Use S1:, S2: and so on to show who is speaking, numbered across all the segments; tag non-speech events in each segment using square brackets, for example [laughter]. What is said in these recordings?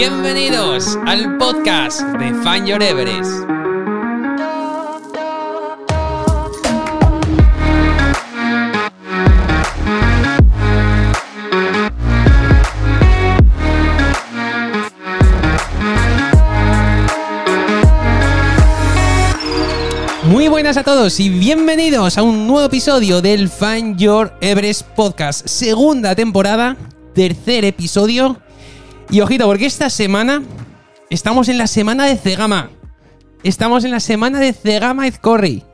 S1: Bienvenidos al podcast de Fan Your Everest. Muy buenas a todos y bienvenidos a un nuevo episodio del Find Your Everest Podcast, segunda temporada, tercer episodio. Y ojito, porque esta semana estamos en la semana de Cegama. Estamos en la semana de Cegama Ezcorri.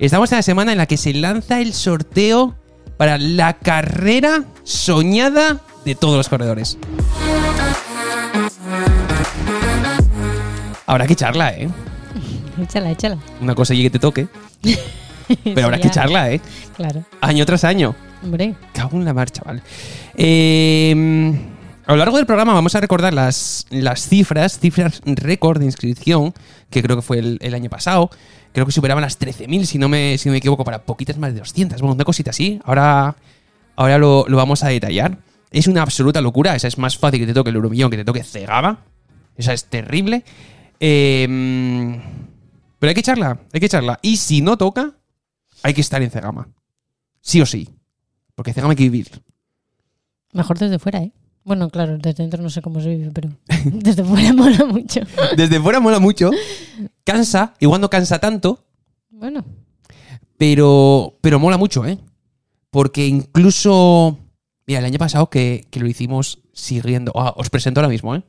S1: Estamos en la semana en la que se lanza el sorteo para la carrera soñada de todos los corredores. Habrá que echarla, ¿eh? [laughs]
S2: Échala, échala.
S1: Una cosa y que te toque. [laughs] Pero habrá que
S2: ya.
S1: echarla, ¿eh?
S2: Claro.
S1: Año tras año.
S2: Hombre,
S1: Cago en la marcha, vale. Eh, a lo largo del programa vamos a recordar las, las cifras, cifras récord de inscripción, que creo que fue el, el año pasado. Creo que superaban las 13.000, si, no me- si no me equivoco, para poquitas más de 200. Bueno, una cosita así. Ahora, ahora lo, lo vamos a detallar. Es una absoluta locura. Esa es más fácil que te toque el Euromillón que te toque Cegama. Esa es terrible. Eh, pero hay que echarla, hay que echarla. Y si no toca, hay que estar en Cegama. Sí o sí. Porque Cegama hay que vivir.
S2: mejor desde fuera, ¿eh? Bueno, claro, desde dentro no sé cómo se vive, pero [laughs] desde fuera mola mucho. [laughs]
S1: Desde fuera mola mucho. Cansa, igual no cansa tanto,
S2: Bueno,
S1: pero, pero mola mucho, ¿eh? Porque incluso. Mira, el año pasado que, que lo hicimos siguiendo. Ah, os presento ahora mismo, ¿eh?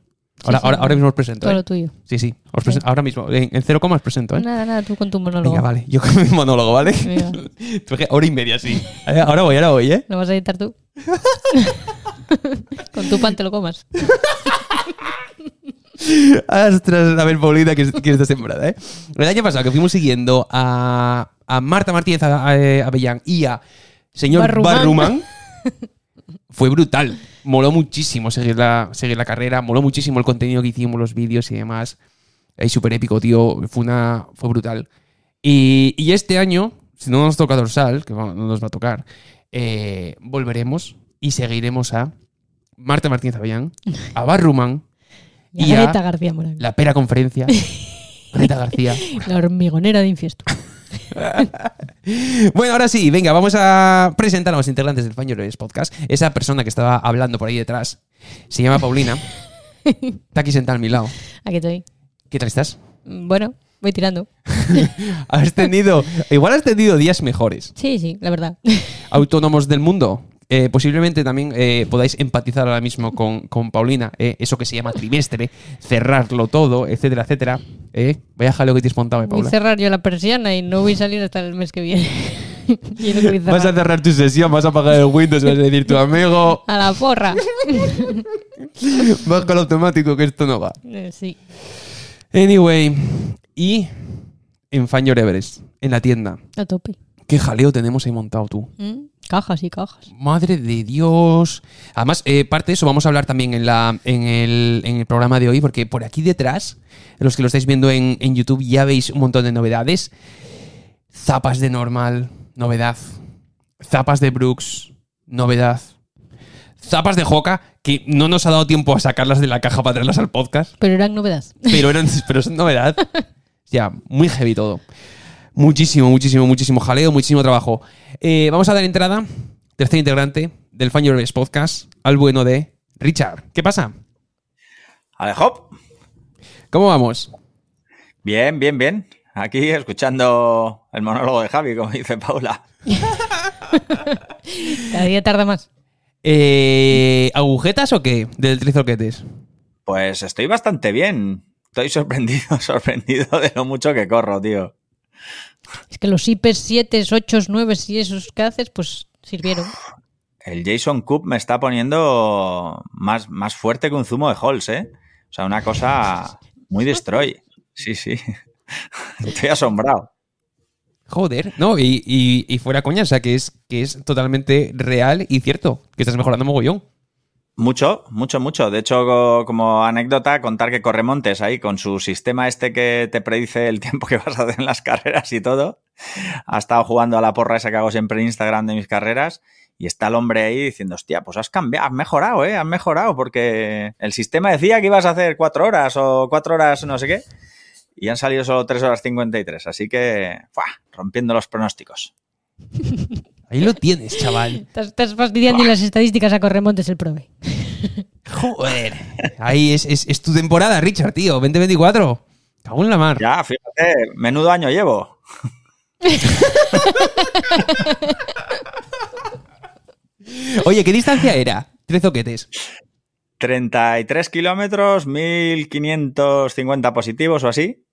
S1: Ahora,
S2: Sí,
S1: ahora, ahora mismo os presento,
S2: todo
S1: ¿eh?
S2: lo tuyo.
S1: Sí, sí. Os presen- Ahora mismo. En, en cero coma os presento, ¿eh?
S2: Nada, nada, tú con tu monólogo.
S1: Venga, vale. Yo con mi monólogo, ¿vale? [laughs] Hora y media, sí. Eh, Ahora voy, ahora voy, ¿eh?
S2: ¿Lo vas a editar tú? [laughs] con tu pan te lo comas. [laughs]
S1: Ostras, a ver, Paulina, que, que está sembrada, ¿eh? El año pasado que fuimos siguiendo a, a Marta Martínez Avellán y a señor
S2: Barrumán.
S1: Barrumán, fue brutal. Moló muchísimo seguir la, seguir la carrera, moló muchísimo el contenido que hicimos, los vídeos y demás. Es súper épico, tío. Fue, una, fue brutal. Y, y este año, si no nos toca dorsal, que no nos va a tocar, eh, volveremos y seguiremos a Marta Martínez Avellán, a Barrumán
S2: Y [laughs]
S1: Y
S2: a García Morán.
S1: la pera conferencia. [laughs] Greta García.
S2: La hormigonera de infiesto. [laughs]
S1: Bueno, ahora sí, venga, vamos a presentar a los integrantes del Fan Your Podcast. Esa persona que estaba hablando por ahí detrás se llama Paulina. [laughs] Está aquí sentada a mi lado.
S2: Aquí estoy.
S1: ¿Qué tal estás?
S2: Bueno, voy tirando. [laughs]
S1: Has tenido, igual has tenido días mejores.
S2: Sí, sí, la verdad.
S1: Autónomos del mundo. Eh, posiblemente también eh, podáis empatizar ahora mismo con, con Paulina, eh, eso que se llama trimestre, cerrarlo todo, etcétera, etcétera. Eh, vaya jaleo que te has montado, eh,
S2: Voy a
S1: Paula.
S2: cerrar yo la persiana y no voy a salir hasta el mes que viene. [laughs] No voy a
S1: Vas a
S2: cerrar.
S1: tu sesión, vas a apagar el Windows, vas a decir tu amigo,
S2: A la porra. [laughs]
S1: baja el automático que esto no va.
S2: Sí.
S1: Anyway, y en Fan Your Everest, en la tienda.
S2: A tope.
S1: ¿Qué jaleo tenemos ahí montado tú?
S2: Mm, Cajas y cajas.
S1: Madre de Dios. Además, eh, parte de eso vamos a hablar también en, la, en, el, en el programa de hoy, porque por aquí detrás, los que lo estáis viendo en, en YouTube, ya veis un montón de novedades. Zapas de normal, novedad. Zapas de Brooks, novedad. Zapas de Joca, que no nos ha dado tiempo a sacarlas de la caja para traerlas al podcast.
S2: Pero eran novedad.
S1: pero, eran, pero es novedad. [laughs] Ya, muy heavy todo. Muchísimo, muchísimo, muchísimo jaleo, muchísimo trabajo. Eh, vamos a dar entrada, tercer integrante del Fan Your Everest Podcast, al bueno de Richard. ¿Qué pasa?
S3: Alejop.
S1: ¿Cómo vamos?
S3: Bien, bien, bien. Aquí escuchando el monólogo de Javi, como dice Paula. [laughs]
S2: Cada día tarda más.
S1: Eh, ¿Agujetas o qué? Del trizorquetes.
S3: Pues estoy bastante bien. Estoy sorprendido, [laughs] sorprendido de lo mucho que corro, tío.
S2: Es que los IPs 7, 8, 9 y esos que haces, pues sirvieron.
S3: El Jason Coop me está poniendo más, más fuerte que un zumo de Halls, ¿eh? O sea, una cosa muy destroy. Sí, sí. [laughs] Estoy asombrado.
S1: Joder, no, y, y- y fuera coña, o sea, que es, que es totalmente real y cierto, que estás mejorando mogollón.
S3: Mucho, mucho, mucho. De hecho, co- como anécdota, contar que Corremontes ahí con su sistema este que te predice el [laughs] tiempo que vas a hacer en las carreras y todo, ha estado jugando a la porra esa que hago siempre en Instagram de mis carreras Y está el hombre ahí diciendo, hostia, pues has cambiado, has mejorado, ¿eh? Has mejorado, porque el sistema decía que ibas a hacer cuatro horas o cuatro horas no sé qué, y han salido solo tres horas 53. Así que, ¡fua! rompiendo los pronósticos. [laughs]
S1: Ahí lo tienes, chaval. [laughs]
S2: Estás, estás fastidiando y las estadísticas a corremontes el prove.
S1: Joder. Ahí es, es- es tu temporada, Richard, tío. 2024. Cago en la mar.
S3: Ya, fíjate, menudo año llevo. [laughs]
S1: Oye, ¿qué distancia era? Tres zoquetes.
S3: 33 kilómetros, 1550 positivos o así.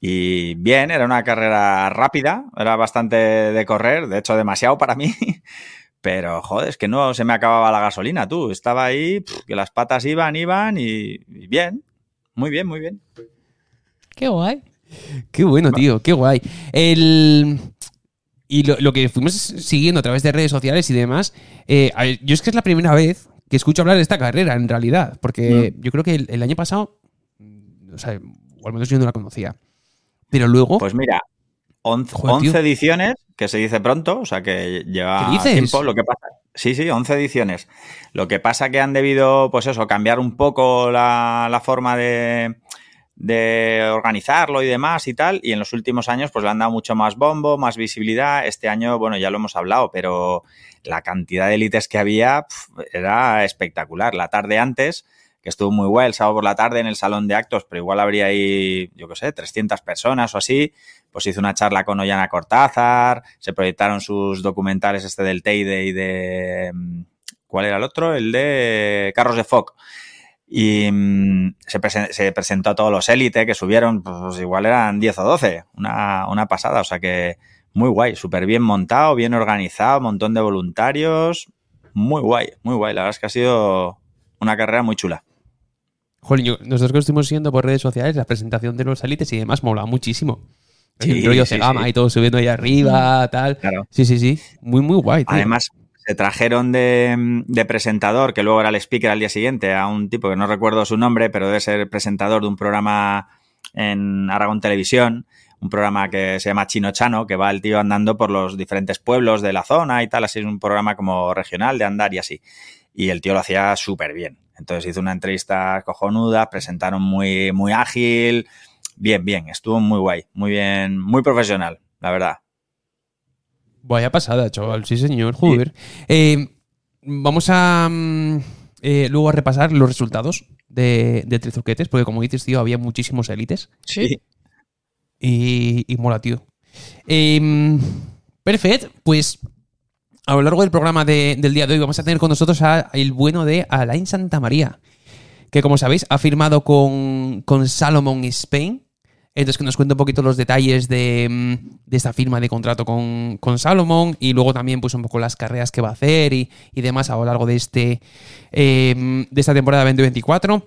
S3: Y bien, era una carrera rápida, era bastante de correr, de hecho demasiado para mí. [laughs] Pero, joder, es que no se me acababa la gasolina, tú. Estaba ahí, que las patas iban, iban y, y bien. Muy bien, muy bien.
S2: Qué guay.
S1: Qué bueno, tío, qué guay. El... Y lo, lo que fuimos siguiendo a través de redes sociales y demás, eh, ver, yo es que es la primera vez que escucho hablar de esta carrera, en realidad, porque yo creo que el, el año pasado, mm, o sea, o al menos yo no la conocía. Pero luego,
S3: Pues mira, 11,
S1: Joder, tío.
S3: 11 ediciones, que se dice pronto, o sea que lleva tiempo. Lo que pasa, sí, sí, 11 ediciones. Lo que pasa que han debido, pues eso, cambiar un poco la, la forma de, de organizarlo y demás y tal. Y en los últimos años, pues le han dado mucho más bombo, más visibilidad. Este año, bueno, ya lo hemos hablado, pero la cantidad de élites que había pf, era espectacular. La tarde antes, que estuvo muy guay, el sábado por la tarde en el salón de actos, pero igual habría ahí, yo qué sé, 300 personas o así. Pues hizo una charla con Ollana Cortázar, se proyectaron sus documentales este del Teide y de... mm, ¿Cuál era el otro? El de Carros de Foc. Y mm, se, presen- se presentó a todos los élites que subieron, pues igual eran 10 o 12, una, una pasada, o sea que muy guay, súper bien montado, bien organizado, montón de voluntarios, muy guay, muy guay, la verdad es que ha sido una carrera muy chula.
S1: Jolín, yo- nosotros estuvimos siguiendo por redes sociales, la presentación de los élites y demás mola muchísimo.
S3: Sí,
S1: el rollo
S3: sí,
S1: Cegama
S3: sí.
S1: y todo subiendo ahí arriba, tal.
S3: Claro.
S1: Sí, sí, sí. Muy, muy guay, tío.
S3: Además, se trajeron de, de presentador, que luego era el speaker al día siguiente, a un tipo que no recuerdo su nombre, pero debe ser presentador de un programa en Aragón Televisión, un programa que se llama Chino Chano, que va el tío andando por los diferentes pueblos de la zona y tal, así es un programa como regional de andar y así. Y el tío lo hacía súper bien. Entonces hizo una entrevista cojonuda, presentaron muy, muy ágil, bien, bien, estuvo muy guay, muy bien, muy profesional, la verdad.
S1: Vaya pasada, chaval. Sí, señor. Joder. Eh, vamos a mm, eh, luego a repasar los resultados de, de Trizuquetes, porque como dices, tío, había muchísimos élites.
S3: Sí.
S1: Y, y mola, tío. Eh, perfecto, pues a lo largo del programa de- del día de hoy vamos a tener con nosotros a el bueno de Alain Santa María, que como sabéis ha firmado con, con Salomon Spain. Entonces que nos cuente un poquito los detalles de, mm, de esta firma de contrato con, con Salomon y luego también pues un poco las carreras que va a hacer y, y demás a lo largo de, este, eh, de esta temporada 2024.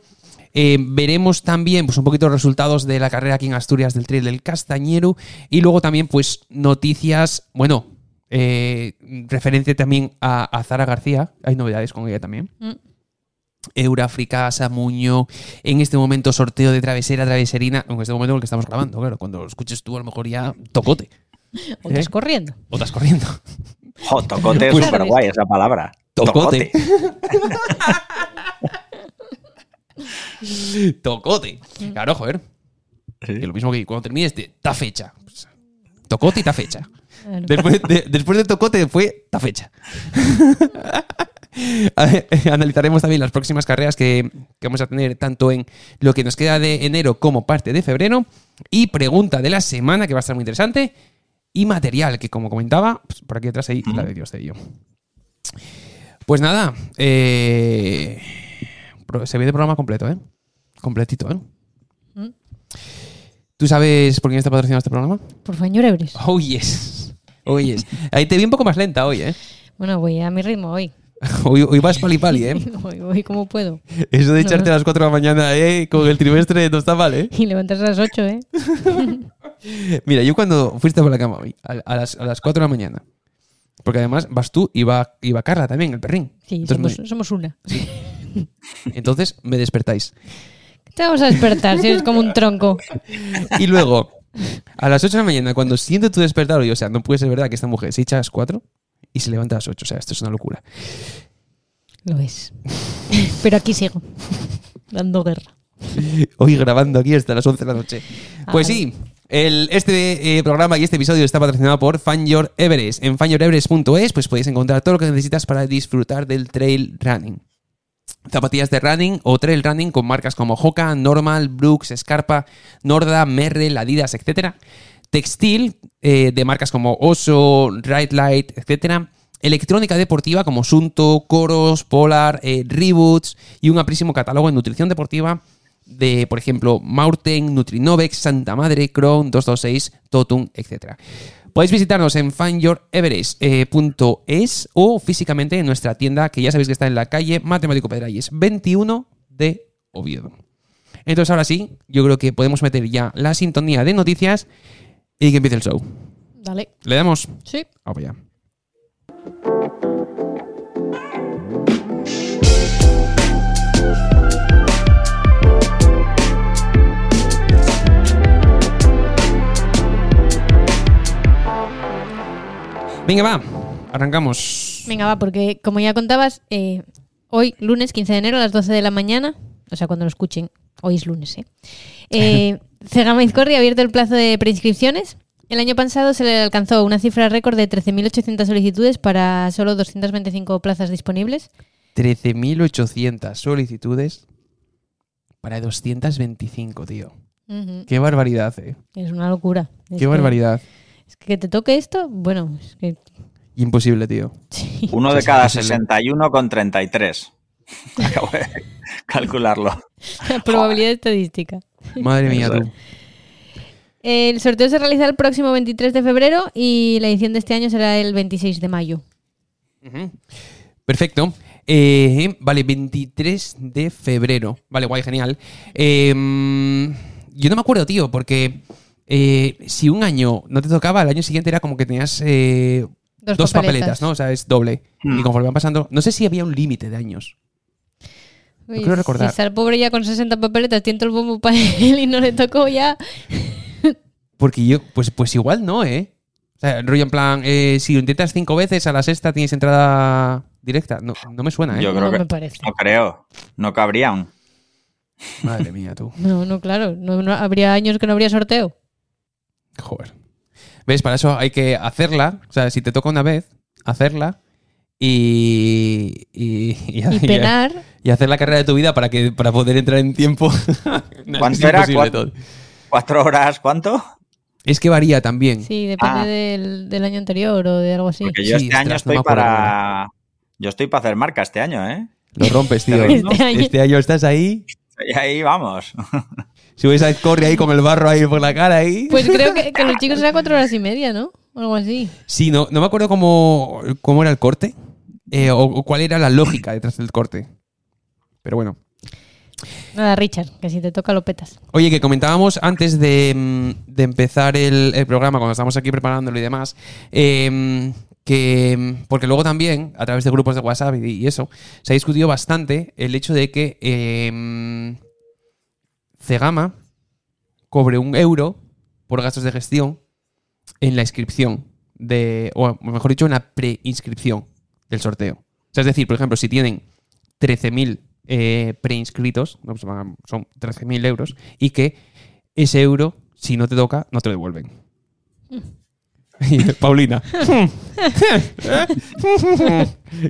S1: Eh, veremos también pues, un poquito los resultados de la carrera aquí en Asturias del Trail del Castañero y luego también pues noticias, bueno, eh, referente también a, a Zara García, hay novedades con ella también.
S2: Mm.
S1: Eurafrica, Samuño, en este momento sorteo de travesera, traveserina, en este momento en el que estamos grabando, claro, cuando lo escuches tú a lo mejor ya tocote,
S2: O estás
S1: ¿Eh?
S2: corriendo.
S1: o estás corriendo.
S3: Jo, tocote es
S2: Pues-
S3: súper guay esa palabra.
S1: Tocote. Tocote. [laughs] Claro, joder.
S3: Sí.
S1: Que lo mismo que cuando termines de ta fecha. Pues, tocote y ta fecha.
S2: Claro.
S1: Después de, después de Tocote fue ta fecha. [laughs] Ver, Analizaremos también las próximas carreras que, que vamos a tener tanto en lo que nos queda de enero como parte de febrero. Y pregunta de la semana que va a estar muy interesante. Y material, que como comentaba, pues, por aquí atrás ahí la de Dios de ello. Pues nada, eh, se ve de programa completo, ¿eh? Completito, ¿eh?
S2: Mm.
S1: ¿Tú sabes por quién está patrocinado este programa?
S2: Por favor, Ebres.
S1: Oh, yes. Yes. Ahí te vi un poco más lenta hoy, ¿eh?
S2: Bueno, voy a mi ritmo hoy. [laughs]
S1: Hoy, hoy vas pali pali, ¿eh? [laughs]
S2: Voy, voy como puedo.
S1: Eso de echarte a las 4 de la mañana, ¿eh? Con el trimestre no está mal, ¿eh? [laughs]
S2: Y levantarse a las 8, ¿eh?
S1: Mira, yo cuando fuiste por la cama hoy, a, a las, a las 4 de la mañana, porque además vas tú y va, y va Carla también, el perrín.
S2: Sí,
S1: Entonces,
S2: somos, somos una.
S1: entonces me despertáis.
S2: Te vamos a despertar si eres como un tronco.
S1: Y luego, a las 8 de la mañana, cuando siento tu despertar, oye, o sea, no puede ser verdad que esta mujer se echa a las 4 y se levanta a las 8. O sea, esto es una locura.
S2: Lo es. [laughs] Pero aquí sigo. Dando guerra.
S1: Hoy grabando aquí hasta las 11 de la noche. Pues sí, el, este eh, programa y este episodio está patrocinado por Fan Your Everest. En fanyoreverest.es pues podéis encontrar todo lo que necesitas para disfrutar del trail running. Zapatillas de running o trail running con marcas como Hoka, Normal, Brooks, Scarpa, Norda, Merrell, Adidas, etc. Textil eh, de marcas como Oso, Ride Light, etc. Electrónica deportiva como Sunto, Coros, Polar, eh, Reboots y un amplísimo catálogo en nutrición deportiva de, por ejemplo, Maurten, Nutrinovex, Santa Madre, Crohn, 226, Totum, etc. Podéis visitarnos en fanyoreverest.es o físicamente en nuestra tienda, que ya sabéis que está en la calle Matemático Pedralles 21 de Oviedo. Entonces, ahora sí, yo creo que podemos meter ya la sintonía de noticias y que empiece el show.
S2: Dale.
S1: ¿Le damos?
S2: Sí.
S1: Vamos ya. Venga, va. Arrancamos.
S2: Venga, va, porque como ya contabas, eh, hoy, lunes 15 de enero a las 12 de la mañana, o sea, cuando lo escuchen, hoy es lunes, ¿eh? eh Cegama Izcorri ha abierto el plazo de preinscripciones. El año pasado se le alcanzó una cifra récord de 13.800 solicitudes para solo 225 plazas disponibles.
S1: 13.800 solicitudes para 225, tío. Qué barbaridad, eh.
S2: Es una locura. Es
S1: Qué
S2: que-
S1: barbaridad.
S2: Es que te toque esto, bueno, es que
S1: Imposible, tío.
S2: sí.
S3: Uno de cada
S1: sí, sí.
S3: 61 con 33. [laughs] Acabo de [laughs] calcularlo.
S2: La probabilidad estadística.
S1: Madre mía, tú.
S2: El sorteo se realiza el próximo 23 de febrero y la edición de este año será el 26 de mayo.
S1: Perfecto. Eh, vale, 23 de febrero. Vale, guay, genial. Eh, yo no me acuerdo, tío, porque eh, si un año no te tocaba, el año siguiente era como que tenías eh,
S2: Dos,
S1: dos, papeletas.
S2: papeletas.
S1: ¿no? O sea, es doble.
S3: Hmm.
S1: Y conforme van pasando, no sé si había un límite de años.
S2: Uy,
S1: creo recordar.
S2: Si está el pobre ya con 60 papeletas, tiene todo el bombo para él y no le tocó ya.
S1: Porque yo, pues, pues igual no, ¿eh? O sea, rollo en plan, eh, si lo intentas cinco veces, a la sexta tienes entrada directa. No, no me suena, ¿eh?
S3: Yo creo
S2: no
S3: que
S2: me parece.
S3: no creo. No cabrían.
S1: Madre mía, tú.
S2: No, no, claro. No, no- habría años que no habría sorteo.
S1: Joder. ¿Ves? Para eso hay que hacerla. O sea, si te toca una vez, hacerla. Y. Y, y,
S2: Y [laughs] penar.
S1: y hacer la carrera de tu vida para que para poder entrar en tiempo. [laughs] No,
S3: ¿Cuánto era? ¿Cuatro horas cuánto?
S1: Es que varía también.
S2: Sí, depende
S3: Ah.
S2: del, del año anterior o de algo así.
S3: Porque yo
S1: Sí,
S3: este año estoy para. Yo estoy para hacer marca este año, ¿eh?
S1: Lo rompes, [laughs] tío.
S2: Este año.
S1: Este año estás ahí.
S3: Y ahí vamos.
S1: Si ves a corre ahí con el barro ahí por la cara ahí.
S2: Pues creo que, [laughs] que los chicos era cuatro horas y media, ¿no? O algo así.
S1: Sí, no, no me acuerdo cómo, cómo era el corte. eh, o, o cuál era la lógica detrás del corte. Pero bueno.
S2: Nada, Richard, que si te toca lo petas.
S1: Oye, que comentábamos antes de, mm, de empezar el, el programa, cuando estamos aquí preparándolo y demás, eh, que. Porque luego también, a través de grupos de WhatsApp y, y eso, se ha discutido bastante el hecho de que eh, Cegama cobre un euro por gastos de gestión en la inscripción de. O mejor dicho, en la preinscripción del sorteo. O sea, es decir, por ejemplo, si tienen 13.000 eh, preinscritos, no, pues van- son 13.000 euros, y que ese euro, si no te toca, no te lo devuelven. [laughs] [laughs] Paulina. [laughs]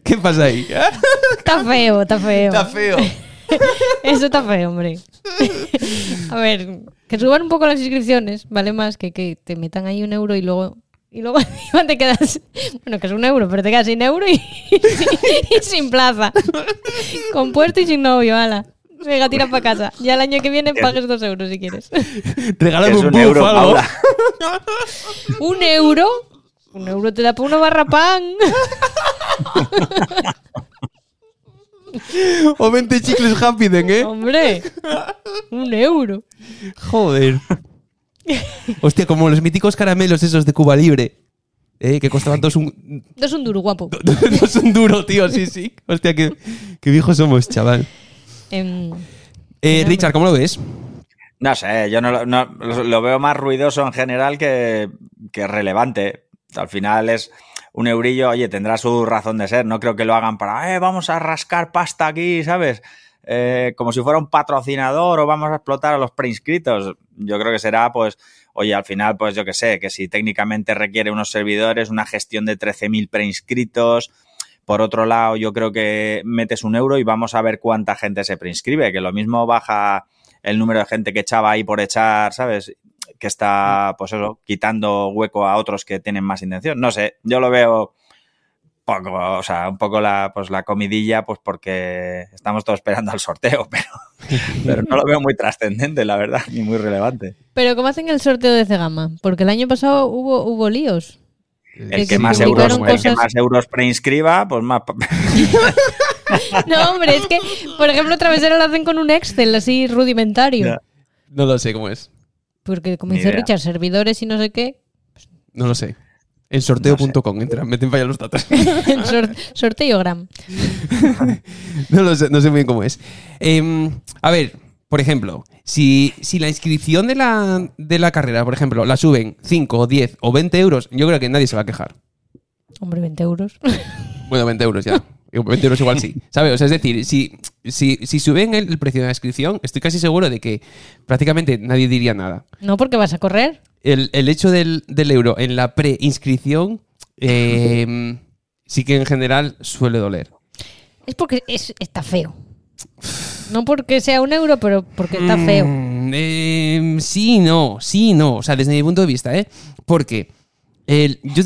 S1: ¿Qué pasa ahí?
S2: Está feo, está feo.
S1: Está feo. [laughs]
S2: Eso está feo, hombre. A ver, que suban un poco las inscripciones, vale más que que te metan ahí un euro y luego y luego [laughs] te quedas, bueno, que es un euro, pero te quedas sin euro y, y sin plaza. Con puesto y sin novio, ala. Venga, tira para casa. Ya el año que viene pagues dos euros si quieres.
S1: Regálame
S3: Es
S1: un,
S3: un euro. Paula.
S2: ¿Un euro? Un euro te da para una barra pan. [laughs]
S1: O 20 chicles Happy Den, ¿eh?
S2: Hombre, un euro.
S1: Joder. Hostia, como los míticos caramelos esos de Cuba Libre. ¿eh? Que costaban dos un,
S2: Dos un duro, guapo. [laughs]
S1: dos un duro, tío. Sí, sí. Hostia, qué, qué viejos somos, chaval.
S2: Em,
S1: Eh. Richard, ¿cómo lo ves?
S3: No sé, yo no, lo- no- lo veo más ruidoso en general que, que relevante. Al final es un eurillo, oye, tendrá su razón de ser. No creo que lo hagan para, eh, vamos a rascar pasta aquí, ¿sabes? Eh, como si fuera un patrocinador o vamos a explotar a los preinscritos. Yo creo que será, pues, oye, al final, pues yo que sé, que si técnicamente requiere unos servidores, una gestión de 13.000 preinscritos. Por otro lado, yo creo que metes un euro y vamos a ver cuánta gente se preinscribe, que lo mismo baja el número de gente que echaba ahí por echar, ¿sabes? Que está, pues eso, quitando hueco a otros que tienen más intención. No sé, yo lo veo poco, o sea, un poco la, pues la comidilla, pues porque estamos todos esperando al sorteo, [laughs] pero, pero no lo veo muy trascendente, la verdad, ni muy relevante.
S2: Pero ¿cómo hacen el sorteo de Cegama? Porque el año pasado hubo, hubo líos.
S3: El
S2: Que
S3: más euros, el que más euros preinscriba, pues más. [laughs]
S2: No, hombre, es que, por ejemplo, Travesera lo hacen con un Excel así rudimentario.
S1: No lo sé cómo es.
S2: Porque, como dice. Richard, servidores y no sé qué.
S1: No lo sé. En sorteo.com, entra, meten para allá los datos. [laughs]
S2: sor- sorteogram. [laughs]
S1: no lo sé, no sé muy bien cómo es. Em, a ver, por ejemplo, si, si la inscripción de la, de la carrera, por ejemplo, la suben 5, 10 o 20 euros, yo creo que nadie se va a quejar.
S2: Hombre, 20 euros.
S1: Bueno, 20 euros ya. [laughs] Digo, 20 euros igual sí. ¿Sabes? O sea, es decir, si, si, si suben el, el precio de la inscripción, estoy casi seguro de que prácticamente nadie diría nada.
S2: No, porque vas a correr.
S1: El, el hecho del, del euro en la preinscripción em, sí que en general suele doler.
S2: Es porque es, está feo. No porque sea un euro, pero porque está feo.
S1: Mm, em, sí, no, sí, no. O sea, desde mi punto de vista, ¿eh? Porque el, yo,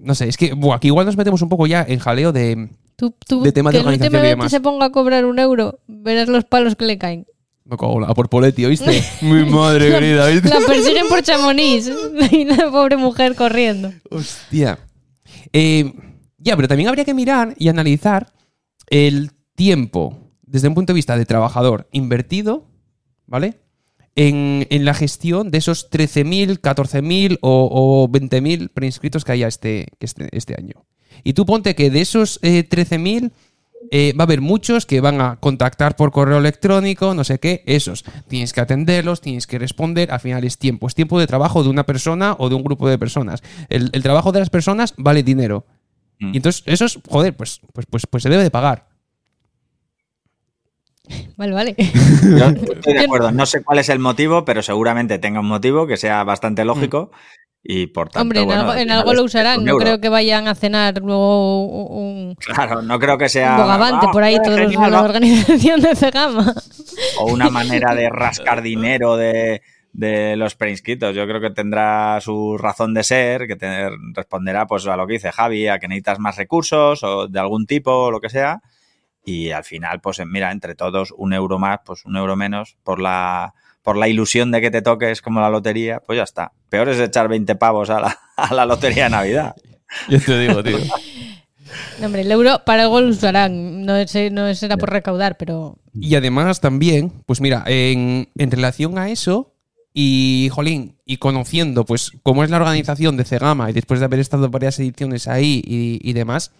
S1: no sé, es que buah, aquí igual nos metemos un poco ya en jaleo de...
S2: Tú, tú
S1: de temas
S2: que
S1: de
S2: el
S1: organización y demás.
S2: se ponga a cobrar un euro, verás los palos que le caen.
S1: Me cago la- por Poletti, ¿oíste? [laughs] Mi madre querida, ¿viste?
S2: La persiguen por Chamonix [laughs] y la pobre mujer corriendo.
S1: Hostia. Eh, ya, pero también habría que mirar y analizar el tiempo desde un punto de vista de trabajador invertido, ¿vale? En, en la gestión de esos 13.000, 14.000 o, o 20.000 preinscritos que haya este, este, este año. Y tú ponte que de esos eh, 13.000 eh, va a haber muchos que van a contactar por correo electrónico, no sé qué, esos. Tienes que atenderlos, tienes que responder, al final es tiempo. Es tiempo de trabajo de una persona o de un grupo de personas. El, el trabajo de las personas vale dinero.
S3: Mm.
S1: Y entonces, esos, joder, pues, pues, pues, pues se debe de pagar. [laughs]
S2: Vale, vale.
S3: Yo [laughs] estoy de acuerdo. No sé cuál es el motivo, pero seguramente tenga un motivo que sea bastante lógico. Y por tanto.
S2: Hombre, en
S3: bueno,
S2: algo,
S3: al
S2: en algo lo usarán. No
S3: euro.
S2: creo que vayan a cenar luego un,
S3: Claro, no creo que sea.
S2: bogavante
S3: "Ah,
S2: por ahí todos
S3: genial,
S2: la
S3: va".
S2: organización de Cegama.
S3: O una manera de rascar [laughs] dinero de, de los preinscritos. Yo creo que tendrá su razón de ser, que te- responderá pues a lo que dice Javi, a que necesitas más recursos o de algún tipo o lo que sea. Y al final, pues mira, entre todos, un euro más, pues un euro menos, por la, por la ilusión de que te toques como la lotería, pues ya está. Peor es echar 20 pavos a la, a la lotería de Navidad. [laughs]
S1: Yo te digo, tío.
S2: No, hombre, el euro para algo lo usarán. No, es- no será por recaudar, pero.
S1: Y además también, pues mira, en, en relación a eso, y jolín, y conociendo pues cómo es la organización de Cegama y después de haber estado varias ediciones ahí y, y demás,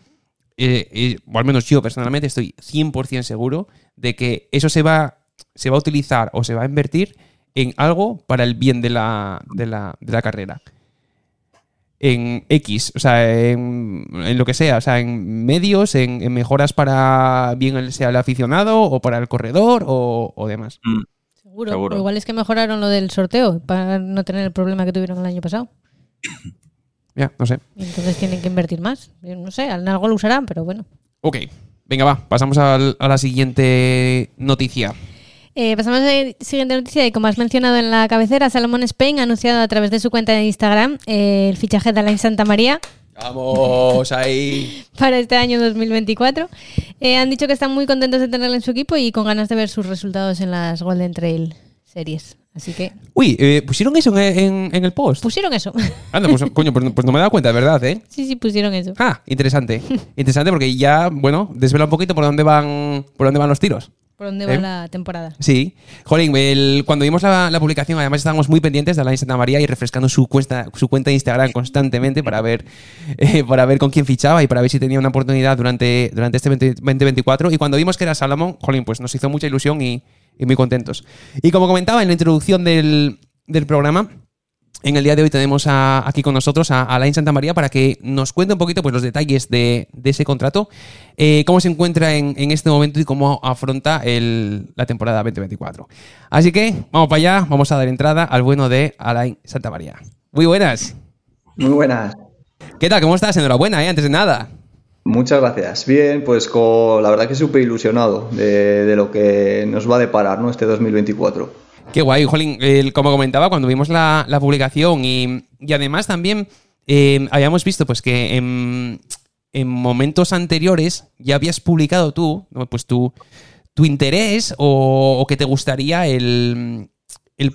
S1: eh, eh, o al menos yo personalmente estoy 100% seguro de que eso se va, se va a utilizar o se va a invertir en algo para el bien de la, de la, de la carrera. En X, o sea, en, en lo que sea, o sea, en medios, en, en mejoras para bien el- sea el aficionado o para el corredor o, o demás.
S3: Mm.
S2: Seguro. Igual es que mejoraron lo del sorteo para no tener el problema que tuvieron el año pasado. [coughs]
S1: Ya, no sé.
S2: Entonces tienen que invertir más. Yo no sé, en algo lo usarán, pero bueno.
S1: Ok, venga, va, pasamos al- a la siguiente noticia.
S2: Eh, pasamos a la siguiente noticia y como has mencionado en la cabecera, Salomón Spain ha anunciado a través de su cuenta de Instagram eh, el fichaje de Alain Santa María
S1: Vamos ahí. [laughs]
S2: para este año 2024. Eh, han dicho que están muy contentos de tenerlo en su equipo y con ganas de ver sus resultados en las Golden Trail series. Así que
S1: Uy, eh, ¿pusieron eso en, en- en el post?
S2: pusieron eso. [laughs]
S1: Anda, pues, coño, pues, pues no me he dado cuenta, de verdad, ¿eh?
S2: sí, sí, pusieron eso.
S1: Ah, interesante. [laughs] Interesante porque ya, bueno, desvela un poquito por dónde van, por dónde van los tiros.
S2: Por dónde va
S1: ¿Eh?
S2: la temporada.
S1: Sí. Jolín, el- cuando vimos la, la publicación, además estábamos muy pendientes de Alain Santa María y refrescando su cuenta, su cuenta de Instagram constantemente para ver, eh, para ver con quién fichaba y para ver si tenía una oportunidad durante, durante este 20 2024. Y cuando vimos que era Salomón, jolín, pues nos hizo mucha ilusión y, y muy contentos. Y como comentaba en la introducción del, del programa, En el día de hoy tenemos aquí con nosotros a Alain Santa María para que nos cuente un poquito pues, los detalles de, ese contrato, eh, cómo se encuentra en, este momento y cómo afronta la temporada 2024. Así que vamos para allá, vamos a dar entrada al bueno de Alain Santa María. Muy buenas.
S4: Muy buenas.
S1: ¿Qué tal? ¿Cómo estás? Enhorabuena, ¿eh? antes de nada.
S4: Muchas gracias. Bien, pues con, la verdad que súper ilusionado de, lo que nos va a deparar ¿no? este 2024.
S1: Qué guay, Jolín. como comentaba, cuando vimos la, publicación y, además también eh, habíamos visto pues que en, momentos anteriores ya habías publicado tú, pues tu, tu interés o, que te gustaría el,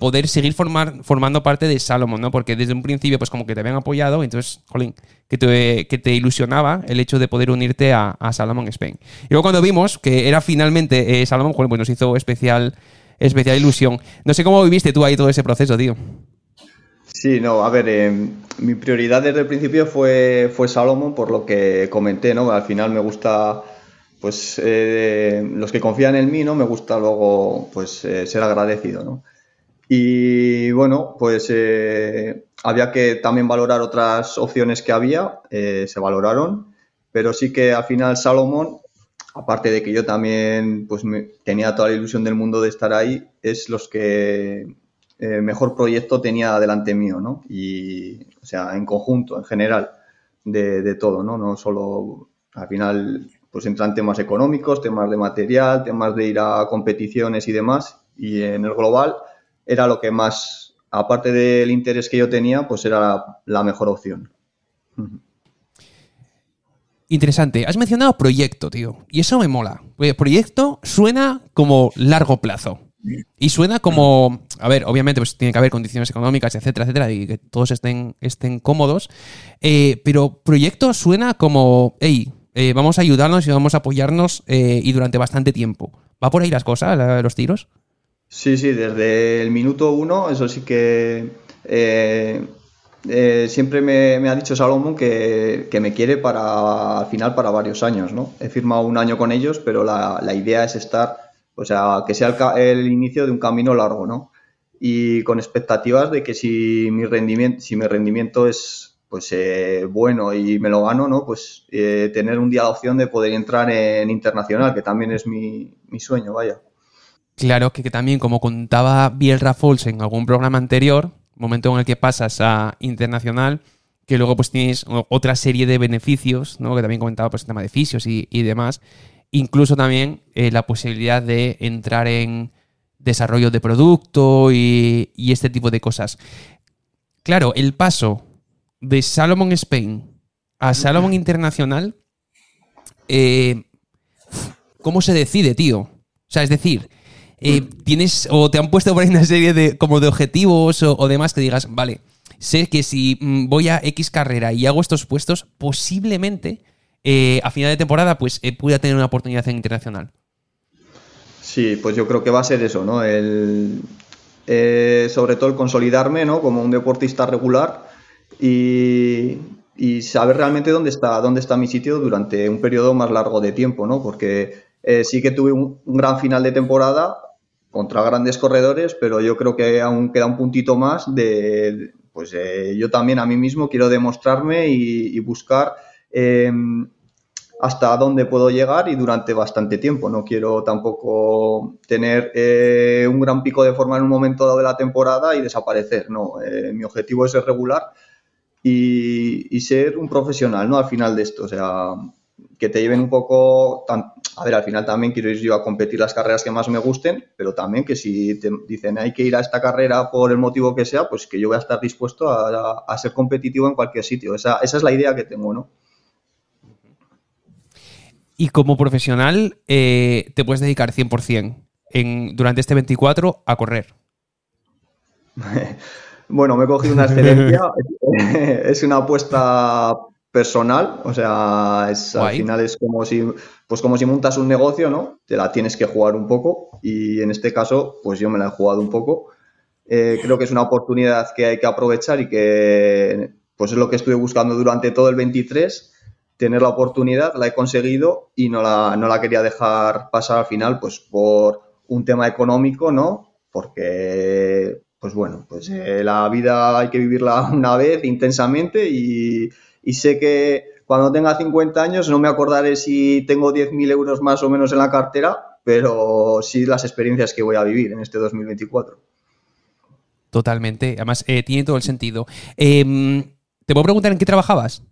S1: poder seguir formar, formando parte de Salomon, ¿no? Porque desde un principio, pues como que te habían apoyado, entonces, jolín, que te, que te ilusionaba el hecho de poder unirte a, Salomon Spain. Y luego cuando vimos que era finalmente eh, Salomon, pues nos hizo especial especial ilusión. No sé cómo viviste tú ahí todo ese proceso, tío.
S4: Sí, no, a ver, eh, mi prioridad desde el principio fue, fue por lo que comenté, ¿no? Al final me gusta, pues, eh, los que confían en mí, ¿no? Me gusta luego, pues, eh, ser agradecido, ¿no? Y bueno, pues había que también valorar otras opciones que había, se valoraron, pero sí que al final Salomon aparte de que yo también pues tenía toda la ilusión del mundo de estar ahí, es los que eh, mejor proyecto tenía delante mío, ¿no? Y, o sea, en conjunto, en general, de, todo, ¿no? No solo, al final, pues entran temas económicos, temas de material, temas de ir a competiciones y demás, y en el global era lo que más, aparte del interés que yo tenía, pues era la mejor opción.
S1: Interesante. Has mencionado proyecto, tío. Y eso me mola. Proyecto suena como largo plazo. Y suena como, a ver, obviamente pues tiene que haber condiciones económicas, etcétera, etcétera, y que todos estén, estén cómodos. Eh, pero proyecto suena como, hey, eh, vamos a ayudarnos y vamos a apoyarnos eh, y durante bastante tiempo. ¿Va por ahí las cosas, los tiros?
S4: Sí, sí, desde el minuto uno, eso sí que siempre me, ha dicho Salomón que, me quiere para al final para varios años, ¿no? He firmado un año con ellos, pero la, idea es estar, o sea, que sea el, inicio de un camino largo, ¿no? Y con expectativas de que si mi rendimiento, es pues eh, bueno y me lo gano, ¿no? Pues eh, tener un día la opción de poder entrar en internacional, que también es mi, sueño, vaya.
S1: Claro, que, que también, como contaba Biel Rafols en algún programa anterior, momento en el que pasas a internacional, que luego pues tienes otra serie de beneficios, ¿no? que también comentaba pues el tema de fisios y, demás, incluso también eh, la posibilidad de entrar en desarrollo de producto y, este tipo de cosas. Claro, el paso de Salomon Spain a Salomon Internacional, eh, ¿cómo se decide, tío? O sea, es decir, eh, tienes o te han puesto por ahí una serie de como de objetivos o, demás que digas, vale, sé que si mm, voy a X carrera y hago estos puestos, posiblemente eh, a final de temporada pues eh, pueda tener una oportunidad en internacional.
S4: Sí, pues yo creo que va a ser eso, ¿no? El, sobre todo el consolidarme, ¿no? Como un deportista regular y, saber realmente dónde está, dónde está mi sitio durante un periodo más largo de tiempo, ¿no? Porque sí que tuve un, gran final de temporada, contra grandes corredores, pero yo creo que aún queda un puntito más de, pues eh, yo también a mí mismo quiero demostrarme y, buscar em, hasta dónde puedo llegar y durante bastante tiempo. No quiero tampoco tener eh, un gran pico de forma en un momento dado de la temporada y desaparecer. No, eh, mi objetivo es ser regular y, y, ser un profesional, ¿no? Al final de esto, o sea, que te lleven un poco, a ver, al final también quiero ir yo a competir las carreras que más me gusten, pero también que si te dicen hay que ir a esta carrera por el motivo que sea, pues que yo voy a estar dispuesto a, ser competitivo en cualquier sitio. Esa, es la idea que tengo, ¿no?
S1: Y como profesional, eh, te puedes dedicar 100% en, durante este 24 a correr. [laughs]
S4: bueno, me he cogido una excelencia. [laughs] es una apuesta personal, o sea, es, al final es como si, pues como si montas un negocio, ¿no? Te la tienes que jugar un poco y en este caso, pues yo me la he jugado un poco. Eh, creo que es una oportunidad que hay que aprovechar y que, pues es lo que estuve buscando durante todo el 23, tener la oportunidad, la he conseguido y no la, no la quería dejar pasar al final, pues por un tema económico, ¿no? Porque pues bueno, pues eh, la vida hay que vivirla [laughs] una vez intensamente y, y sé que cuando tenga 50 años no me acordaré si tengo 10.000 euros más o menos en la cartera, pero sí las experiencias que voy a vivir en este 2024.
S1: Totalmente. Además, eh, tiene todo el sentido. Em, ¿Te puedo preguntar en qué trabajabas?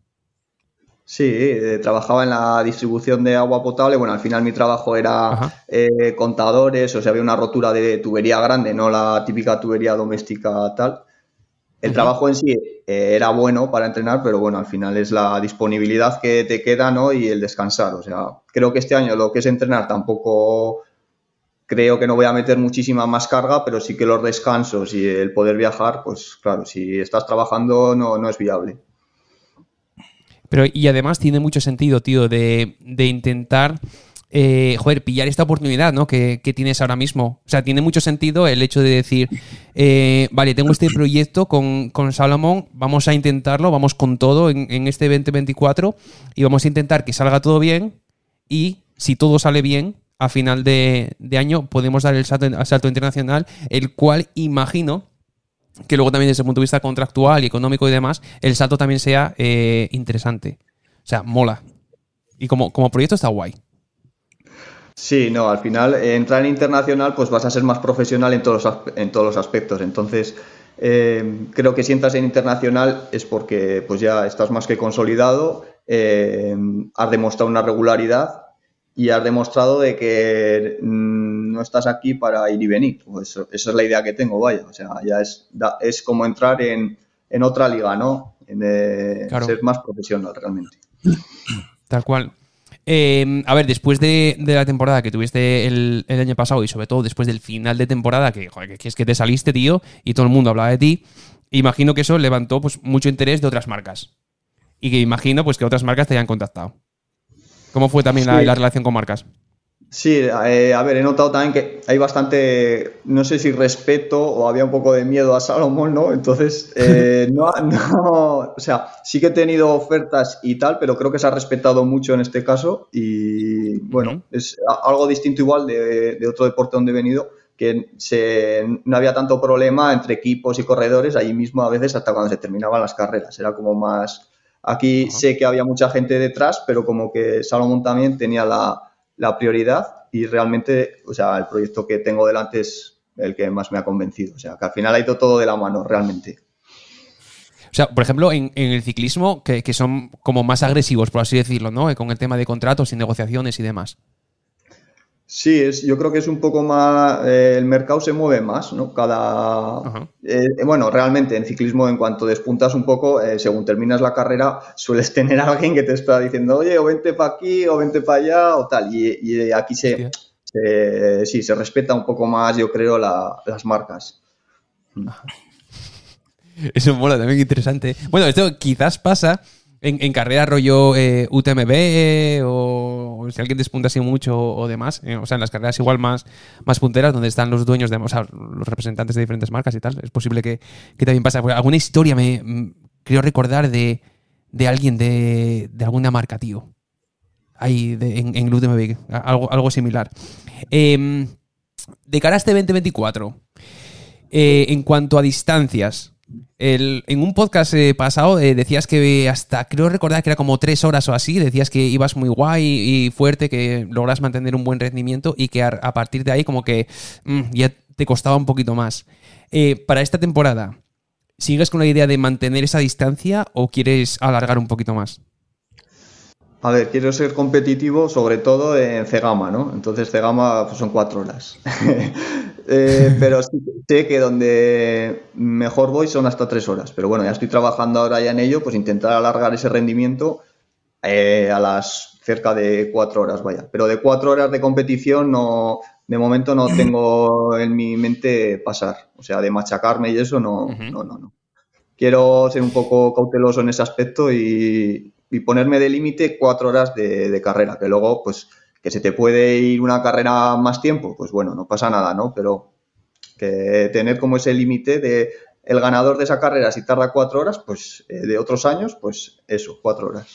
S4: Sí, eh, trabajaba en la distribución de agua potable. Bueno, al final mi trabajo era eh, contadores, o sea, había una rotura de tubería grande, no la típica tubería doméstica tal. El trabajo en sí eh, era bueno para entrenar, pero bueno, al final es la disponibilidad que te queda, ¿no? Y el descansar. O sea, creo que este año lo que es entrenar tampoco creo que no voy a meter muchísima más carga, pero sí que los descansos y el poder viajar, pues claro, si estás trabajando no, no es viable.
S1: Pero, y además tiene mucho sentido, tío, de, de intentar, eh, joder, pillar esta oportunidad, ¿no? Que, que, tienes ahora mismo. O sea, tiene mucho sentido el hecho de decir, eh, vale, tengo este proyecto con, con, Salomón, vamos a intentarlo, vamos con todo en, en, este 2024 y vamos a intentar que salga todo bien y si todo sale bien, a final de, de año podemos dar el salto, el salto internacional, el cual imagino que luego también desde el punto de vista contractual y económico y demás, el salto también sea eh, interesante. O sea, mola. Y como, como proyecto está guay.
S4: Sí, no, al final eh, entrar en internacional pues vas a ser más profesional en todos los, en todos los aspectos. Entonces, eh, creo que si entras en internacional es porque pues ya estás más que consolidado, eh, has demostrado una regularidad y has demostrado de que mmm, no estás aquí para ir y venir. Pues esa es la idea que tengo, vaya. O sea, ya es, da, es como entrar en, en, otra liga, ¿no? En, eh, claro. Ser más profesional realmente.
S1: Tal cual. Eh, a ver, después de, de, la temporada que tuviste el, el, año pasado y sobre todo después del final de temporada, que, joder, que es que te saliste, tío, y todo el mundo hablaba de ti, imagino que eso levantó pues, mucho interés de otras marcas. Y que imagino pues, que otras marcas te hayan contactado. ¿Cómo fue también sí. la, la, relación con marcas?
S4: Sí, eh, a ver, he notado también que hay bastante, no sé si respeto o había un poco de miedo a Salomón, ¿no? Entonces, eh, [laughs] no, no, o sea, sí que he tenido ofertas y tal, pero creo que se ha respetado mucho en este caso y bueno, es algo distinto igual de, de, otro deporte donde he venido, que se, no había tanto problema entre equipos y corredores, allí mismo a veces hasta cuando se terminaban las carreras, era como más Aquí -huh. sé que había mucha gente detrás, pero como que Salomón también tenía la, la, prioridad y realmente, o sea, el proyecto que tengo delante es el que más me ha convencido. O sea, que al final ha ido todo de la mano, realmente.
S1: O sea, por ejemplo, en, en el ciclismo, que, que, son como más agresivos, por así decirlo, ¿no? Con el tema de contratos y negociaciones y demás.
S4: Sí, es, yo creo que es un poco más. Eh, el mercado se mueve más, ¿no? Cada. Eh, bueno, realmente en ciclismo, en cuanto despuntas un poco, eh, según terminas la carrera, sueles [laughs] tener a alguien que te está diciendo, oye, o vente para aquí, o vente para allá, o tal. Y, y aquí se, se, sí, se respeta un poco más, yo creo, la, las marcas.
S1: -huh. Eso mola también interesante. Bueno, esto quizás pasa en, carrera rollo eh, UTMB eh, o, si alguien despunta así mucho o, demás, eh, o sea, en las carreras igual más, más punteras donde están los dueños de, o sea, los representantes de diferentes marcas y tal, es posible que, que también. Porque alguna historia me mm, creo recordar de, de alguien de, de, alguna marca, tío. Ahí en, en UTMB, algo, algo similar. Eh, de cara a este 2024, eh, en cuanto a distancias, en un podcast eh, pasado eh, decías que hasta, creo recordar que era como tres horas o así, decías que ibas muy guay y fuerte, que logras mantener un buen rendimiento y que a, partir de ahí como que mmm, ya te costaba un poquito más. Eh, para esta temporada, ¿sigues con la idea de mantener esa distancia o quieres alargar un poquito más?
S4: A ver, quiero ser competitivo, sobre todo en Cegama, ¿no? Entonces Cegama pues, son cuatro horas. [laughs] eh, pero sí, sé que donde mejor voy son hasta tres horas. Pero bueno, ya estoy trabajando ahora ya en ello, pues intentar alargar ese rendimiento eh, a las cerca de cuatro horas, vaya. Pero de cuatro horas de competición no, de momento no tengo en mi mente pasar. O sea, de machacarme y eso no, uh -huh. no, no, no. Quiero ser un poco cauteloso en ese aspecto y, y ponerme de límite cuatro horas de, de, carrera, que luego, pues, que se te puede ir una carrera más tiempo, pues bueno, no pasa nada, ¿no? Pero que tener como ese límite de el ganador de esa carrera, si tarda cuatro horas, pues eh, de otros años, pues eso, cuatro horas.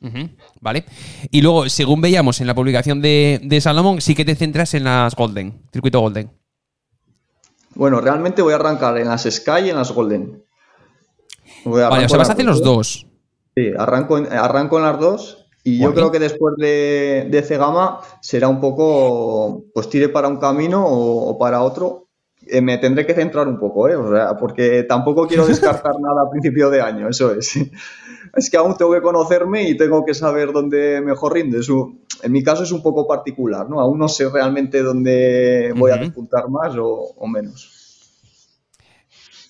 S1: Uh -huh, vale. Y luego, según veíamos en la publicación de, de Salomón, sí que te centras en las Golden, circuito Golden.
S4: Bueno, realmente voy a arrancar en las Sky y en las Golden.
S1: Voy a vale, o sea, vas a hacer los dos.
S4: Sí, arranco en, arranco en las dos y yo creo que después de, de Cegama será un poco, pues tire para un camino o, para otro. Eh, me tendré que centrar un poco, ¿eh? O sea, porque tampoco quiero descartar [laughs] nada a principio de año, eso es. [laughs] Es que aún tengo que conocerme y tengo que saber dónde mejor rinde. En mi caso es un poco particular, ¿no? Aún no sé realmente dónde voy a despuntar más o, o menos.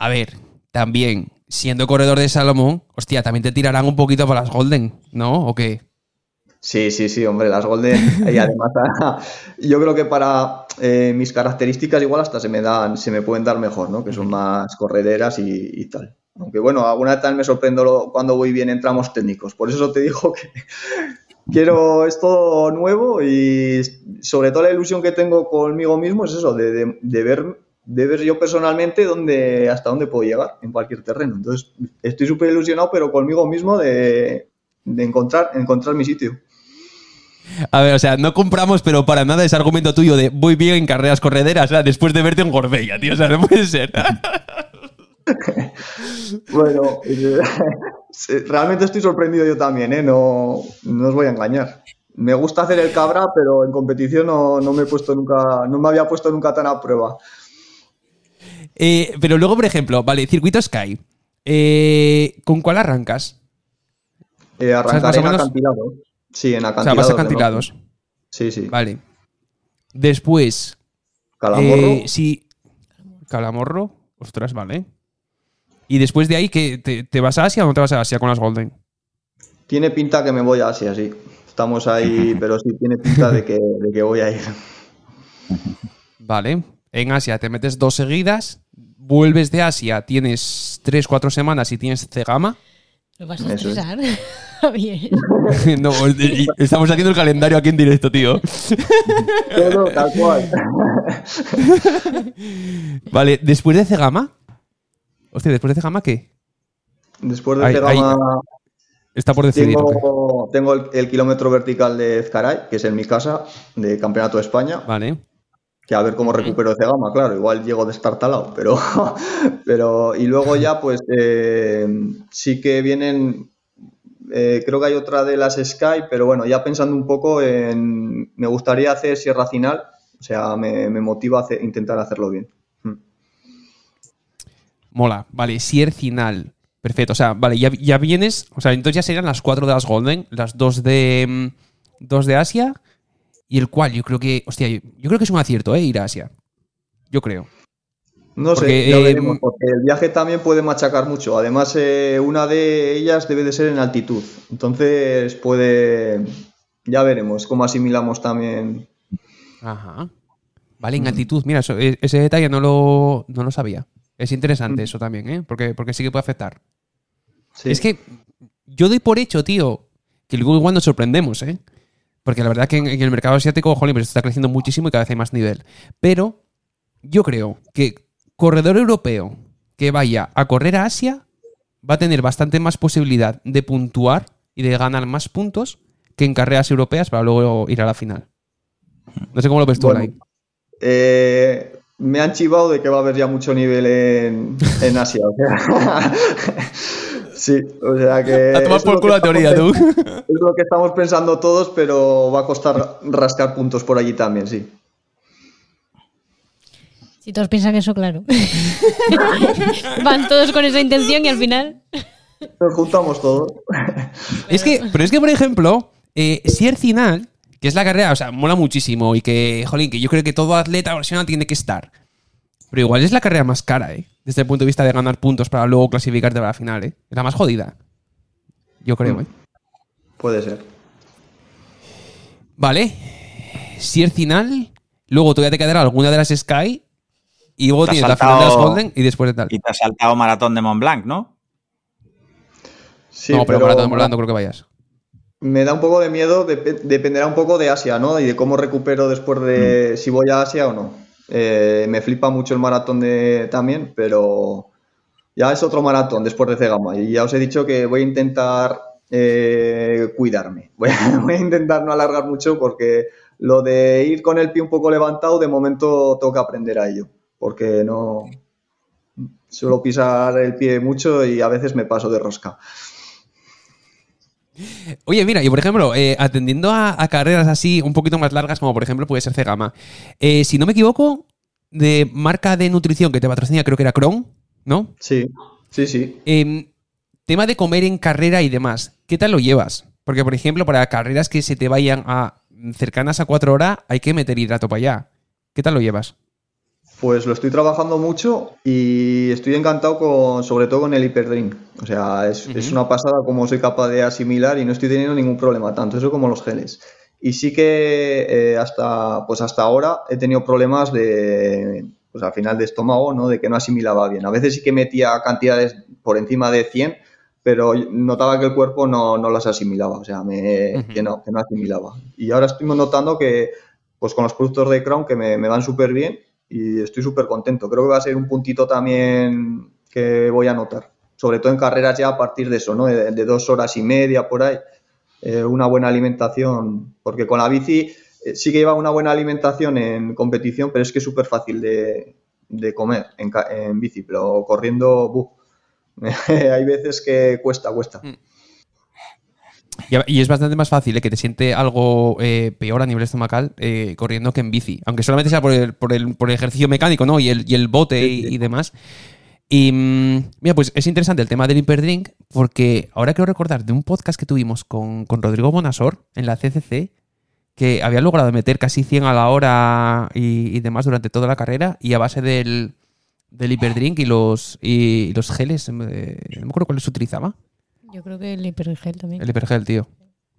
S1: A ver, también siendo corredor de Salomón, hostia, también te tirarán un poquito por las Golden, ¿no? ¿O qué?
S4: Sí, sí, sí, hombre, las Golden. [laughs] Y además, [laughs] yo creo que para eh, mis características igual hasta se me dan, se me pueden dar mejor, ¿no? Que son más correderas y, tal. Aunque bueno, alguna vez me sorprendo cuando voy bien en tramos técnicos. Por eso te digo que [laughs] quiero esto nuevo y sobre todo la ilusión que tengo conmigo mismo es eso, de, de ver de ver yo personalmente dónde, hasta dónde puedo llegar en cualquier terreno. Entonces, estoy súper ilusionado, pero conmigo mismo de, encontrar, encontrar mi sitio.
S1: A ver, o sea, no compramos, pero para nada ese argumento tuyo de voy bien en carreras correderas, o sea, después de verte en Gorbella, tío, o sea, no puede ser. [laughs]
S4: bueno, [laughs] realmente estoy sorprendido yo también, ¿eh? No, no os voy a engañar. Me gusta hacer el cabra, pero en competición no, no me he puesto nunca, no me había puesto nunca tan a prueba.
S1: Eh, pero luego, por ejemplo, vale, circuito Sky. Eh, ¿Con cuál arrancas?
S4: Eh, arrancaré en acantilados. Sí, en acantilados. O sea,
S1: vas a acantilados.
S4: Sí, sí.
S1: Vale. Después.
S4: Calamorro.
S1: Eh, sí. Calamorro. Ostras, vale. Y después de ahí, ¿qué, te, vas a Asia o no te vas a Asia con las Golden?
S4: Tiene pinta que me voy a Asia, sí. Estamos ahí, [laughs] pero sí tiene pinta de que, de que voy a ir.
S1: Vale. En Asia te metes dos seguidas vuelves de Asia, tienes 3, 4 semanas y tienes Cegama.
S2: ¿Lo vas a estresar? Bien. [laughs] [laughs]
S1: no, estamos haciendo el calendario aquí en directo, tío.
S4: Todo tal cual. [laughs]
S1: vale, después de Cegama. Hostia, después de Cegama, ¿qué?
S4: Después de Cegama.
S1: Está por decidir.
S4: Tengo, el, el, kilómetro vertical de Ezcaray, que es en mi casa, de Campeonato de España.
S1: Vale
S4: que a ver cómo recupero ese gama, claro, igual llego destartalado, [laughs] pero, pero y luego ya pues eh, sí que vienen, eh, creo que hay otra de las Sky, pero bueno, ya pensando un poco en, me gustaría hacer Sierra Final, o sea, me, motiva a intentar hacerlo bien. Hmm.
S1: Mola, vale, Sierra Final, perfecto, o sea, vale, ya, ya vienes, o sea, entonces ya serían las cuatro de las Golden, las dos de, mm, dos de Asia y el cual yo creo que, hostia, yo, creo que es un acierto, ¿eh? Ir a Asia. Yo creo.
S4: No sé, ya eh, porque el viaje también puede machacar mucho. Además, eh, una de ellas debe de ser en altitud. Entonces puede. Ya veremos cómo asimilamos también.
S1: Ajá. Vale, en altitud. Mira, e, ese detalle no lo, no lo sabía. Es interesante mm. eso también, ¿eh? Porque, porque sí que puede afectar. Es que yo doy por hecho, tío, que luego igual nos sorprendemos, ¿eh? Porque la verdad que en, el mercado asiático, jolín, pues está creciendo muchísimo y cada vez hay más nivel. Pero yo creo que corredor europeo que vaya a correr a Asia va a tener bastante más posibilidad de puntuar y de ganar más puntos que en carreras europeas para luego ir a la final. No sé cómo lo ves tú, bueno,
S4: eh, me han chivado de que va a haber ya mucho nivel en, en Asia. [laughs] Sí, o sea que.
S1: A tomar por culo la teoría, tú. [laughs]
S4: Es lo que estamos pensando todos, pero va a costar rascar puntos por allí también, sí.
S2: Si todos piensan eso, claro. [laughs] Van todos con esa intención y al final.
S4: Nos juntamos todos.
S1: es que, pero es que, por ejemplo, eh, si el final, que es la carrera, o sea, mola muchísimo y que, jolín, que yo creo que todo atleta profesional tiene que estar. Pero igual es la carrera más cara, ¿eh? Desde el punto de vista de ganar puntos para luego clasificarte para la final, ¿eh? Es la más jodida. Yo creo, ¿eh?
S4: Puede ser.
S1: Vale. Si el final, luego todavía te quedará alguna de las Sky y luego tienes la final de las Golden y después de tal.
S3: Y te has saltado maratón de Mont Blanc, ¿no?
S1: Sí, no, pero, maratón de Mont Blanc no creo que vayas.
S4: Me da un poco de miedo, dependerá un poco de Asia, ¿no? Y de cómo recupero después de mm. si voy a Asia o no. Eh, me flipa mucho el maratón de, también, pero ya es otro maratón después de Cegama. Y ya os he dicho que voy a intentar eh, cuidarme. [laughs] Voy a, intentar no alargar mucho porque lo de ir con el pie un poco levantado, de momento toca aprender a ello. porque no suelo pisar el pie mucho y a veces me paso de rosca.
S1: Oye, mira, y por ejemplo, eh, atendiendo a, carreras así un poquito más largas, como por ejemplo puede ser Cegama, eh, si no me equivoco, de marca de nutrición que te patrocina, creo que era Cron, ¿no?
S4: Sí, sí, sí.
S1: Em, tema de comer en carrera y demás, ¿qué tal lo llevas? Porque, por ejemplo, para carreras que se te vayan a cercanas a cuatro horas, hay que meter hidrato para allá. ¿Qué tal lo llevas?
S4: Pues lo estoy trabajando mucho y estoy encantado con, sobre todo con el hiperdrink. O sea, es, una pasada como soy capaz de asimilar y no estoy teniendo ningún problema, tanto eso como los geles. Y sí que eh, hasta, pues hasta ahora he tenido problemas de, pues al final de estómago, ¿no? De que no asimilaba bien. A veces sí que metía cantidades por encima de 100, pero notaba que el cuerpo no, las asimilaba, o sea, me, que, no, que no asimilaba. Y ahora estoy notando que, pues con los productos de Crown que me, me van súper bien y estoy súper contento. Creo que va a ser un puntito también que voy a notar, sobre todo en carreras ya a partir de eso, ¿no? De, dos horas y media por ahí, eh, una buena alimentación, porque con la bici eh, sí que lleva una buena alimentación en competición, pero es que es súper fácil de, comer en, en, bici, pero corriendo, [laughs] hay veces que cuesta, cuesta. Mm.
S1: Y es bastante más fácil ¿eh? que te siente algo eh, peor a nivel estomacal eh, corriendo que en bici. Aunque solamente sea por el, por el, por el ejercicio mecánico, ¿no? Y el, y el bote y, demás. Y mm, mira, pues es interesante el tema del hiperdrink, porque ahora quiero recordar de un podcast que tuvimos con, Rodrigo Bonasor en la CCC, que había logrado meter casi 100 a la hora y, demás durante toda la carrera, y a base del, del hiperdrink y los, y los geles, no me acuerdo cuáles utilizaba.
S2: Yo creo que el hipergel también.
S1: El hipergel, tío.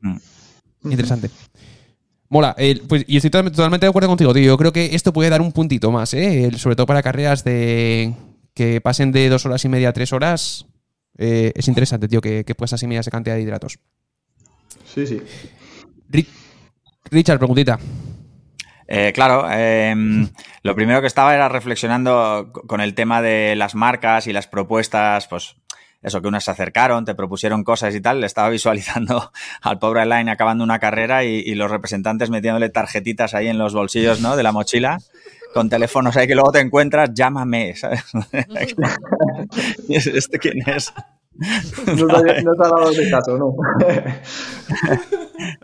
S1: Mm. Interesante. Mola, pues, y estoy totalmente de acuerdo contigo, tío. Yo creo que esto puede dar un puntito más, ¿eh? sobre todo para carreras de que pasen de dos horas y media a tres horas. Eh, es interesante, tío, que, que puedas asimilar esa cantidad de hidratos.
S4: Sí, sí.
S1: Richard, preguntita.
S3: Eh, claro, em, lo primero que estaba era reflexionando con el tema de las marcas y las propuestas, pues eso, que unas se acercaron, te propusieron cosas y tal, le estaba visualizando [laughs] al pobre Line acabando una carrera y, los representantes metiéndole tarjetitas ahí en los bolsillos, ¿no? De la mochila, con teléfonos ahí que luego te encuentras, llámame, ¿sabes? [laughs] [laughs] ¿Este quién es? [laughs]
S4: No, te, ha dado ese caso, ¿no? [laughs]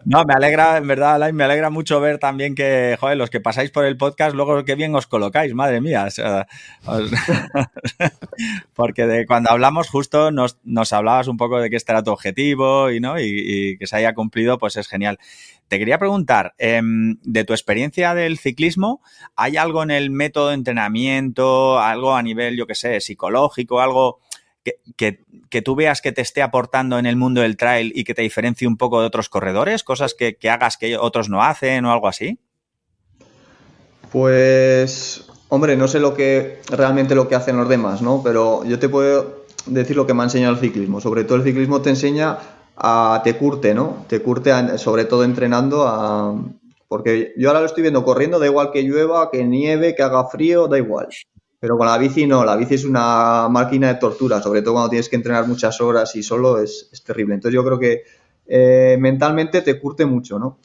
S3: No, me alegra, en verdad, Alain, me alegra mucho ver también que, joder, los que pasáis por el podcast, luego qué bien os colocáis, madre mía. [laughs] porque de cuando hablamos justo nos, hablabas un poco de que este era tu objetivo y, ¿no? y, que se haya cumplido, pues es genial. Te quería preguntar, em, de tu experiencia del ciclismo, ¿hay algo en el método de entrenamiento, algo a nivel, yo qué sé, psicológico, algo que, tú veas que te esté aportando en el mundo del trail y que te diferencie un poco de otros corredores? ¿Cosas que, hagas que otros no hacen o algo así?
S4: Pues, hombre, no sé lo que realmente lo que hacen los demás, ¿no? Pero yo te puedo decir lo que me ha enseñado el ciclismo. Sobre todo el ciclismo te enseña a te curte, ¿no? Te curte sobre todo entrenando a porque yo ahora lo estoy viendo corriendo, da igual que llueva, que nieve, que haga frío, da igual. Pero con la bici no, la bici es una máquina de tortura, sobre todo cuando tienes que entrenar muchas horas y solo es, terrible. Entonces yo creo que eh, mentalmente te curte mucho, ¿no?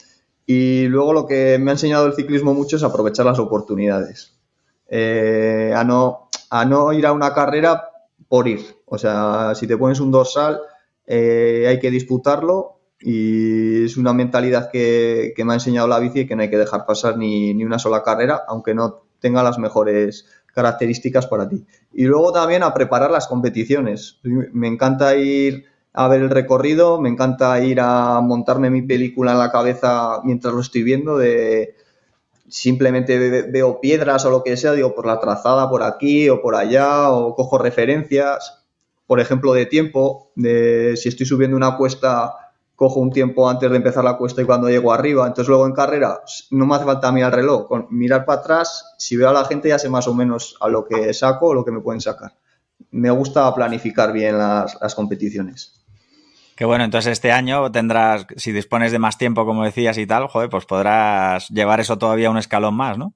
S4: Y luego lo que me ha enseñado el ciclismo mucho es aprovechar las oportunidades. Eh, a, no, a no ir a una carrera por ir. O sea, si te pones un dorsal, eh, hay que disputarlo y es una mentalidad que, que, me ha enseñado la bici que no hay que dejar pasar ni, ni una sola carrera, aunque no tenga las mejores características para ti. Y luego también a preparar las competiciones. Me encanta ir a ver el recorrido, me encanta ir a montarme mi película en la cabeza mientras lo estoy viendo, de simplemente veo piedras o lo que sea, digo por la trazada por aquí o por allá, o cojo referencias, por ejemplo, de tiempo, de si estoy subiendo una cuesta cojo un tiempo antes de empezar la cuesta y cuando llego arriba. Entonces luego en carrera no me hace falta mirar el reloj, con mirar para atrás, si veo a la gente ya sé más o menos a lo que saco o lo que me pueden sacar. Me gusta planificar bien las, las competiciones.
S3: Qué bueno, entonces este año tendrás, si dispones de más tiempo, como decías y tal, joder, pues podrás llevar eso todavía un escalón más, ¿no?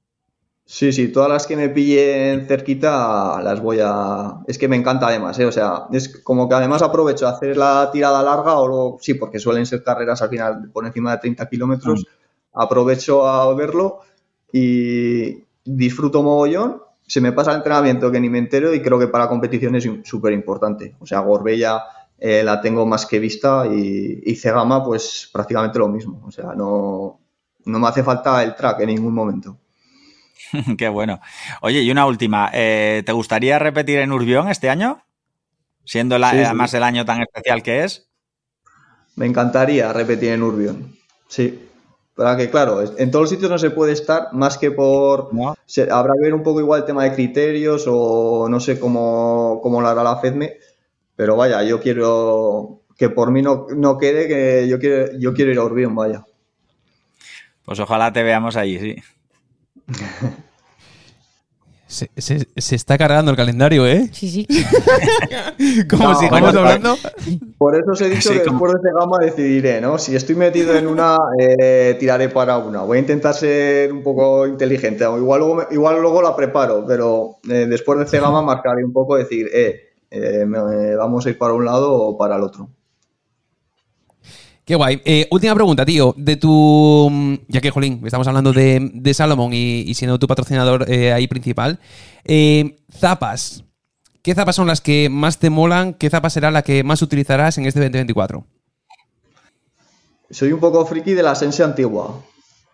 S4: Sí, sí, todas las que me pillen cerquita las voy a... Es que me encanta además, ¿eh? O sea, es como que además aprovecho a hacer la tirada larga o lo... Sí, porque suelen ser carreras al final por encima de 30 kilómetros. Mm. Aprovecho a verlo y disfruto mogollón se me pasa el entrenamiento que ni me entero y creo que para competición es súper importante. O sea, Gorbella eh, la tengo más que vista y, y Cegama pues prácticamente lo mismo. O sea, no, no me hace falta el track en ningún momento. [laughs]
S3: Qué bueno. Oye, y una última. Eh, ¿Te gustaría repetir en Urbión este año? Siendo la,
S4: Sí, sí.
S3: además el año tan especial que es.
S4: Me encantaría repetir en Urbión. Sí. Para que, claro, en todos los sitios no se puede estar más que por.
S3: ¿no?
S4: se- habrá que ver un poco igual el tema de criterios o no sé cómo, cómo lo hará la FEDME. Pero vaya, yo quiero que por mí no, no quede que yo quiero, yo quiero ir a Urbión, vaya.
S3: Pues ojalá te veamos allí, sí.
S1: Se, se- se está cargando el calendario, ¿eh?
S2: Sí, sí. [laughs]
S1: Como
S4: No,
S1: hablando.
S4: Por eso os he dicho
S3: Sí,
S4: que
S3: como-
S4: después de ese gama decidiré, ¿no? Si estoy metido en una, eh, tiraré para una. Voy a intentar ser un poco inteligente. o Igual luego, igual luego la preparo, pero eh, después de ese gama marcaré un poco, decir, eh, eh, me- vamos a ir para un lado o para el otro.
S1: Qué guay. Eh, última pregunta, tío. De tu. mm, Ya que, Jolín, estamos hablando de, de Salomón y, y siendo tu patrocinador eh, ahí principal. eh, zapas. ¿Qué zapas son las que más te molan? ¿Qué zapa será la que más utilizarás en este 2024?
S4: Soy un poco friki de la Sense antigua,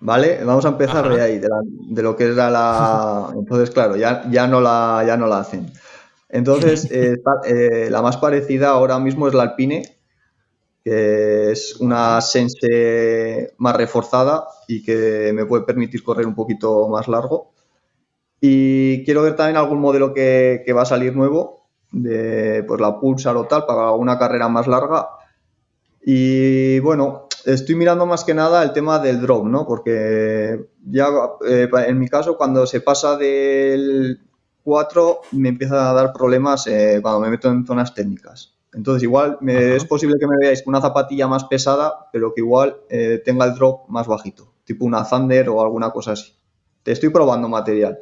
S4: ¿vale? Vamos a empezar
S1: Ajá.
S4: de ahí, de, la- de lo que era la... [laughs] Entonces, claro, ya, ya, no, la, ya no la hacen. Entonces, [laughs] eh, la más parecida ahora mismo es la Alpine, que es una Sense más reforzada y que me puede permitir correr un poquito más largo. Y quiero ver también algún modelo que, que va a salir nuevo, de pues la Pulsar o tal, para una carrera más larga. Y bueno, estoy mirando más que nada el tema del drop, ¿no? Porque ya eh, en mi caso, cuando se pasa del 4, me empieza a dar problemas eh, cuando me meto en zonas técnicas. Entonces, igual me- es posible que me veáis con una zapatilla más pesada, pero que igual eh, tenga el drop más bajito, tipo una Thunder o alguna cosa así. Te estoy probando material.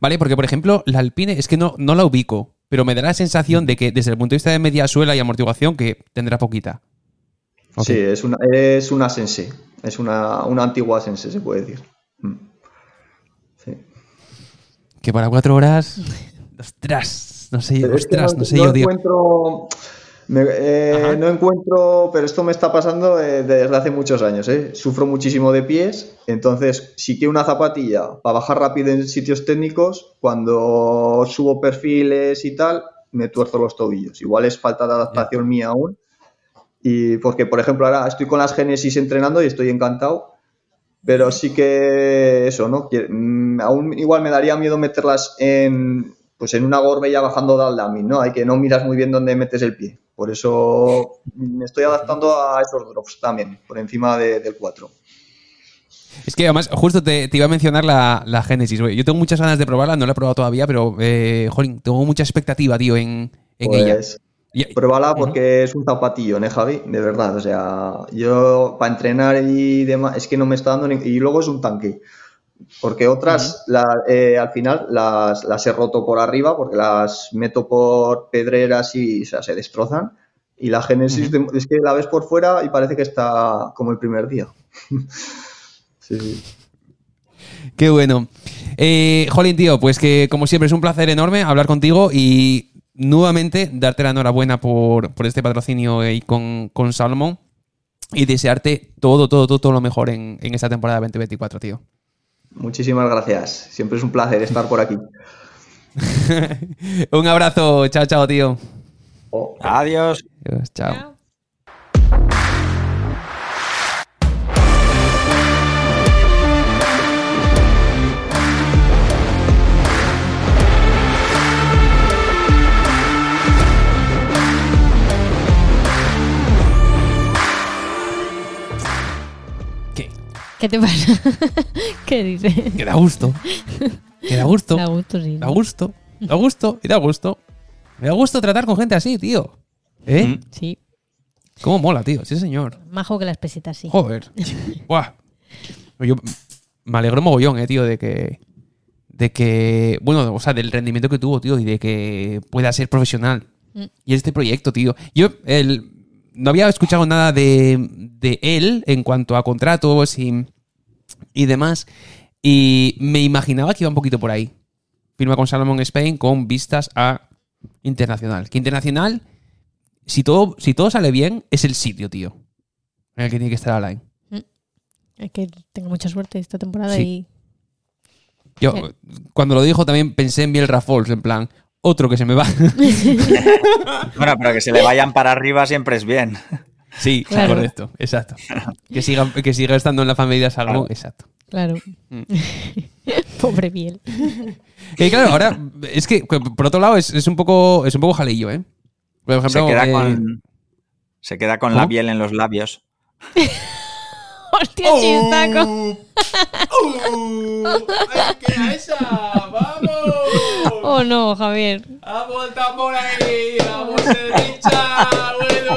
S1: Vale, porque por ejemplo, la Alpine es que no, no la ubico, pero me da la sensación de que desde el punto de vista de media suela y amortiguación que tendrá poquita.
S4: Sí, es una, es una Sense, es una, una antigua Sense, se puede decir. Mm. Sí.
S1: Que para cuatro horas. [laughs] Ostras, no sé,
S4: Pero es que
S1: ostras, no, sé yo,
S4: encuentro, me- eh, no encuentro, pero esto me está pasando eh, desde hace muchos años. ¿eh? Sufro muchísimo de pies, entonces si quiero una zapatilla para bajar rápido en sitios técnicos, cuando subo perfiles y tal, me tuerzo los tobillos. Igual es falta de adaptación mía aún. Y porque, por ejemplo, ahora estoy con las Genesis entrenando y estoy encantado. Pero sí que eso, ¿no? Que, mm, aún igual me daría miedo meterlas en, pues en una gorbella bajando de Aldamín, ¿no? Hay que no miras muy bien dónde metes el pie. Por eso me estoy adaptando a esos drops también, por encima de- del 4.
S1: Es que además, justo te, te iba a mencionar la, la Genesis. Yo tengo muchas ganas de probarla, no la he probado todavía, pero, eh, jolín, tengo mucha expectativa, tío, en, en ella.
S4: Pues
S1: Y-
S4: pruébala porque es un zapatillo, ¿eh, Javi? De verdad, o sea, yo para entrenar y demás, es que no me está dando ni... Y luego es un tanque. Porque otras, la- eh, al final, las, las he roto por arriba porque las meto por pedreras y o sea, se destrozan. Y la Genesis de- es que la ves por fuera y parece que está como el primer día. [laughs] sí, sí.
S1: Qué bueno. Eh, jolín, tío, pues que como siempre es un placer enorme hablar contigo y nuevamente darte la enhorabuena por, por este patrocinio ahí con, con Salomon y desearte todo, todo, todo, todo lo mejor en, en esta temporada 2024, tío.
S4: Muchísimas gracias. Siempre es un placer estar por aquí. [laughs]
S1: un abrazo, chao, chao, tío.
S4: Oh.
S3: Adiós.
S1: Adiós, chao. ¿Qué
S2: te pasa? [laughs] ¿Qué dices?
S1: Que da gusto. Que da gusto.
S2: Da gusto, sí.
S1: Da gusto. Da gusto y da gusto. Me da gusto tratar con gente así, tío. ¿Eh?
S3: Mm.
S2: Sí.
S1: ¿Cómo mola, tío? Sí, señor.
S2: Majo que las pesetas, sí.
S1: Joder. [laughs] Buah. Yo me alegro mogollón, eh, tío, de que. De que. Bueno, o sea, del rendimiento que tuvo, tío, y de que pueda ser profesional.
S2: Mm.
S1: Y este proyecto, tío. Yo el, no había escuchado nada de, de él en cuanto a contratos y, y demás. Y me imaginaba que iba un poquito por ahí. Firma con Salomon Spain con vistas a internacional. Que internacional, si todo, si todo sale bien, es el sitio, tío. En el que tiene que estar Alain.
S2: Es que tengo mucha suerte esta temporada
S1: Sí.
S2: y.
S1: Yo,
S2: Sí.
S1: cuando lo dijo, también pensé en Biel Rafols, en plan, otro que se me va. [laughs]
S3: Bueno, pero que se le vayan para arriba siempre es bien.
S1: sí,
S2: Claro.
S1: correcto, exacto. Que siga, que siga estando en la familia
S3: Claro.
S1: exacto.
S2: Claro.
S1: Mm. [laughs]
S2: Pobre piel.
S1: Y [laughs] claro, ahora, es que, por otro lado, es, es un poco es un poco jaleillo, ¿eh? Por ejemplo,
S3: Se queda
S1: eh,
S3: con, se queda con
S1: ¿Cómo?
S3: la piel en los labios.
S2: ¡Hostia, chistaco!
S1: ¡Vamos!
S2: Oh no, Javier.
S1: ¡Vamos, tambor ahí! ¡Vamos, el Richa! ¡Bueno!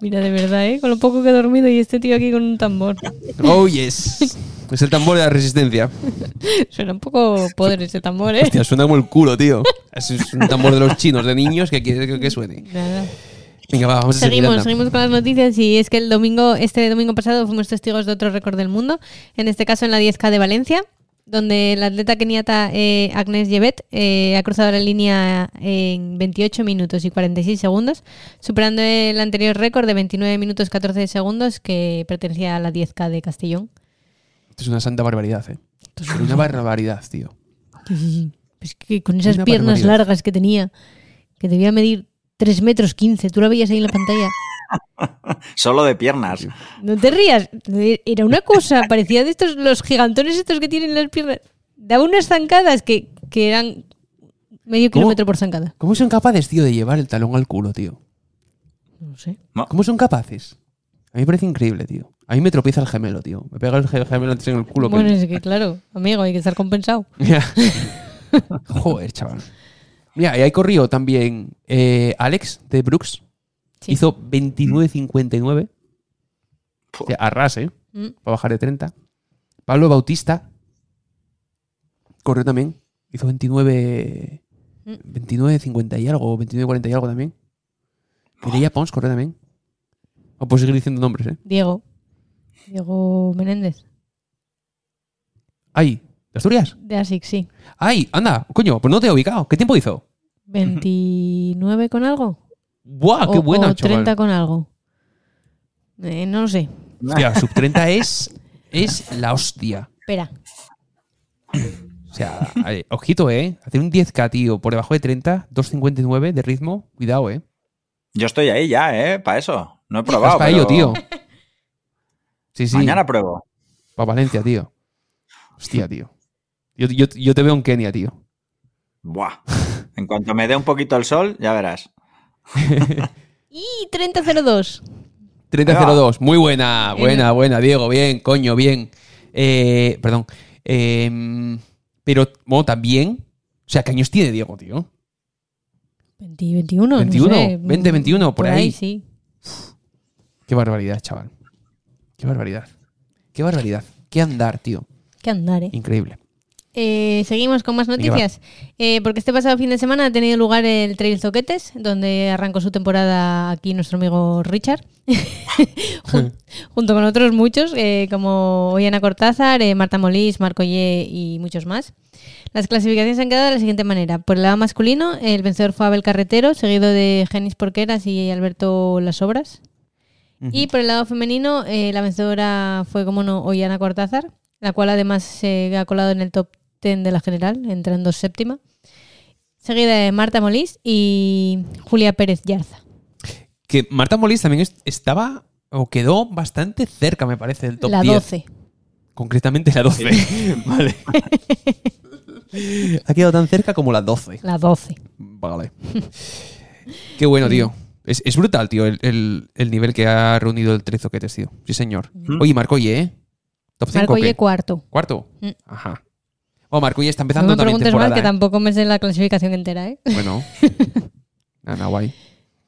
S2: Mira, de verdad, ¿eh? Con lo poco que he dormido y este tío aquí con un tambor.
S1: ¡Oh, yes! Es el tambor de la resistencia. [laughs]
S2: Suena un poco poder ese tambor, ¿eh?
S1: Hostia, suena como el culo, tío. Es un tambor de los chinos, de niños, que quiere que, que suene.
S2: Nada.
S1: Venga, va, vamos a seguir.
S2: Seguimos,
S1: anda.
S2: seguimos con las noticias y es que el domingo, este domingo pasado fuimos testigos de otro récord del mundo, en este caso en la 10K de Valencia, donde la atleta keniata eh, Agnes Yevet eh, ha cruzado la línea en 28 minutos y 46 segundos, superando el anterior récord de 29 minutos 14 segundos que pertenecía a la 10K de Castellón.
S1: Esto es una santa barbaridad, eh. Esto es una barbaridad, tío.
S2: Pues que con esas
S1: Una
S2: piernas
S1: barbaridad.
S2: largas que tenía, que debía medir 3 metros 15, tú la veías ahí en la pantalla. [laughs]
S3: Solo de piernas.
S2: No te rías. Era una cosa, parecía de estos, los gigantones estos que tienen las piernas. Daba unas zancadas que, que eran medio kilómetro por zancada.
S1: ¿Cómo son capaces, tío, de llevar el talón al culo, tío?
S2: No sé.
S1: ¿Cómo son capaces? A mí me parece increíble, tío. A mí me tropieza el gemelo, tío. Me pega el ge- gemelo antes en el culo. que-
S2: Bueno, es que claro, amigo, hay que estar compensado. [laughs]
S1: Ya. Joder, chaval. Mira, y ahí corrió también eh, Alex de Brooks.
S2: Sí.
S1: Hizo 29.59.
S3: Puh.
S1: O sea, arras, ¿eh?
S2: Mm.
S1: Para bajar de 30. Pablo Bautista corrió también. Hizo 29.
S2: Mm.
S1: 29.50 y algo, 29.40 y algo también. Mireia Pons corrió también. O puedo seguir diciendo nombres, ¿eh?
S2: Diego. Diego Menéndez.
S1: ¡Ay! ¿De Asturias?
S2: De ASIC, sí.
S1: ¡Ay! Anda, coño, pues no te he ubicado. ¿Qué tiempo hizo?
S2: ¿29 con algo?
S1: ¡Buah, qué
S2: o,
S1: buena,
S2: o
S1: chaval!
S2: 30 con algo. Eh, no lo sé.
S1: Hostia, [laughs] sub 30 es, es la hostia.
S2: Espera.
S1: O sea, eh, ojito, ¿eh? Hacer un 10K, tío, por debajo de 30, 2.59 de ritmo, cuidado, ¿eh?
S3: Yo estoy ahí ya, ¿eh? Para eso. No he probado.
S1: para ello, tío. [laughs] Sí, sí.
S3: Mañana pruebo.
S1: Para Valencia, tío. Hostia, tío. Yo, yo- yo te veo en Kenia, tío.
S3: Buah. En cuanto me dé un poquito el sol, ya verás. [laughs]
S2: Y 3002.
S1: 30-02. Muy buena, buena, buena, Diego. Bien, coño, bien. Eh, perdón. Eh, pero, bueno, también. O sea, ¿qué años tiene Diego, tío?
S2: 20, 21.
S1: 21,
S2: no sé.
S1: 20, 21, por ahí.
S2: sí.
S1: Qué barbaridad, chaval. Qué barbaridad. Qué barbaridad. Qué andar, tío.
S2: Qué andar, ¿eh?
S1: Increíble.
S2: Eh, seguimos con más noticias. Eh, porque este pasado fin de semana ha tenido lugar el Trail Zoquetes, donde arrancó su temporada aquí nuestro amigo Richard, [laughs] Jun- [laughs] junto con otros muchos, eh, como Ollana Cortázar, eh, Marta Molís, Marco Ye y muchos más. Las clasificaciones han quedado de la siguiente manera. Por el lado masculino, el vencedor fue Abel Carretero, seguido de Genis Porqueras y Alberto Las Obras. Y por el lado femenino, eh, la vencedora fue, como no, Ollana Cortázar, la cual además se ha colado en el top 10 de la general, entrando séptima. Seguida de Marta Molís y Julia Pérez Yarza.
S1: Que Marta Molís también est- estaba o quedó bastante cerca, me parece, del top
S2: la
S1: 10.
S2: 12.
S1: Concretamente la 12. [laughs] vale. [laughs] ha quedado tan cerca como la 12.
S2: La 12.
S1: Vale. Qué bueno, tío. Es, es brutal, tío, el, el- el nivel que ha reunido el Trezoquetes, tío. Sí, señor. Oye, Marcoye, ¿eh? ¿Top 5
S2: Marco
S1: o qué?
S2: Ye cuarto.
S1: ¿Cuarto?
S2: Mm.
S1: Ajá. Oh, Marcoye está
S2: No
S1: empezando
S2: me
S1: también temporada.
S2: más, que
S1: ¿eh?
S2: tampoco me sé la clasificación entera, ¿eh?
S1: Bueno. [laughs] Nada, guay.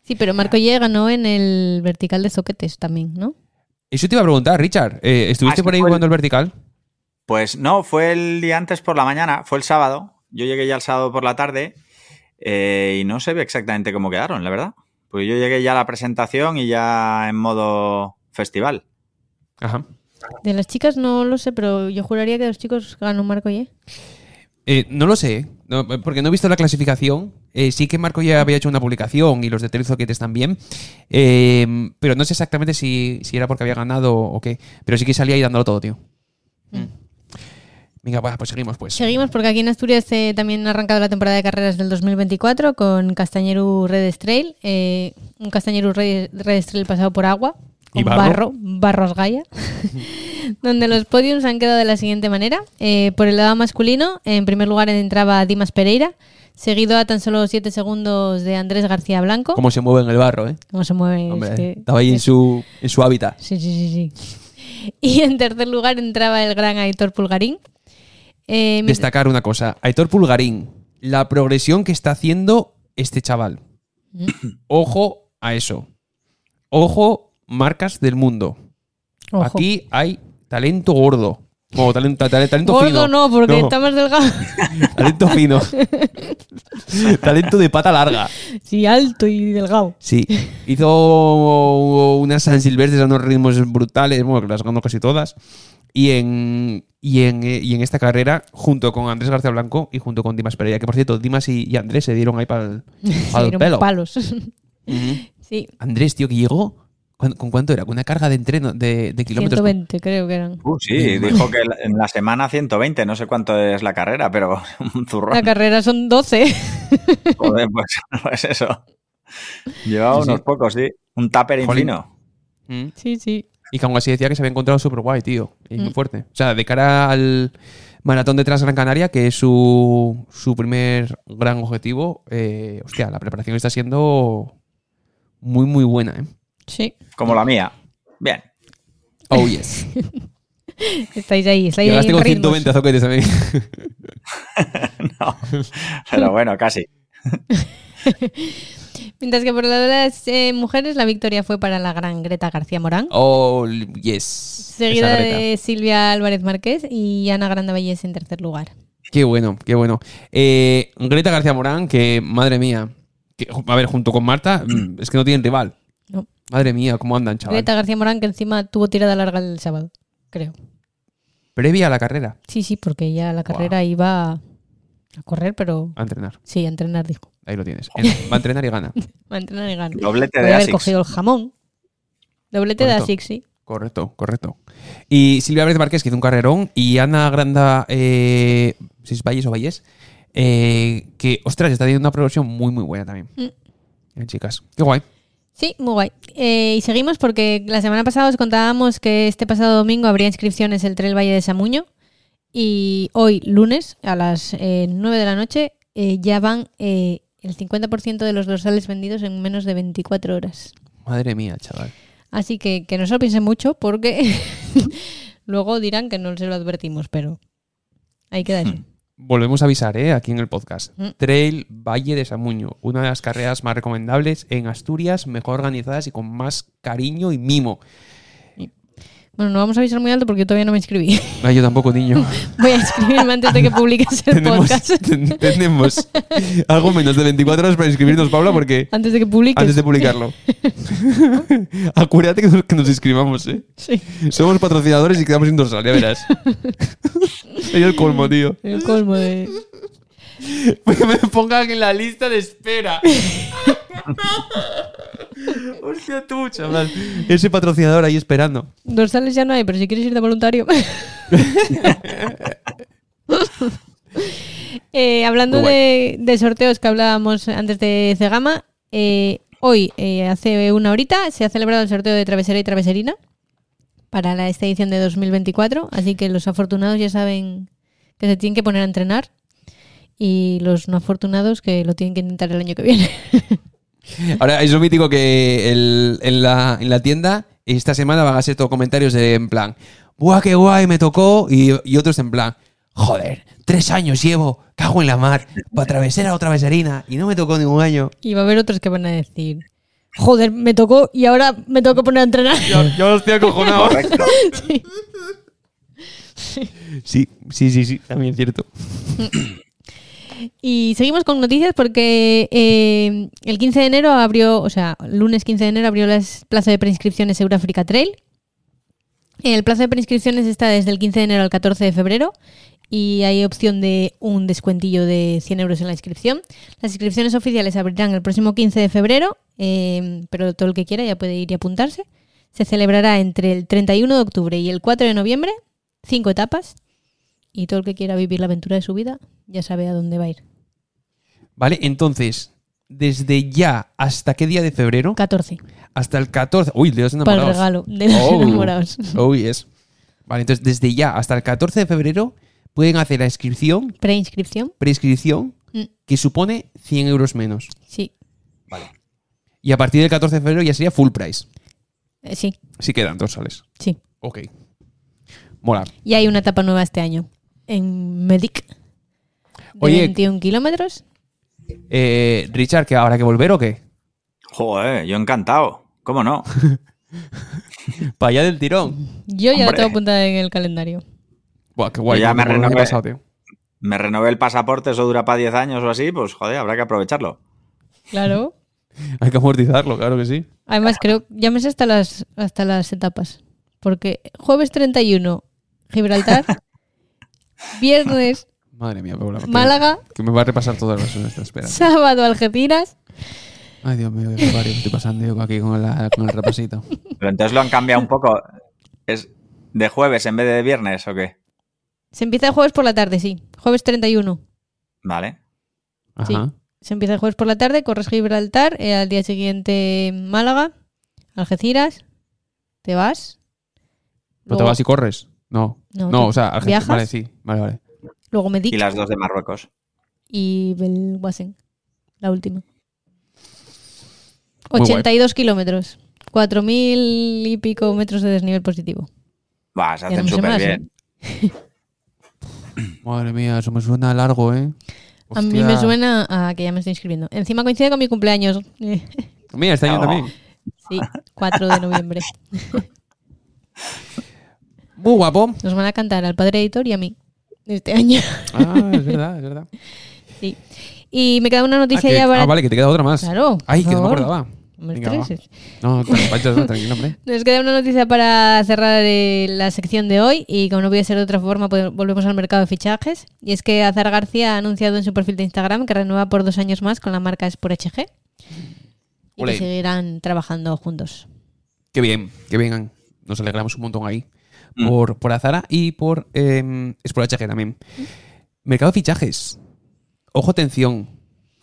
S2: Sí, pero Marco Ye ganó en el vertical de Zoquetes también, ¿no?
S1: Eso te iba a preguntar, Richard. eh, ¿Estuviste
S3: Ah,
S1: por ahí
S3: el-
S1: jugando el vertical?
S3: Pues no, fue el día antes por la mañana, fue el sábado. Yo llegué ya el sábado por la tarde eh, y no sé exactamente cómo quedaron, la verdad. Porque yo llegué ya a la presentación y ya en modo festival.
S1: Ajá.
S2: De las chicas no lo sé, pero yo juraría que los chicos ganó Marco Y.
S1: Eh, no lo sé, no, porque no he visto la clasificación. Eh, sí que Marco ya había hecho una publicación y los de Telezoquetes también. Eh, pero no sé exactamente si, si era porque había ganado o qué. Pero sí que salía ahí dándolo todo, tío. Mm. Venga, pues seguimos, pues.
S2: Seguimos porque aquí en Asturias eh, también ha arrancado la temporada de carreras del 2024 con Castañeru Red Trail. eh, un Castañeru Red, Trail pasado por agua,
S1: ¿Y
S2: con
S1: barro?
S2: barro, barros Gaia, [laughs] donde los podiums han quedado de la siguiente manera. Eh, por el lado masculino, en primer lugar entraba Dimas Pereira, seguido a tan solo 7 segundos de Andrés García Blanco.
S1: Cómo se mueve en el barro, ¿eh?
S2: ¿Cómo se mueve?
S1: Hombre,
S2: Es que-
S1: estaba ahí en su, en su hábitat.
S2: Sí, sí, sí, sí. [laughs] Y en tercer lugar entraba el gran Aitor Pulgarín. Eh,
S1: Destacar una cosa. Aitor Pulgarín, la progresión que está haciendo este chaval.
S2: Mm. [coughs]
S1: Ojo a eso. Ojo, marcas del mundo.
S2: Ojo.
S1: Aquí hay talento gordo. O talento, tale- talento
S2: Gordo
S1: fino.
S2: no, porque
S1: No,
S2: está más delgado. [laughs]
S1: Talento fino. [laughs] talento de pata larga.
S2: sí, alto y delgado.
S1: Sí. Hizo unas San Silvestres a unos ritmos brutales, bueno, que las ganó casi todas. Y en, y, en, y en esta carrera, junto con Andrés García Blanco y junto con Dimas Pereira, que por cierto, Dimas y, y Andrés se dieron ahí para el, [laughs] pelo.
S2: palos. Sí,
S1: Andrés, tío, que llegó. ¿Con, cuánto era? Con una carga de entreno de, de kilómetros.
S2: 120 creo que eran.
S3: Uh, sí, dijo que en la semana 120, no sé cuánto es la carrera, pero [laughs] un zurrón.
S2: La carrera son 12.
S3: Joder, pues, [laughs] pues eso. Llevaba
S1: Sí, sí.
S3: unos pocos, sí. Un tupper infino.
S1: Mm.
S2: sí, sí.
S1: Y que aún así decía que se había encontrado súper guay, tío. Y muy
S2: Mm.
S1: fuerte. O sea, de cara al maratón de Transgran Canaria, que es su, su primer gran objetivo, eh, hostia, la preparación está siendo muy, muy buena, ¿eh?
S2: Sí.
S3: Como la mía. Bien.
S1: Oh, yes. [laughs]
S2: Estáis ahí, estáis ahí
S1: Llegaste con
S2: ritmos.
S1: 120 azoquetes también.
S3: No. Pero bueno, casi. [laughs]
S2: Mientras que por lado de las eh, mujeres, la victoria fue para la gran Greta García Morán.
S1: Oh, yes.
S2: Seguida de Silvia Álvarez Márquez y Ana Granda Vallés en tercer lugar.
S1: Qué bueno, qué bueno. Eh, Greta García Morán, que madre mía. que, a ver, junto con Marta, [clears throat] es que no tienen rival. Madre mía, cómo andan, chaval.
S2: Greta García Morán que encima tuvo tirada larga el sábado, creo.
S1: Previa a la carrera,
S2: Sí, sí, porque ya la carrera iba a correr, pero
S1: a entrenar.
S2: sí, a entrenar, dijo.
S1: Ahí lo tienes. [laughs] En- Va a entrenar y gana.
S2: Va a entrenar y gana.
S3: Doblete
S2: Podría
S3: de
S2: haber
S3: Asics.
S2: cogido el jamón. Doblete de. Asics, sí.
S1: Correcto, correcto. Y Silvia Álvarez Márquez, que hizo un carrerón, y Ana Granda, eh, si es Valles o Valles, eh, que, ostras, está teniendo una progresión muy, muy buena también.
S2: Mm.
S1: Eh, chicas, qué guay.
S2: Sí, muy guay. Eh, y seguimos porque la semana pasada os contábamos que este pasado domingo habría inscripciones el Trail Valle de Samuño y hoy, lunes, a las eh, 9 de la noche, eh, ya van eh, el 50% de los dorsales vendidos en menos de 24 horas.
S1: Madre mía, chaval.
S2: Así que que no se lo piensen mucho porque [laughs] luego dirán que no se lo advertimos, pero ahí queda eso.
S1: Volvemos a avisar, ¿eh? Aquí en el podcast.
S2: Mm.
S1: Trail Valle de Samuño, una de las carreras más recomendables en Asturias, mejor organizadas y con más cariño y mimo.
S2: Bueno, no vamos a avisar muy alto porque yo todavía no me inscribí.
S1: Ay, yo tampoco, niño. [laughs]
S2: Voy a inscribirme antes de que publiques el
S1: tenemos,
S2: podcast. [laughs]
S1: ten- tenemos algo menos de 24 horas para inscribirnos, Paula, porque
S2: Antes de que publiques.
S1: antes de publicarlo. [laughs] Acuérdate que nos, que nos inscribamos, ¿eh?
S2: Sí.
S1: Somos patrocinadores y quedamos sin dorsal, ya verás. Soy el colmo, tío.
S2: El colmo de...
S1: Que me pongan en la lista de espera. [laughs] Hostia tú, chaval. Ese patrocinador ahí esperando.
S2: Dorsales ya no hay, pero si quieres ir de voluntario. [laughs] Eh, hablando de sorteos que hablábamos antes de Cegama, eh, hoy, eh, hace una horita, se ha celebrado el sorteo de Travesera y Traveserina para la, esta edición de 2024. Así que los afortunados ya saben que se tienen que poner a entrenar y los no afortunados que lo tienen que intentar el año que viene. [laughs]
S1: Ahora, es lo mítico que el- en, la, en la tienda esta semana van a ser todos comentarios de en plan, ¡buah, qué guay, me tocó! Y, y otros en plan, joder, tres años llevo, cago en la mar, para travesera o traveserina, y no me tocó ningún año.
S2: Y va a haber otros que van a decir, joder, me tocó y ahora me tengo que poner a entrenar.
S1: Yo, yo lo estoy acojonado.
S3: Correcto.
S1: Sí, sí, sí, sí, también es cierto. [laughs]
S2: Y seguimos con noticias porque eh, el 15 de enero abrió, o sea, lunes 15 de enero abrió la plaza de preinscripciones Eurafrica Trail. El plazo de preinscripciones está desde el 15 de enero al 14 de febrero y hay opción de un descuentillo de 100 euros en la inscripción. Las inscripciones oficiales abrirán el próximo 15 de febrero, eh, pero todo el que quiera ya puede ir y apuntarse. Se celebrará entre el 31 de octubre y el 4 de noviembre, cinco etapas, y todo el que quiera vivir la aventura de su vida ya sabe a dónde va a ir.
S1: Vale, entonces, desde ya hasta qué día de febrero?
S2: 14,
S1: Hasta el 14. Uy, de los
S2: para el
S1: enamorados.
S2: regalo de los
S1: Oh.
S2: enamorados. [laughs]
S1: Oh, yes. Vale, entonces desde ya hasta el 14 de febrero pueden hacer la inscripción,
S2: Preinscripción,
S1: preinscripción,
S2: Mm.
S1: que supone 100 euros menos.
S2: sí,
S1: Y a partir del 14 de febrero ya sería full price.
S2: eh, sí,
S1: Si quedan dos sales.
S2: sí.
S1: Ok. Mola.
S2: Y hay una etapa nueva este año en Medic de
S1: Oye.
S2: 21 kilómetros.
S1: Eh, Richard, ¿que habrá que volver o qué?
S3: Joder, yo encantado. ¿Cómo no? [laughs]
S1: Para allá del tirón.
S2: Yo ya
S3: Hombre.
S2: tengo apuntada en el calendario.
S1: Buah, qué guay.
S3: Yo ya me renové.
S1: pasado, tío.
S3: Me renové el pasaporte, eso dura para 10 años o así, pues joder, habrá que aprovecharlo.
S2: Claro. [laughs]
S1: Hay que amortizarlo, claro que sí.
S2: Además, creo, ya me sé hasta las, hasta las etapas. Porque jueves 31, Gibraltar. [laughs] viernes, [laughs]
S1: Madre mía, Paula, que-
S2: Málaga.
S1: Que me va a repasar todas las versiones. Espera. [laughs]
S2: sábado, Algeciras.
S1: Ay, Dios mío, qué barrio estoy pasando yo aquí con, la- con el repasito. [laughs]
S3: Pero entonces lo han cambiado un poco. ¿Es de jueves en vez de viernes o qué?
S2: Se empieza el jueves por la tarde, sí. Jueves 31.
S3: Vale.
S2: Sí.
S1: Ajá.
S2: Se empieza el jueves por la tarde, corres Gibraltar, eh, al día siguiente Málaga, Algeciras, te vas.
S1: ¿Pero te
S2: Luego-
S1: vas y corres? No.
S2: No,
S1: o sea, Argentina.
S2: ¿viajas?
S1: Vale, sí. Vale, vale.
S2: Luego Medic
S3: Y las dos de Marruecos.
S2: y Belwasen, la última.
S1: Muy guay.
S2: 82 kilómetros, 4.000 y pico metros de desnivel positivo.
S3: Va, se hacen
S2: me
S3: súper bien.
S1: Madre mía, eso me suena largo, ¿eh?
S2: A mí me suena a que ya me estoy inscribiendo. Encima coincide con mi cumpleaños.
S1: Mira, este año
S3: No.
S1: también.
S2: Sí, 4 de noviembre. [laughs]
S1: Muy guapo.
S2: Nos van a cantar al padre editor y a mí este año.
S1: Ah, es verdad, es verdad. [laughs]
S2: Sí. Y me queda una
S1: Ah,
S2: noticia
S1: que-
S2: ya para...
S1: ah, vale, que te queda otra más.
S2: Claro,
S1: Ay, que no me acordaba. Venga. No, tranquilo, hombre. [laughs]
S2: Nos queda una noticia para cerrar eh, la sección de hoy y como no voy a ser de otra forma, pues volvemos al mercado de fichajes. Y es que Azar García ha anunciado en su perfil de Instagram que renueva por dos años más con la marca Sport HG y que seguirán trabajando juntos.
S1: Qué bien, que vengan. Nos alegramos un montón ahí.
S3: Mm.
S1: Por, por Azara y por eh, Sport HG también. Mercado de fichajes. Ojo, atención.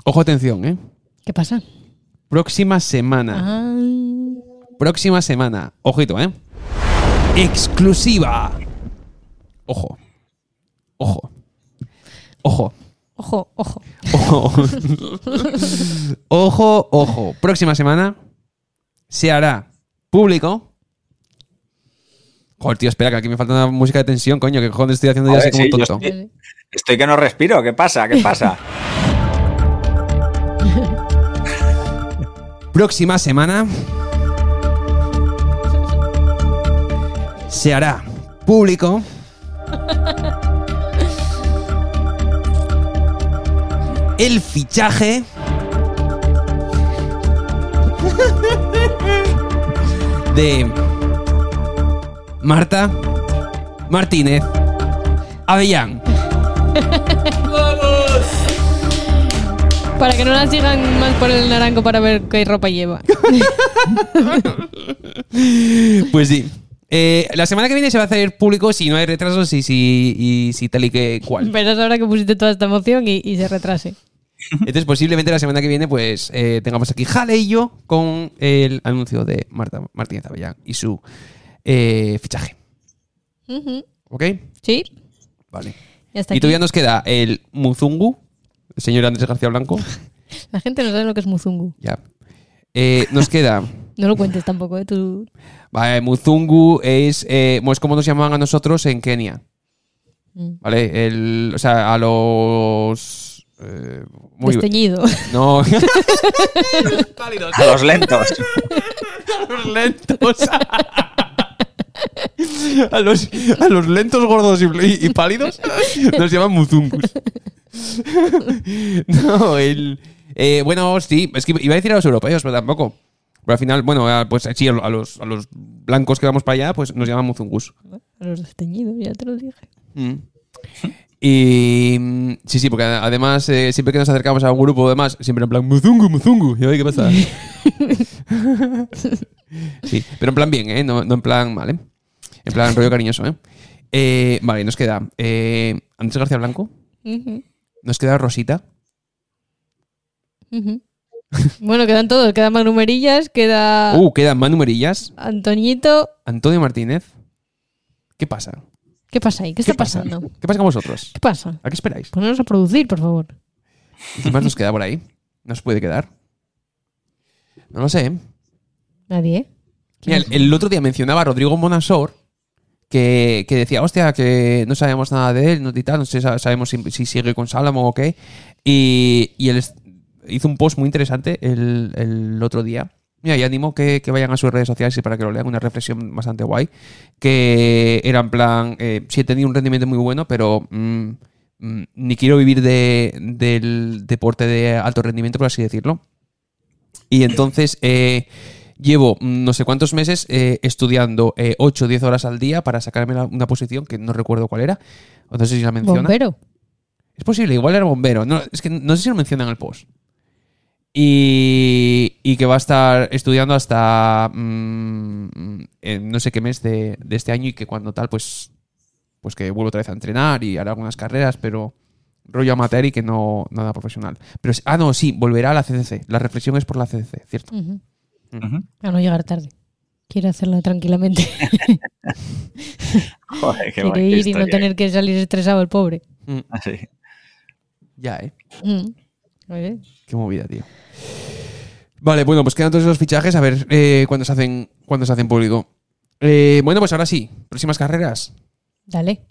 S1: Ojo, atención, ¿eh?
S2: ¿Qué pasa?
S1: Próxima semana. Próxima semana. Ojito, ¿eh? Exclusiva. Ojo. Ojo. Ojo.
S2: ojo, ojo.
S1: Ojo. [laughs] ojo, ojo. Próxima semana se hará público. Joder, tío, espera, que aquí me falta una música de tensión, coño, que cojones estoy haciendo ya
S3: Joder,
S1: así como
S3: sí, yo
S1: tonto.
S3: estoy- Estoy que no respiro. ¿Qué pasa? ¿Qué pasa? [laughs]
S1: Próxima semana se hará público [laughs] el fichaje [laughs] de Marta Martínez Avellán.
S2: Para que no la sigan más por el naranjo para ver qué ropa lleva. [laughs]
S1: Pues sí. Eh, la semana que viene se va a hacer público si no hay retrasos y si, y si tal y que cual.
S2: Verás ahora que pusiste toda esta emoción y, y se retrase.
S1: Entonces, posiblemente la semana que viene, pues eh, tengamos aquí Jale y yo con el anuncio de Marta Martínez Avellán y su eh, fichaje. ¿Ok?
S2: Sí,
S1: Vale.
S2: ya está.
S1: Y
S2: aquí.
S1: todavía nos queda el Muzungu, el señor Andrés García Blanco. [laughs]
S2: La gente no sabe lo que es Muzungu.
S1: Ya. Eh, nos queda. [laughs]
S2: No lo cuentes tampoco, ¿eh? Tú...
S1: Vale, Muzungu es, eh, es como nos llamaban a nosotros en Kenia.
S2: Mm.
S1: ¿Vale? El, o sea, a los. eh, muy-
S2: Desteñido. [laughs]
S1: No.
S3: A los lentos.
S1: los lentos. [laughs] A los, a los lentos gordos y, y pálidos nos llaman muzungus. [laughs] No, el. eh, bueno, sí, es que iba a decir a los europeos, pero tampoco. Pero al final, bueno, pues sí, a los, a los blancos que vamos para allá, pues nos llaman muzungus.
S2: A los desteñidos, ya te lo dije.
S1: Mm. Y sí, sí, porque además eh, siempre que nos acercamos a un grupo o demás, siempre en plan Muzungu, Muzungu. Y yo, "Ay, ¿qué pasa? [laughs] sí, pero en plan bien, ¿eh? No, no en plan mal, ¿eh? En plan rollo cariñoso, ¿eh? Eh, vale, nos queda eh, Andrés García Blanco, nos queda Rosita,
S2: bueno, quedan todos. Queda Manu Merillas, queda
S1: uh, queda Manu Merillas,
S2: Antoñito.
S1: Antonio Martínez. ¿Qué pasa?
S2: ¿Qué pasa ahí? ¿Qué está
S1: pasa?
S2: pasando?
S1: ¿Qué pasa con vosotros?
S2: ¿Qué pasa?
S1: ¿A qué esperáis?
S2: Ponernos a producir, por favor.
S1: ¿Qué más nos queda por ahí? ¿Nos puede quedar? No lo sé, ¿eh?
S2: Nadie, ¿eh?
S1: Mira, el, el otro día mencionaba a Rodrigo Monasor que, que decía, hostia, que no sabemos nada de él, no, y tal, no sé, sa- sabemos si, si sigue con Salamo o qué. Y, y él hizo un post muy interesante el, el otro día. Mira, y animo que, que vayan a sus redes sociales y para que lo lean, una reflexión bastante guay. Que era en plan, eh, sí he tenido un rendimiento muy bueno, pero mm, mm, ni quiero vivir de, del deporte de alto rendimiento, por así decirlo. Y entonces eh, llevo no sé cuántos meses eh, estudiando 8 o 10 horas al día para sacarme la- una posición que no recuerdo cuál era. O no sé si la menciona.
S2: Bombero.
S1: Es posible, igual era bombero. No, es que no sé si lo menciona en el post. Y, y que va a estar estudiando hasta mm, en no sé qué mes de, de este año y que cuando tal, pues, pues que vuelvo otra vez a entrenar y hará algunas carreras, pero rollo amateur y que no nada profesional. Pero, ah, no, sí, volverá a la CCC. La reflexión es por la CCC, ¿cierto?
S2: A no llegar tarde. Quiere hacerla tranquilamente. [laughs]
S3: Joder, qué
S2: Quiere
S3: buena
S2: ir y no tener que salir estresado el pobre.
S1: Mm,
S3: Sí.
S1: ya, ¿eh?
S2: Mm. Oye,
S1: Qué movida, tío. Vale, bueno, pues quedan todos esos fichajes. A ver eh, cuándo se hacen, cuándo se hacen público. Eh, bueno, pues ahora sí. Próximas carreras.
S2: Dale.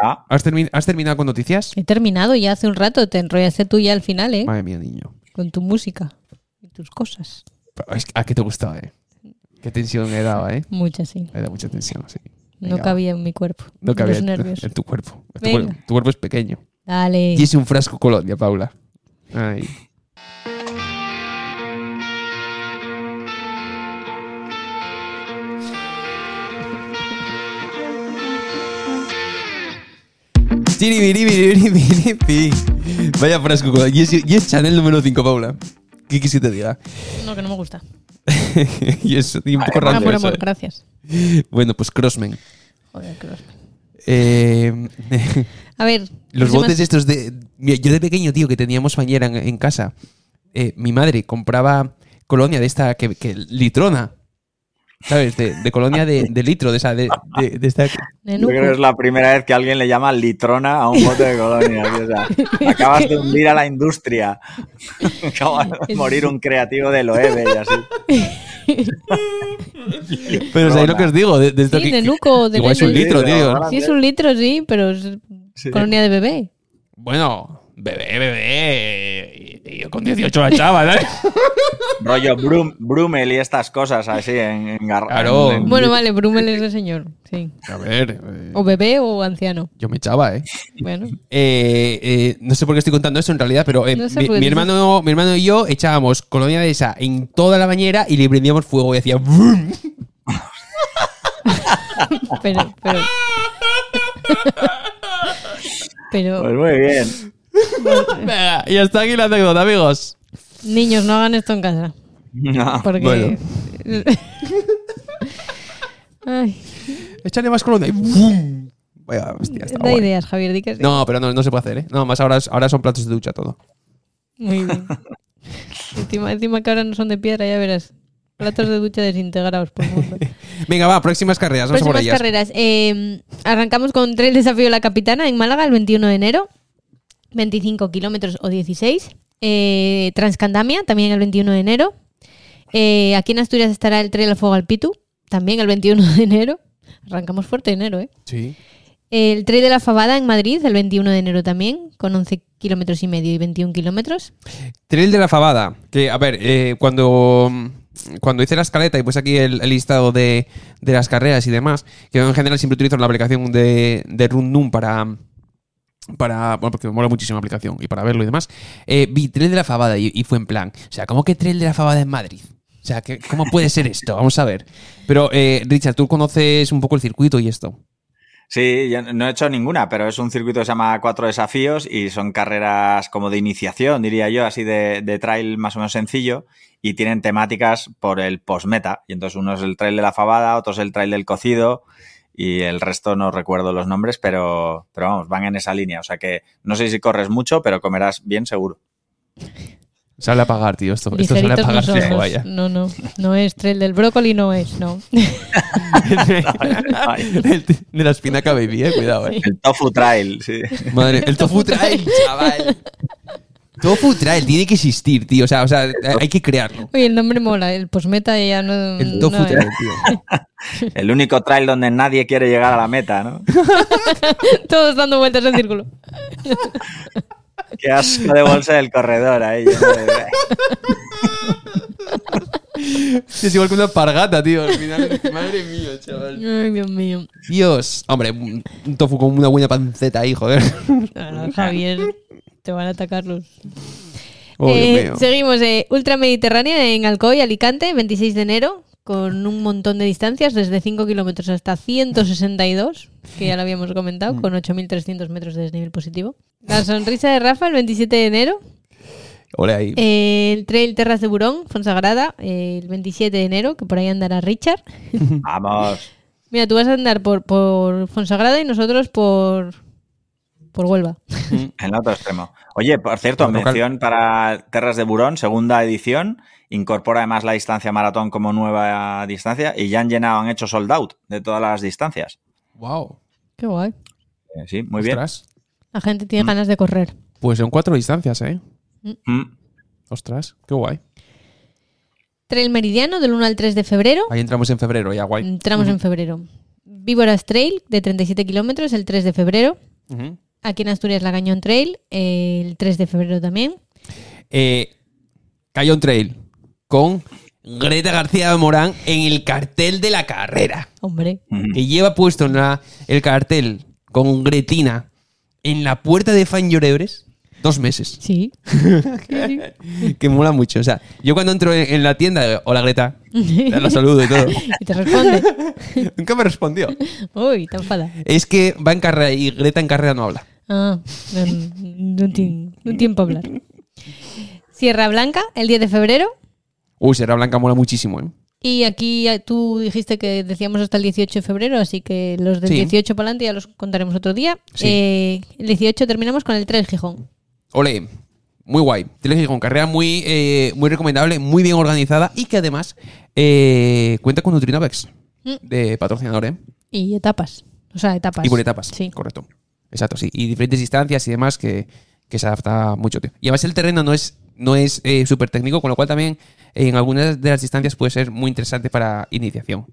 S3: Ah,
S1: ¿Has, termi- has terminado con noticias?
S2: He terminado ya hace un rato. Te enrollaste tú ya al final, ¿eh?
S1: Madre mía, niño.
S2: Con tu música y tus cosas.
S1: ¿A qué te gustaba, eh? Qué tensión he dado, eh.
S2: Muchas, sí.
S1: Me da mucha tensión, sí.
S2: No cabía en mi cuerpo.
S1: No cabía en, tu-
S2: nervios.
S1: en tu cuerpo. Tu, cuerpo. tu cuerpo es pequeño.
S2: Dale.
S1: Y es un frasco colonia, Paula. Ay. Vaya frasco colonia. Y es, y es Chanel número 5, Paula. ¿Qué quieres que te diga?
S2: No, que no me gusta. [laughs]
S1: y eso, y un poco raro.
S2: amor,
S1: eh.
S2: gracias.
S1: Bueno, pues Crossman.
S2: Joder, los-
S1: Eh, [laughs]
S2: A ver.
S1: Los botes estos de... Yo de pequeño, tío, que teníamos bañera en, en casa, eh, mi madre compraba colonia de esta, que, que litrona, ¿sabes? De, de colonia de, de litro, de esa, de, de- de esta... [laughs]
S3: yo creo que es la primera vez que alguien le llama litrona a un bote de colonia. o sea, [laughs] acabas de hundir a la industria. [laughs] Acaba de morir un creativo de Loewe y así.
S1: Pero ¿sabéis lo que os digo? De, de esto
S2: Sí,
S1: que-
S2: de Nuco. De
S1: igual es un litro,
S3: Sí,
S1: tío.
S2: Sí, es un litro, sí, pero es
S3: Sí.
S2: colonia de bebé.
S1: Bueno, bebé, bebé. y- y yo con 18 la echaba, ¿sabes? [laughs]
S3: Rollo Brum- Brummel y estas cosas así en, en
S1: Claro.
S3: en- en-
S2: Bueno, vale, Brummel es de señor. Sí.
S1: A ver, eh,
S2: O bebé o anciano.
S1: yo me echaba, ¿eh?
S2: Bueno.
S1: Eh, eh, no sé por qué estoy contando eso en realidad, pero eh,
S2: No sé
S1: mi, hermano, mi hermano y yo echábamos colonia de esa en toda la bañera y le prendíamos fuego y hacía ¡brum! [laughs]
S2: Pero, pero. [laughs] pero,
S3: Pues muy bien. [laughs]
S1: Venga, y hasta aquí la anécdota, amigos.
S2: niños, no hagan esto en casa.
S3: No.
S2: Porque.
S1: Bueno. [laughs]
S2: Ay,
S1: Échale más colonia y ¡bum! Vaya, hostia, está
S2: da
S1: guay.
S2: ideas, Javier, di que sí.
S1: No, pero no, no se puede hacer, ¿eh? No, más ahora, es- ahora son platos de ducha todo.
S2: Muy bien. encima, encima que ahora no son de piedra, ya verás. Platos de ducha desintegrados por el mundo. [laughs]
S1: Venga, va, próximas carreras, vamos a por
S2: Próximas
S1: ellas.
S2: carreras. Eh, arrancamos con Trail Desafío La Capitana en Málaga el 21 de enero. 25 kilómetros o 16. Eh, Transcandamia también el 21 de enero. Eh, aquí en Asturias estará el Trail al Fuego al Pitu, también el 21 de enero. Arrancamos fuerte enero, ¿eh?
S1: Sí.
S2: El Trail de la Fabada en Madrid el 21 de enero también, con 11 kilómetros y medio y 21 kilómetros.
S1: Trail de la Fabada. Que, a ver, eh, cuando, cuando hice la escaleta y pues aquí el, el listado de, de las carreras y demás, que en general siempre utilizo la aplicación de, de Rundum para. Para, bueno, porque me mola muchísimo la aplicación y para verlo y demás. eh, vi Trail de la Fabada y, fue en plan. O sea, ¿cómo que Trail de la Fabada en Madrid? O sea, ¿qué- ¿cómo puede ser esto? Vamos a ver. Pero, eh, Richard, tú conoces un poco el circuito y esto.
S3: Sí, yo no he hecho ninguna, pero es un circuito que se llama Cuatro Desafíos y son carreras como de iniciación, diría yo, así de, de trail más o menos sencillo y tienen temáticas por el postmeta. Y entonces uno es el trail de la fabada, otro es el trail del cocido y el resto no recuerdo los nombres, pero, pero vamos, van en esa línea. O sea que no sé si corres mucho, pero comerás bien seguro.
S1: Sale a pagar, tío. Esto, esto sale a pagar
S2: no somos.
S1: vaya.
S2: No, no. No es trail del brócoli, no es, no. [laughs]
S1: el de la espinaca baby, eh. Cuidado, eh.
S3: El tofu trail, sí.
S1: Madre, el tofu trail, [laughs] chaval. Tofu trail tiene que existir, tío. O sea, o sea, hay que crearlo.
S2: Oye, el nombre mola, el postmeta ya no.
S1: El tofu
S2: no es.
S1: trail, tío. [laughs]
S3: El único trail donde nadie quiere llegar a la meta, ¿no? [laughs]
S2: Todos dando vueltas en círculo. [laughs]
S3: Qué asco de bolsa del corredor ahí. de-
S1: Es igual que una pargata, tío. Al final, madre mía, chaval.
S2: Ay, Dios mío.
S1: Dios. Hombre, un tofu con una buena panceta ahí, joder.
S2: Javier, te van a atacar los.
S1: Oh,
S2: Eh, seguimos, eh, Ultra Mediterránea en Alcoy, Alicante, 26 de enero, con un montón de distancias, desde 5 kilómetros hasta 162, que ya lo habíamos comentado,
S1: Mm.
S2: con 8.300 metros de desnivel positivo. La sonrisa de Rafa, el 27 de enero.
S1: Ole ahí.
S2: Eh, el Trail Terras de Burón, Fonsagrada, eh, el 27 de enero, que por ahí andará Richard.
S3: Vamos.
S2: Mira, tú vas a andar por, por Fonsagrada y nosotros por, por Huelva. [laughs]
S3: En el otro extremo. Oye, por cierto,
S1: Por local.
S3: mención para Terras de Burón, segunda edición. Incorpora además la distancia maratón como nueva distancia y ya han llenado, han hecho sold out de todas las distancias.
S1: Wow.
S2: Qué guay.
S3: Eh, sí, muy bien.
S1: Ostras.
S2: La gente tiene ganas de correr.
S1: Pues son cuatro distancias, ¿eh?
S3: Mm.
S1: Ostras, qué guay.
S2: Trail Meridiano del 1 al 3 de febrero.
S1: Ahí entramos en febrero, ya guay.
S2: Entramos en febrero. Víboras Trail de 37 kilómetros el 3 de febrero. Aquí en Asturias la Cañón Trail eh, el 3 de febrero también.
S1: Eh, Cayón Trail con Greta García Morán en el cartel de la carrera.
S2: Hombre.
S1: Que lleva puesto en la- el cartel con Gretina en la puerta de Fan Llorebres dos meses. [laughs]
S2: Sí.
S1: Que mola mucho. O sea, yo cuando entro en, la tienda, digo, hola Greta, [laughs] la saludo y todo.
S2: y te responde. [laughs]
S1: Nunca me respondió.
S2: Uy, te enfada.
S1: Es que va en carrera y Greta en carrera no habla.
S2: Ah, no, no tiene, no tiene para hablar. Sierra Blanca el 10 de febrero.
S1: Uy, Serra Blanca mola muchísimo, ¿eh?
S2: Y aquí tú dijiste que decíamos hasta el 18 de febrero, así que los del
S1: Sí.
S2: 18 para adelante ya los contaremos otro día.
S1: Sí.
S2: Eh, el 18 terminamos con el Trail Gijón.
S1: Ole, muy guay. Tele con carrera muy, eh, muy recomendable, muy bien organizada y que además eh, cuenta con Nutrinovex
S2: Mm.
S1: de patrocinador, ¿eh?
S2: Y etapas. O sea, etapas.
S1: Y por etapas.
S2: Sí.
S1: Correcto. Exacto, sí. Y diferentes distancias y demás que, que se adapta mucho. tío. Y además el terreno no es, no es eh, súper técnico, con lo cual también en algunas de las distancias puede ser muy interesante para iniciación.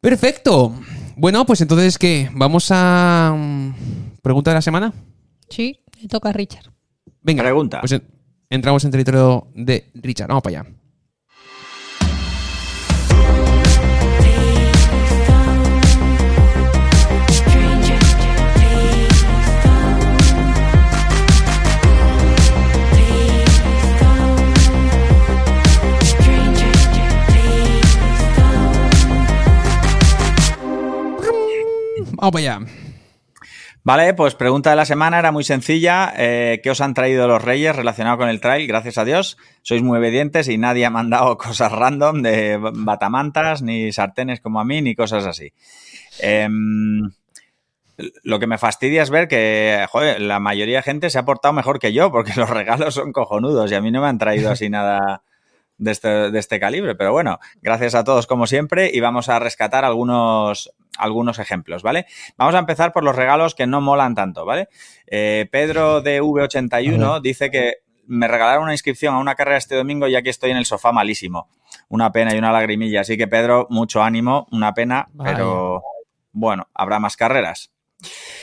S1: Perfecto. Bueno, pues entonces, ¿qué? ¿Vamos a... mm, pregunta de la semana?
S2: Sí, le toca a Richard.
S1: Venga.
S3: Pregunta.
S1: Pues en- entramos en territorio de Richard. Vamos para allá. Vamos para allá.
S3: Vale, pues pregunta de la semana era muy sencilla. Eh, ¿Qué os han traído los Reyes relacionado con el trail? Gracias a Dios. Sois muy obedientes y nadie ha mandado [laughs] cosas random de batamantas, ni sartenes como a mí, ni cosas así. Em, lo que me fastidia es ver que la mayoría de gente se ha portado mejor que yo, porque [laughs] los regalos son cojonudos y a mí no me han traído así nada de este, de este calibre. Pero bueno, gracias a todos como siempre y vamos a rescatar algunos, algunos ejemplos, ¿vale? Vamos a empezar por los regalos que no molan tanto, ¿vale? Eh, Pedro de V81 dice que me regalaron una inscripción a una carrera este domingo ya que estoy en el sofá malísimo. Una pena y una lagrimilla. Así que Pedro, mucho ánimo, una pena,
S1: Vaya.
S3: pero bueno, habrá más carreras.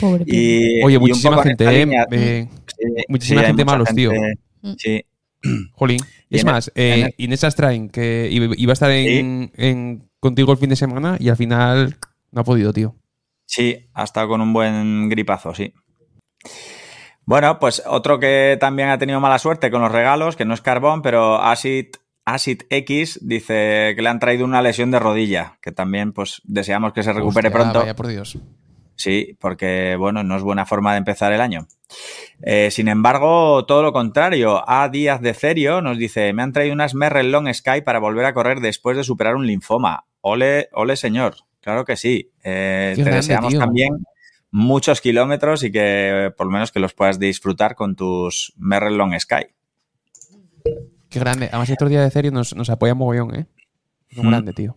S2: Pobre.
S3: Y,
S1: Oye,
S3: y
S1: muchísima gente, eh,
S3: línea-
S1: eh,
S3: Sí,
S1: muchísima gente malos, tío.
S3: Sí,
S1: Jolín. Es
S3: en el-
S1: más, eh,
S3: en
S1: Inés Astrain, que iba a estar en, en- contigo el fin de semana y al final no ha podido, tío.
S3: Sí, ha estado con un buen gripazo, sí. Bueno, pues otro que también ha tenido mala suerte con los regalos, que no es carbón, pero Acid Acid X dice que le han traído una lesión de rodilla, que también pues deseamos que se recupere
S1: Hostia,
S3: pronto.
S1: vaya por Dios.
S3: Sí, porque bueno, no es buena forma de empezar el año. Eh, sin embargo, todo lo contrario, A Díaz de Cerio nos dice, me han traído unas Merrell Long Sky para volver a correr después de superar un linfoma. Ole, ole señor, claro que sí. Eh, te
S1: grande,
S3: deseamos
S1: tío.
S3: también muchos kilómetros y que por lo menos que los puedas disfrutar con tus Merrell Long Sky.
S1: Qué grande. Además, estos días de serio nos, nos apoya mogollón, ¿eh?
S3: Mm.
S1: grande, tío.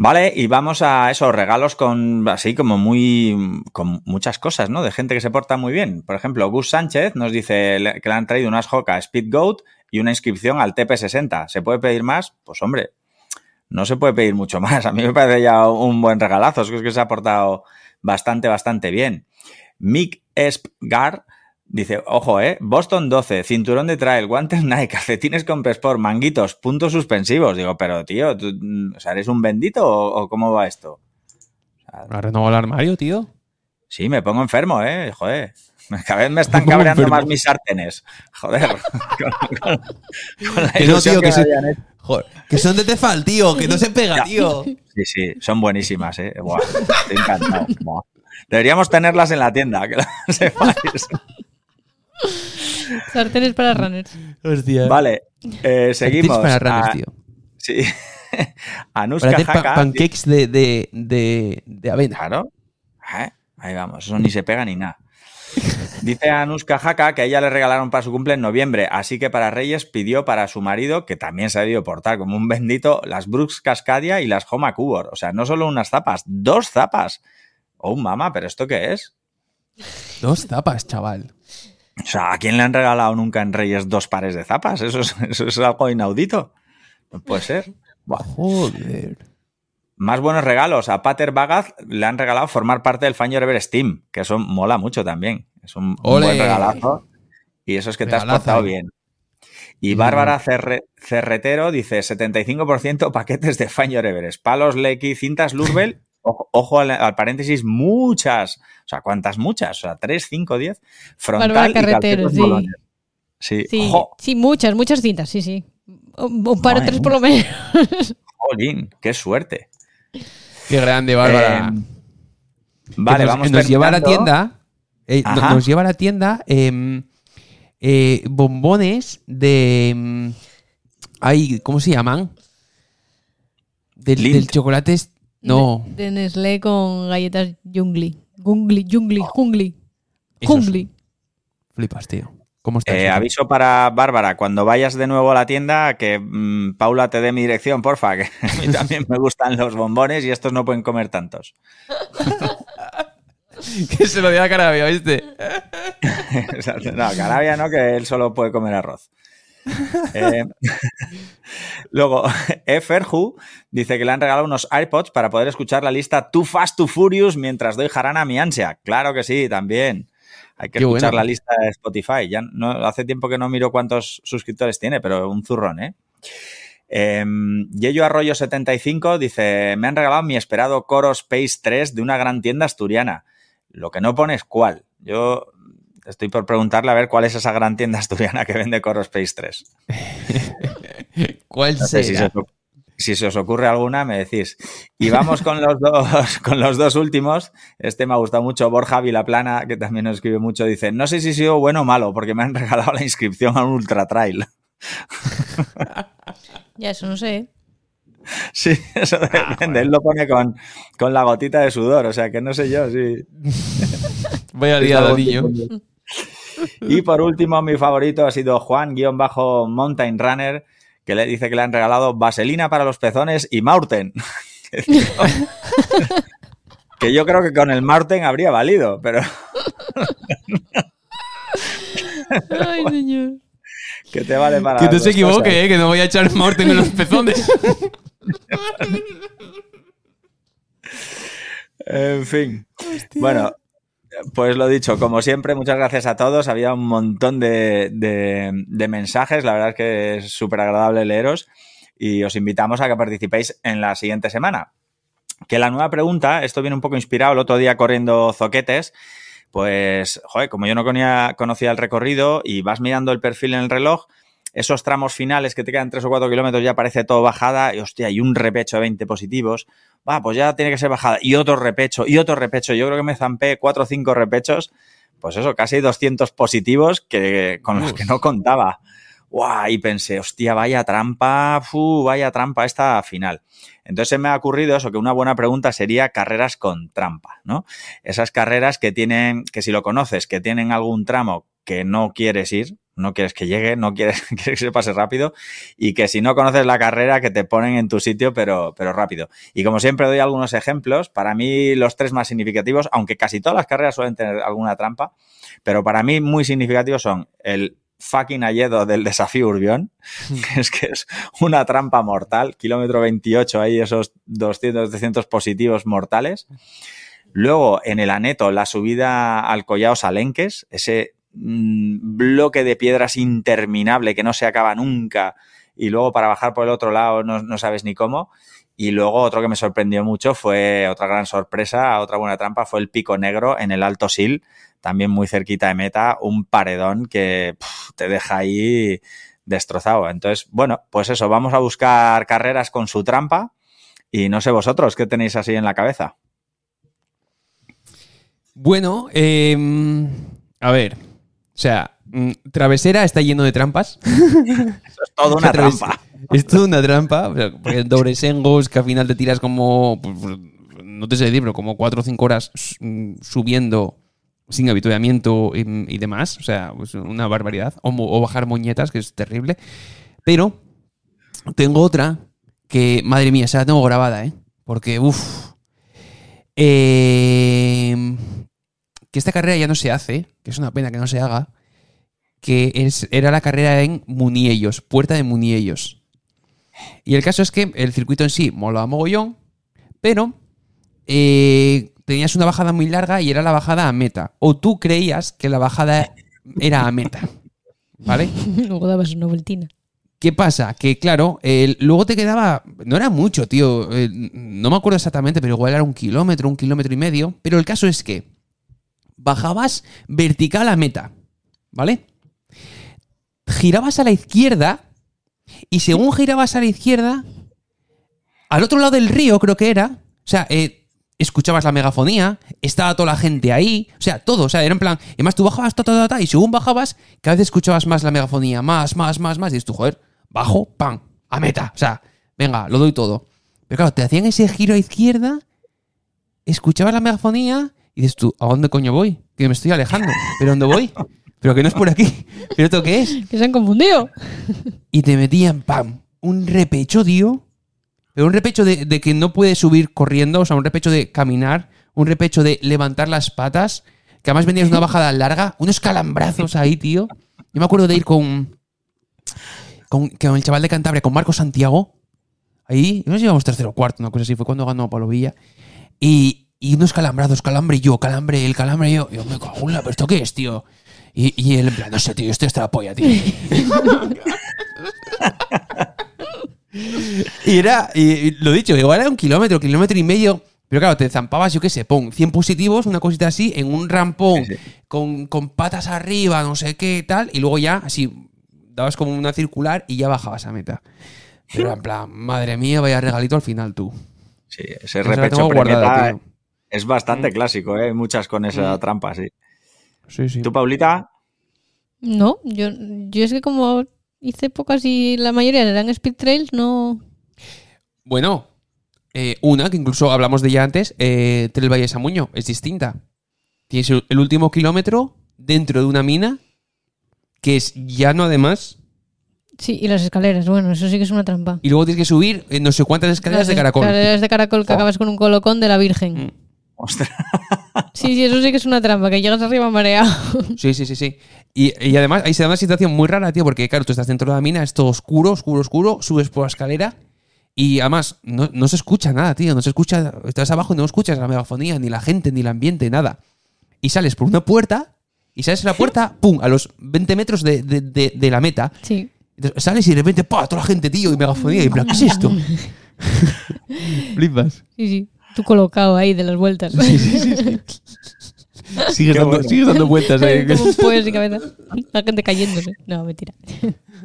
S3: Vale, y vamos a esos regalos con así como muy con muchas cosas, ¿no? De gente que se porta muy bien. Por ejemplo, Gus Sánchez nos dice que le han traído unas Hoka Speed Goat y una inscripción al TP60. ¿Se puede pedir más? Pues hombre, no se puede pedir mucho [laughs] más. A mí me parece ya un buen regalazo. Es que se ha portado bastante, bastante bien. Mick Espgar dice, ojo, eh, Boston 12, cinturón de trail, guantes [laughs] Nike, calcetines con Sport, manguitos, puntos suspensivos. Digo, pero tío, ¿tú, mm, o sea, ¿eres un bendito o, o cómo va esto?
S1: ¿Ha renovado el armario, tío?
S3: Sí, me pongo enfermo, eh, joder. [laughs] Cada vez me están [laughs]
S1: Me
S3: cabreando
S1: enfermo.
S3: más mis sartenes. Joder. con, con- con la
S5: Que no,
S3: ilusión
S5: tío, que
S3: me
S5: se-
S3: habían hecho.
S5: Joder, que son de Tefal, tío, que no se pega,
S3: Ya.
S5: tío.
S3: Sí, sí, son buenísimas, eh. Buah, estoy encantado. Buah. Deberíamos tenerlas en la tienda, que lo sepáis.
S2: Sartenes para runners.
S5: Hostia.
S3: Vale, eh, seguimos.
S1: Tips para runners,
S3: Ah,
S1: tío.
S3: Sí. [laughs]
S1: Para
S3: Anuska
S1: hacer pa-
S3: Haka.
S1: pancakes de, de, de, de avena.
S3: Claro. Eh, Ahí vamos, eso ni se pega ni nada. Dice Anuska Haka que a ella le regalaron para su cumple en noviembre, así que para Reyes pidió para su marido, que también se ha debido portar como un bendito, las Brooks Cascadia y las Homa Cubor. O sea, no solo unas zapas, dos zapas. Oh, mamá, ¿pero esto qué es?
S1: Dos tapas, chaval.
S3: O sea, ¿a quién le han regalado nunca en Reyes dos pares de zapas? Eso es, eso es algo inaudito. No puede ser. Buah.
S1: Joder.
S3: Más buenos regalos. A Pater Bagaz le han regalado formar parte del Fan Ever Steam, que eso mola mucho también. Es un, buen regalazo. Y eso es que te has portado
S1: ahí.
S3: bien. Y. Bárbara Cerre- Cerretero dice 75% paquetes de Fan Everest. Palos, Lecky, cintas Lurbel. Ojo, ojo al, al paréntesis, muchas. O sea, ¿cuántas muchas? O sea, 3, 5, 10. Frontal
S2: Bárbara
S3: y
S2: Carretero, sí.
S3: Sí,
S2: Sí, muchas, muchas cintas, sí, sí. Un, un par o tres por lo menos. [laughs]
S3: jolín, qué suerte.
S1: Qué grande, Bárbara.
S3: Eh, vale,
S1: nos,
S3: vamos
S1: nos lleva a la tienda. eh, nos lleva a la tienda em, eh, bombones de. em, ay, ¿cómo se llaman? Del, del chocolate. No.
S2: De, de Nestlé con galletas Jungli. Jungli, Jungli, Jungli.
S1: Esos
S2: Jungli.
S1: Flipas, tío. ¿Cómo estás?
S3: Eh, aviso para Bárbara, cuando vayas de nuevo a la tienda, que mm, Paula te dé mi dirección, porfa, que [laughs] a mí también me gustan los bombones y estos no pueden comer tantos. [laughs]
S1: que se lo diga a Carabia, ¿viste? [laughs]
S3: No, Carabia no, que él solo puede comer arroz. Eh, [laughs] luego, [laughs] Eferju dice que le han regalado unos iPods para poder escuchar la lista Too Fast, Too Furious mientras doy jarana a mi ansia. Claro que sí, también. Hay que
S1: Qué
S3: escuchar la lista de Spotify. Ya no, hace tiempo que no miro cuántos suscriptores tiene, pero un zurrón, ¿eh? Eh, Yello Arroyo 75 dice: Me han regalado mi esperado Coro Space 3 de una gran tienda asturiana. Lo que no pone es cuál. Yo estoy por preguntarle a ver cuál es esa gran tienda asturiana que vende Coro Space 3. [laughs]
S1: ¿Cuál
S3: No sé si, se
S1: será?
S3: si se os ocurre alguna, me decís. Y vamos con los dos, [laughs] con los dos últimos. Este me ha gustado mucho. Borja Vilaplana, que también nos escribe mucho, dice: No sé si sido bueno o malo, porque me han [laughs] regalado la inscripción a un ultra trail.
S2: Ya, eso no sé.
S3: Sí, eso depende. Él lo pone con, con la gotita de sudor, o sea que no sé yo si.
S1: Vaya
S3: algo
S1: niño.
S3: Y por último, mi favorito ha sido Juan-Mountain Runner, que le dice que le han regalado vaselina para los pezones y Maurten. [laughs] que yo creo que con el Maurten habría valido, pero
S2: Ay, señor.
S3: que te vale para.
S1: Que no se equivoque, eh, que no voy a echar Morten en los pezones. [laughs]
S3: En fin. Bueno, pues lo dicho, como siempre, muchas gracias a todos. Había un montón de, mensajes. La verdad es que es súper agradable leeros y os invitamos a que participéis en la siguiente semana. Que la nueva pregunta, esto viene un poco inspirado el otro día corriendo zoquetes. Pues, joder, como yo no conocía, el recorrido y vas mirando el perfil en el reloj, esos tramos finales que te quedan 3 o 4 kilómetros ya parece todo bajada y hostia, y un repecho de 20 positivos, va, pues ya tiene que ser bajada y otro repecho y otro repecho. Yo creo que me zampé 4 o 5 repechos, pues eso, casi 200 positivos que, con los que no contaba. ¡Guau! Y pensé, hostia, vaya trampa, fu, vaya trampa esta final. Entonces me ha ocurrido eso, que una buena pregunta sería carreras con trampa, ¿no? Esas carreras que tienen, que si lo conoces, que tienen algún tramo que no quieres ir, no quieres que llegue, no quieres, quieres [laughs] que se pase rápido y que si no conoces la carrera que te ponen en tu sitio pero, pero rápido. Y como siempre doy algunos ejemplos, para mí los tres más significativos, aunque casi todas las carreras suelen tener alguna trampa, pero para mí muy significativos son el fucking Alledo del desafío Urbión, que [laughs] es que es una trampa mortal, kilómetro 28 ahí esos 200, 300 positivos mortales. Luego en el Aneto la subida al Collao Salenques, ese bloque de piedras interminable que no se acaba nunca y luego para bajar por el otro lado no, no sabes ni cómo. Y luego otro que me sorprendió mucho fue otra gran sorpresa, otra buena trampa, fue el Pico Negro en el Alto Sil, también muy cerquita de meta, un paredón que te deja ahí destrozado. Entonces, bueno, pues eso, vamos a buscar carreras con su trampa y no sé vosotros, ¿qué tenéis así en la cabeza?
S1: Bueno, eh, a ver. O sea, mm, Travesera está lleno de trampas. [laughs]
S3: Eso es toda una [laughs] trampa.
S1: Es toda una trampa. o sea, Porque dobles engos que al final te tiras como. pues, No te sé decir, pero como 4 o 5 horas mm, subiendo sin habituamiento y, y demás. O sea, pues una barbaridad. O, bajar moñetas, que es terrible. Pero tengo otra que, madre mía, esa la tengo grabada, ¿eh? Porque, uff. Que esta carrera ya no se hace, que es una pena que no se haga, que es, era la carrera en Muniellos, Puerta de Muniellos. Y el caso es que el circuito en sí molaba mogollón, pero eh, tenías una bajada muy larga y era la bajada a meta. O tú creías que la bajada era a meta. ¿Vale? [laughs]
S2: Luego dabas una vueltina.
S1: ¿Qué pasa? Que claro, luego te quedaba. No era mucho, tío. eh, no me acuerdo exactamente, pero igual era un kilómetro, un kilómetro y medio. Pero el caso es que bajabas vertical a meta. ¿Vale? Girabas a la izquierda. Y según girabas a la izquierda, al otro lado del río, creo que era. O sea, eh, escuchabas la megafonía, estaba toda la gente ahí, o sea, todo, o sea, era en plan, y además tú bajabas, ta, ta, ta, ta, y según bajabas, cada vez escuchabas más la megafonía, más, más, más, más, y dices tú, joder, bajo, pam, a meta, o sea, venga, lo doy todo. Pero claro, te hacían ese giro a izquierda, escuchabas la megafonía, y dices tú, ¿a dónde coño voy? Que me estoy alejando, ¿pero dónde voy? Pero que no es por aquí, ¿pero esto qué es?
S2: Que se han confundido.
S1: y te metían, pam, un repecho, tío. Pero un repecho de, de que no puedes subir corriendo, o sea, un repecho de caminar, un repecho de levantar las patas, que además venías una bajada larga, unos calambrazos ahí, tío. Yo me acuerdo de ir con, con, con el chaval de Cantabria, con Marco Santiago, ahí, no sé si íbamos tercero o cuarto, una cosa así, fue cuando ganó Pablo Villa, y, y unos calambrazos, calambre yo, calambre él, calambre yo, yo me cago en la, pero ¿esto qué es, tío? Y, y él en plan, no sé, tío, esto está la polla, tío. [laughs] Y era, y, y lo dicho, igual era un kilómetro, kilómetro y medio. Pero claro, te zampabas, yo qué sé, pon 100 positivos, una cosita así, en un rampón,
S3: Sí, sí.
S1: Con, con patas arriba, no sé qué, tal, y luego ya, así, dabas como una circular y ya bajabas a meta. Pero en plan, madre mía, vaya regalito al final tú.
S3: Sí, ese repecho
S1: tío.
S3: Es bastante
S1: Mm.
S3: clásico, ¿eh? Muchas con esa
S1: Mm.
S3: trampa, sí.
S1: Sí, sí.
S3: ¿Tú, Paulita?
S2: No, yo, yo es que como hice pocas y la mayoría eran speed trails, no.
S1: Bueno, eh, una que incluso hablamos de ella antes, eh, Trail Valle Samuño, es distinta. Tienes el, el último kilómetro dentro de una mina, que es llano además,
S2: Sí, y las escaleras, bueno, eso sí que es una trampa.
S1: y luego tienes que subir eh, no sé cuántas escaleras
S2: Las
S1: de caracol.
S2: escaleras de caracol que
S3: Oh.
S2: acabas con un colocón de la Virgen.
S1: Mm.
S3: Ostras.
S2: Sí, sí, eso sí que es una trampa, que llegas arriba mareado.
S1: Sí, sí, sí, sí. Y, y además ahí se da una situación muy rara, tío, porque claro, tú estás dentro de la mina, es todo oscuro, oscuro, oscuro, subes por la escalera y además no, no se escucha nada, tío, no se escucha, estás abajo y no escuchas la megafonía, ni la gente, ni el ambiente, nada. Y sales por una puerta y sales de la puerta, [laughs] pum, a los 20 metros de, de- de- de la meta.
S2: Sí.
S1: Entonces, sales y de repente, ¡pa! Toda la gente, tío, y megafonía, y en plan, ¿qué es esto? [laughs] [laughs] Flipas.
S2: Sí, sí. Tú colocado ahí de las vueltas. [laughs]
S1: Sigues,
S3: Qué
S1: dando,
S3: bueno.
S1: sigues dando vueltas ahí.
S2: Como un pollo sin cabeza. La gente cayéndose. No, mentira.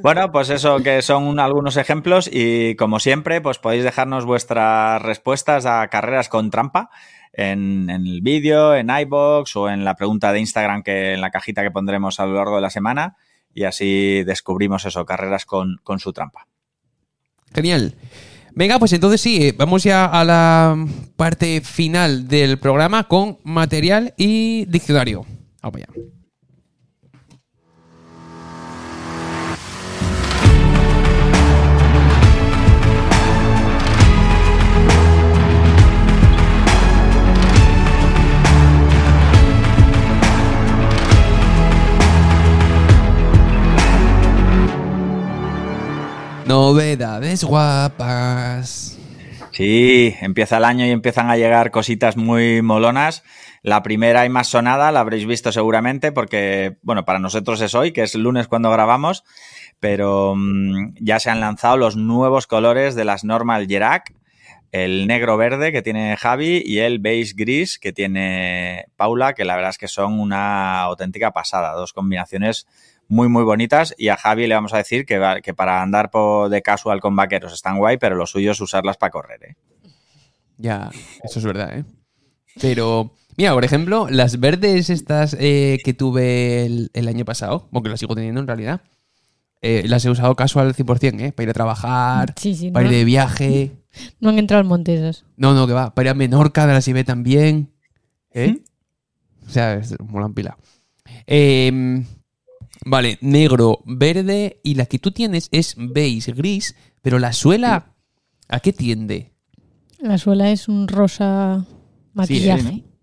S3: Bueno, pues eso que son algunos ejemplos y como siempre, pues podéis dejarnos vuestras respuestas a carreras con trampa en, en el vídeo, en iBox o en la pregunta de Instagram que en la cajita que pondremos a lo largo de la semana y así descubrimos eso, carreras con, con su trampa.
S1: Genial. Venga, pues entonces sí, eh, vamos ya a la parte final del programa con material y diccionario. Vamos allá. Novedades guapas.
S3: Sí, empieza el año y empiezan a llegar cositas muy molonas. La primera y más sonada la habréis visto seguramente porque, bueno, para nosotros es hoy, que es lunes cuando grabamos, pero mm, ya se han lanzado los nuevos colores de las Normal Gerac, el negro verde que tiene Javi y el beige gris que tiene Paula, que la verdad es que son una auténtica pasada, dos combinaciones muy muy bonitas y a Javi le vamos a decir que, para andar po- de casual con vaqueros están guay, pero lo suyo es usarlas para correr, ¿eh?
S1: Ya, eso es verdad, ¿eh? Pero, mira, por ejemplo, las verdes estas eh, que tuve el, el año pasado, porque las sigo teniendo en realidad, eh, las he usado casual al 100%, ¿eh? Para ir a trabajar,
S2: Sí, sí,
S1: para
S2: no,
S1: ir de viaje.
S2: no han entrado al monte esas.
S1: No, no, que va. Para ir a Menorca, de la ve también. ¿Eh? O sea, es molan pila. Eh, vale, negro, verde y la que tú tienes es beige, gris, pero la suela, ¿a qué tiende?
S2: La suela es un rosa maquillaje. [laughs]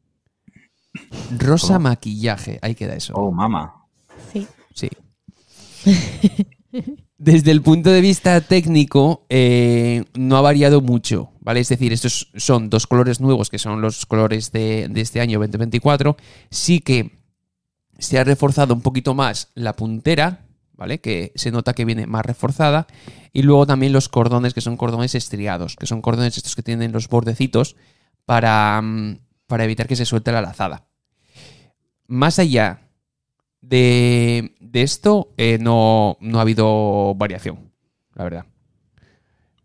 S1: Rosa
S3: ¿Cómo?
S1: maquillaje, ahí queda eso.
S3: Oh, mama.
S2: Sí.
S1: Sí. [laughs] Desde el punto de vista técnico, eh, no ha variado mucho, ¿vale? Es decir, estos son dos colores nuevos, que son los colores de, de este año 2024. Sí que se ha reforzado un poquito más la puntera, ¿vale? Que se nota que viene más reforzada. Y luego también los cordones, que son cordones estriados, que son cordones estos que tienen los bordecitos para, mm, para evitar que se suelte la lazada. Más allá de, de esto, eh, no, no ha habido variación, la verdad.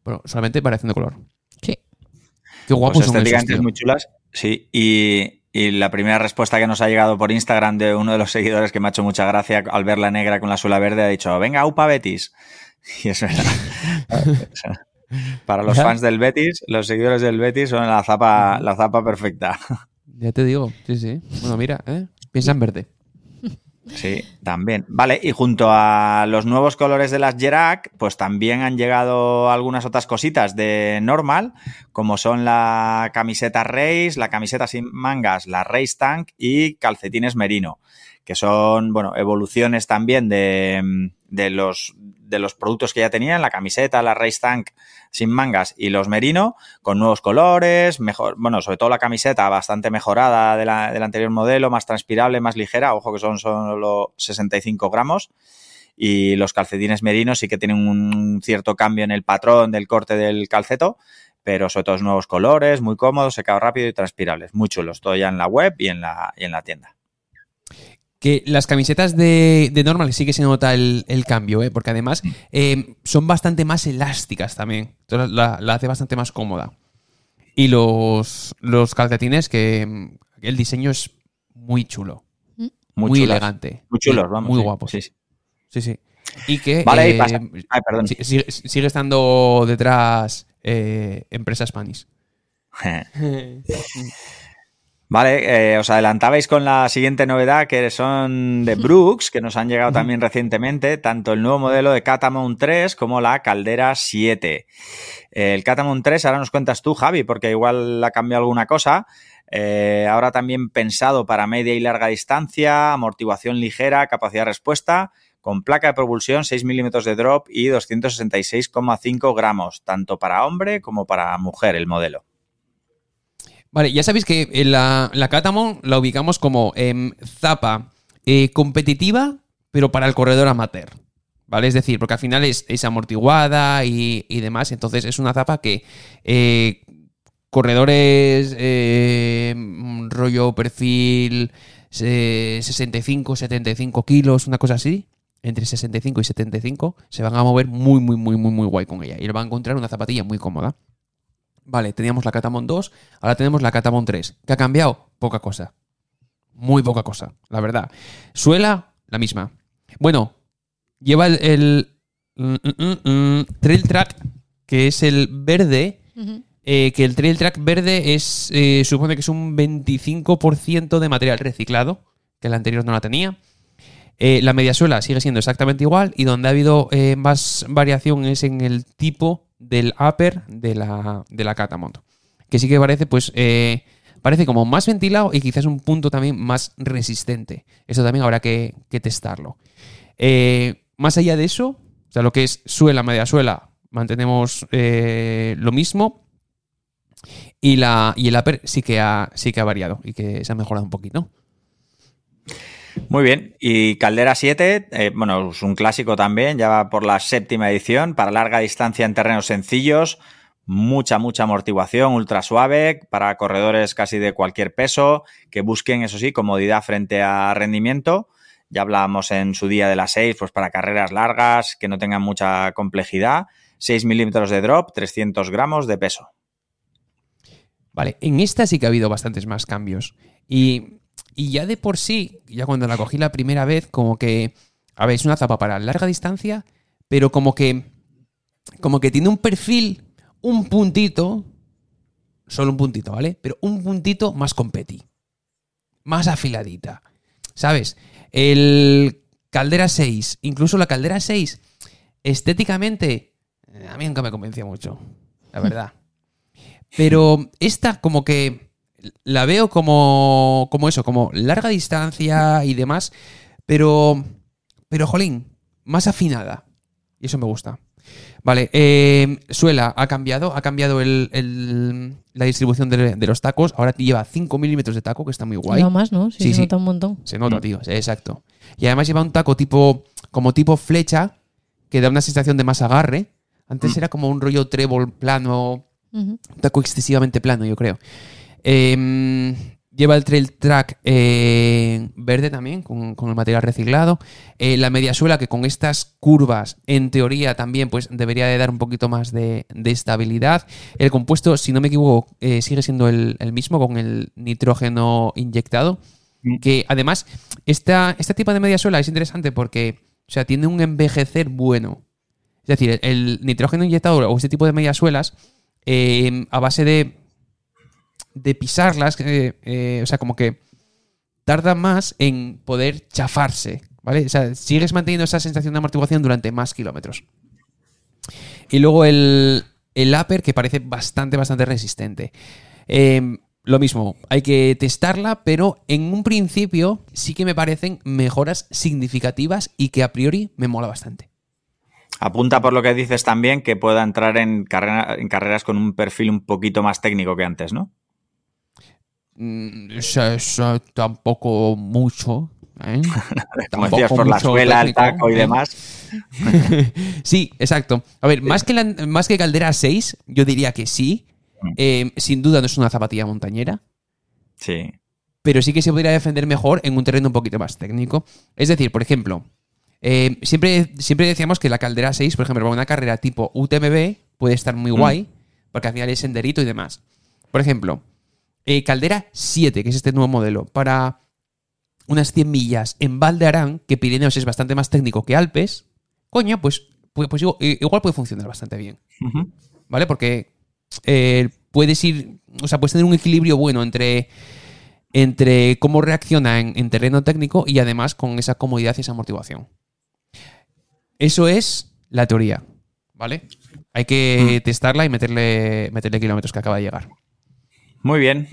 S1: Bueno, solamente variación de color.
S2: Sí.
S1: Qué guapos
S3: Pues
S1: son esos,
S3: estéticamente
S1: tío.
S3: muy chulas. Sí, y, y la primera respuesta que nos ha llegado por Instagram de uno de los [laughs] seguidores que me ha hecho mucha gracia al ver la negra con la suela verde ha dicho, venga, upa Betis. [laughs] Y es verdad. Para los
S1: Ya.
S3: fans del Betis, los seguidores del Betis son la zapa, la zapa perfecta. [laughs]
S1: Ya te digo, sí, sí. Bueno, mira, ¿eh? piensa en verde.
S3: Sí, también. Vale, y junto a los nuevos colores de las Gerac, pues también han llegado algunas otras cositas de normal, como son la camiseta Race, la camiseta sin mangas, la Race Tank y calcetines Merino, que son, bueno, evoluciones también de, de los, de los productos que ya tenían, la camiseta, la Race Tank sin mangas y los Merino, con nuevos colores, mejor, bueno, sobre todo la camiseta bastante mejorada de la- del anterior modelo, más transpirable, más ligera, ojo que son solo 65 gramos. Y los calcetines merinos sí que tienen un cierto cambio en el patrón del corte del calceto, pero sobre todo nuevos colores, muy cómodos, secado rápido y transpirables. Muy chulos, todo ya en la web y en la, y en la tienda.
S1: Que las camisetas de, de normal sí que se nota el, el cambio, ¿eh? porque además eh, son bastante más elásticas también. Entonces la, la hace bastante más cómoda. Y los, los calcetines, que mm, el diseño es muy chulo.
S3: Muy,
S1: Muy,
S3: chulas.
S1: elegante.
S3: Muy chulos, vamos.
S1: Muy
S3: sí,
S1: guapos.
S3: Sí, sí.
S1: Sí, sí. Y que.
S3: Vale, y
S1: eh,
S3: pasa. Ay, perdón.
S1: si- sigue, sigue estando detrás eh, empresa Spanish. [laughs] [laughs]
S3: Vale, eh, os adelantabais con la siguiente novedad que son de Brooks, que nos han llegado también recientemente, tanto el nuevo modelo de Catamount 3 como la Caldera 7. El Catamount 3, ahora nos cuentas tú, Javi, porque igual ha cambiado alguna cosa. Eh, ahora también pensado para media y larga distancia, amortiguación ligera, capacidad de respuesta, con placa de propulsión 6 milímetros de drop y 266,5 gramos, tanto para hombre como para mujer el modelo.
S1: Vale, ya sabéis que en la, la Catamount la ubicamos como em, zapa eh, competitiva, pero para el corredor amateur. ¿Vale? Es decir, porque al final es, es amortiguada y, y demás. Entonces es una zapa que eh, corredores eh, rollo perfil eh, 65, 75 kilos, una cosa así, entre 65 y 75, se van a mover muy, muy, muy, muy, muy guay con ella. Y le van a encontrar una zapatilla muy cómoda. Vale, teníamos la Catamon 2, ahora tenemos la Catamon 3. ¿Qué ha cambiado? Poca cosa. Muy poca cosa, la verdad. Suela, la misma. Bueno, lleva el, el, mm, mm, mm, Trail Track, que es el verde, eh, que el Trail Track verde es, eh, supone que es un 25% de material reciclado, que el anterior no la tenía. Eh, la mediasuela sigue siendo exactamente igual y donde ha habido eh, más variación es en el tipo del upper de la, de la Catamount. Que sí que parece, pues, eh, parece como más ventilado y quizás un punto también más resistente. Eso también habrá que, que testarlo. Eh, más allá de eso, o sea, lo que es suela, media suela, mantenemos eh, lo mismo. Y, la, y el upper sí que, ha, sí que ha variado y que se ha mejorado un poquito.
S3: Muy bien. Y Caldera 7, eh, bueno, es un clásico también, ya va por la séptima edición, para larga distancia en terrenos sencillos, mucha, mucha amortiguación, ultra suave, para corredores casi de cualquier peso, que busquen, eso sí, comodidad frente a rendimiento. Ya hablábamos en su día de las 6, pues para carreras largas, que no tengan mucha complejidad. 6 milímetros de drop, 300 gramos de peso.
S1: Vale, en esta sí que ha habido bastantes más cambios. Y, y ya de por sí, ya cuando la cogí la primera vez, como que, a ver, es una zapa para larga distancia, pero como que, como que tiene un perfil, un puntito, solo un puntito, ¿vale? Pero un puntito más competi, más afiladita, ¿sabes? El Caldera 6, incluso la Caldera 6, estéticamente, eh, a mí nunca me convenció mucho, la verdad. [laughs] Pero esta como que la veo como, como eso, como larga distancia y demás, pero, pero jolín, más afinada. Y eso me gusta. Vale, eh, Suela ha cambiado, ha cambiado el- el- la distribución de, de los tacos. Ahora lleva 5 milímetros de taco, que está muy guay.
S2: No más, ¿no? Sí,
S1: Sí,
S2: se
S1: sí.
S2: nota un montón.
S1: Se nota, tío, exacto. Y además lleva un taco tipo, como tipo flecha, que da una sensación de más agarre. Antes era como un rollo trébol plano, un taco excesivamente plano, yo creo. Eh, lleva el trail track eh, verde también, con, con el material reciclado. Eh, la mediasuela, que con estas curvas, en teoría también, pues debería de dar un poquito más de, de estabilidad. El compuesto, si no me equivoco, eh, sigue siendo el, el mismo, con el nitrógeno inyectado.
S3: Mm.
S1: Que además, esta, este tipo de mediasuela es interesante porque, o sea, tiene un envejecer bueno. Es decir, el nitrógeno inyectado o este tipo de mediasuelas, eh, a base de, de pisarlas, eh, eh, o sea, como que tarda más en poder chafarse, ¿vale? O sea, sigues manteniendo esa sensación de amortiguación durante más kilómetros. Y luego el, el upper, que parece bastante, bastante resistente. Eh, lo mismo, hay que testarla, pero en un principio sí que me parecen mejoras significativas y que a priori me mola bastante.
S3: Apunta por lo que dices también que pueda entrar en carreras con un perfil un poquito más técnico que antes, ¿no?
S1: Mm, tampoco mucho. ¿eh? [laughs]
S3: Como decías, por la suela, el taco y
S1: ¿eh?
S3: demás. [laughs]
S1: sí, exacto. A ver, más que, la- más que Caldera 6, yo diría que sí. Eh, sin duda no es una zapatilla montañera,
S3: Sí.
S1: pero sí que se podría defender mejor en un terreno un poquito más técnico. Es decir, por ejemplo, eh, siempre, siempre decíamos que la Caldera 6, por ejemplo, para una carrera tipo UTMB puede estar muy guay, porque al final es senderito y demás. Por ejemplo, eh, Caldera 7, que es este nuevo modelo, para unas 100 millas en Val de Arán, que Pirineos es bastante más técnico que Alpes, coño, pues, pues, pues igual, igual puede funcionar bastante bien. ¿vale? Porque eh, puedes ir, o sea, puedes tener un equilibrio bueno entre, entre cómo reacciona en, en terreno técnico y además con esa comodidad y esa amortiguación. Eso es la teoría, ¿vale? Hay que testarla y meterle, meterle kilómetros que acaba de llegar.
S3: Muy bien.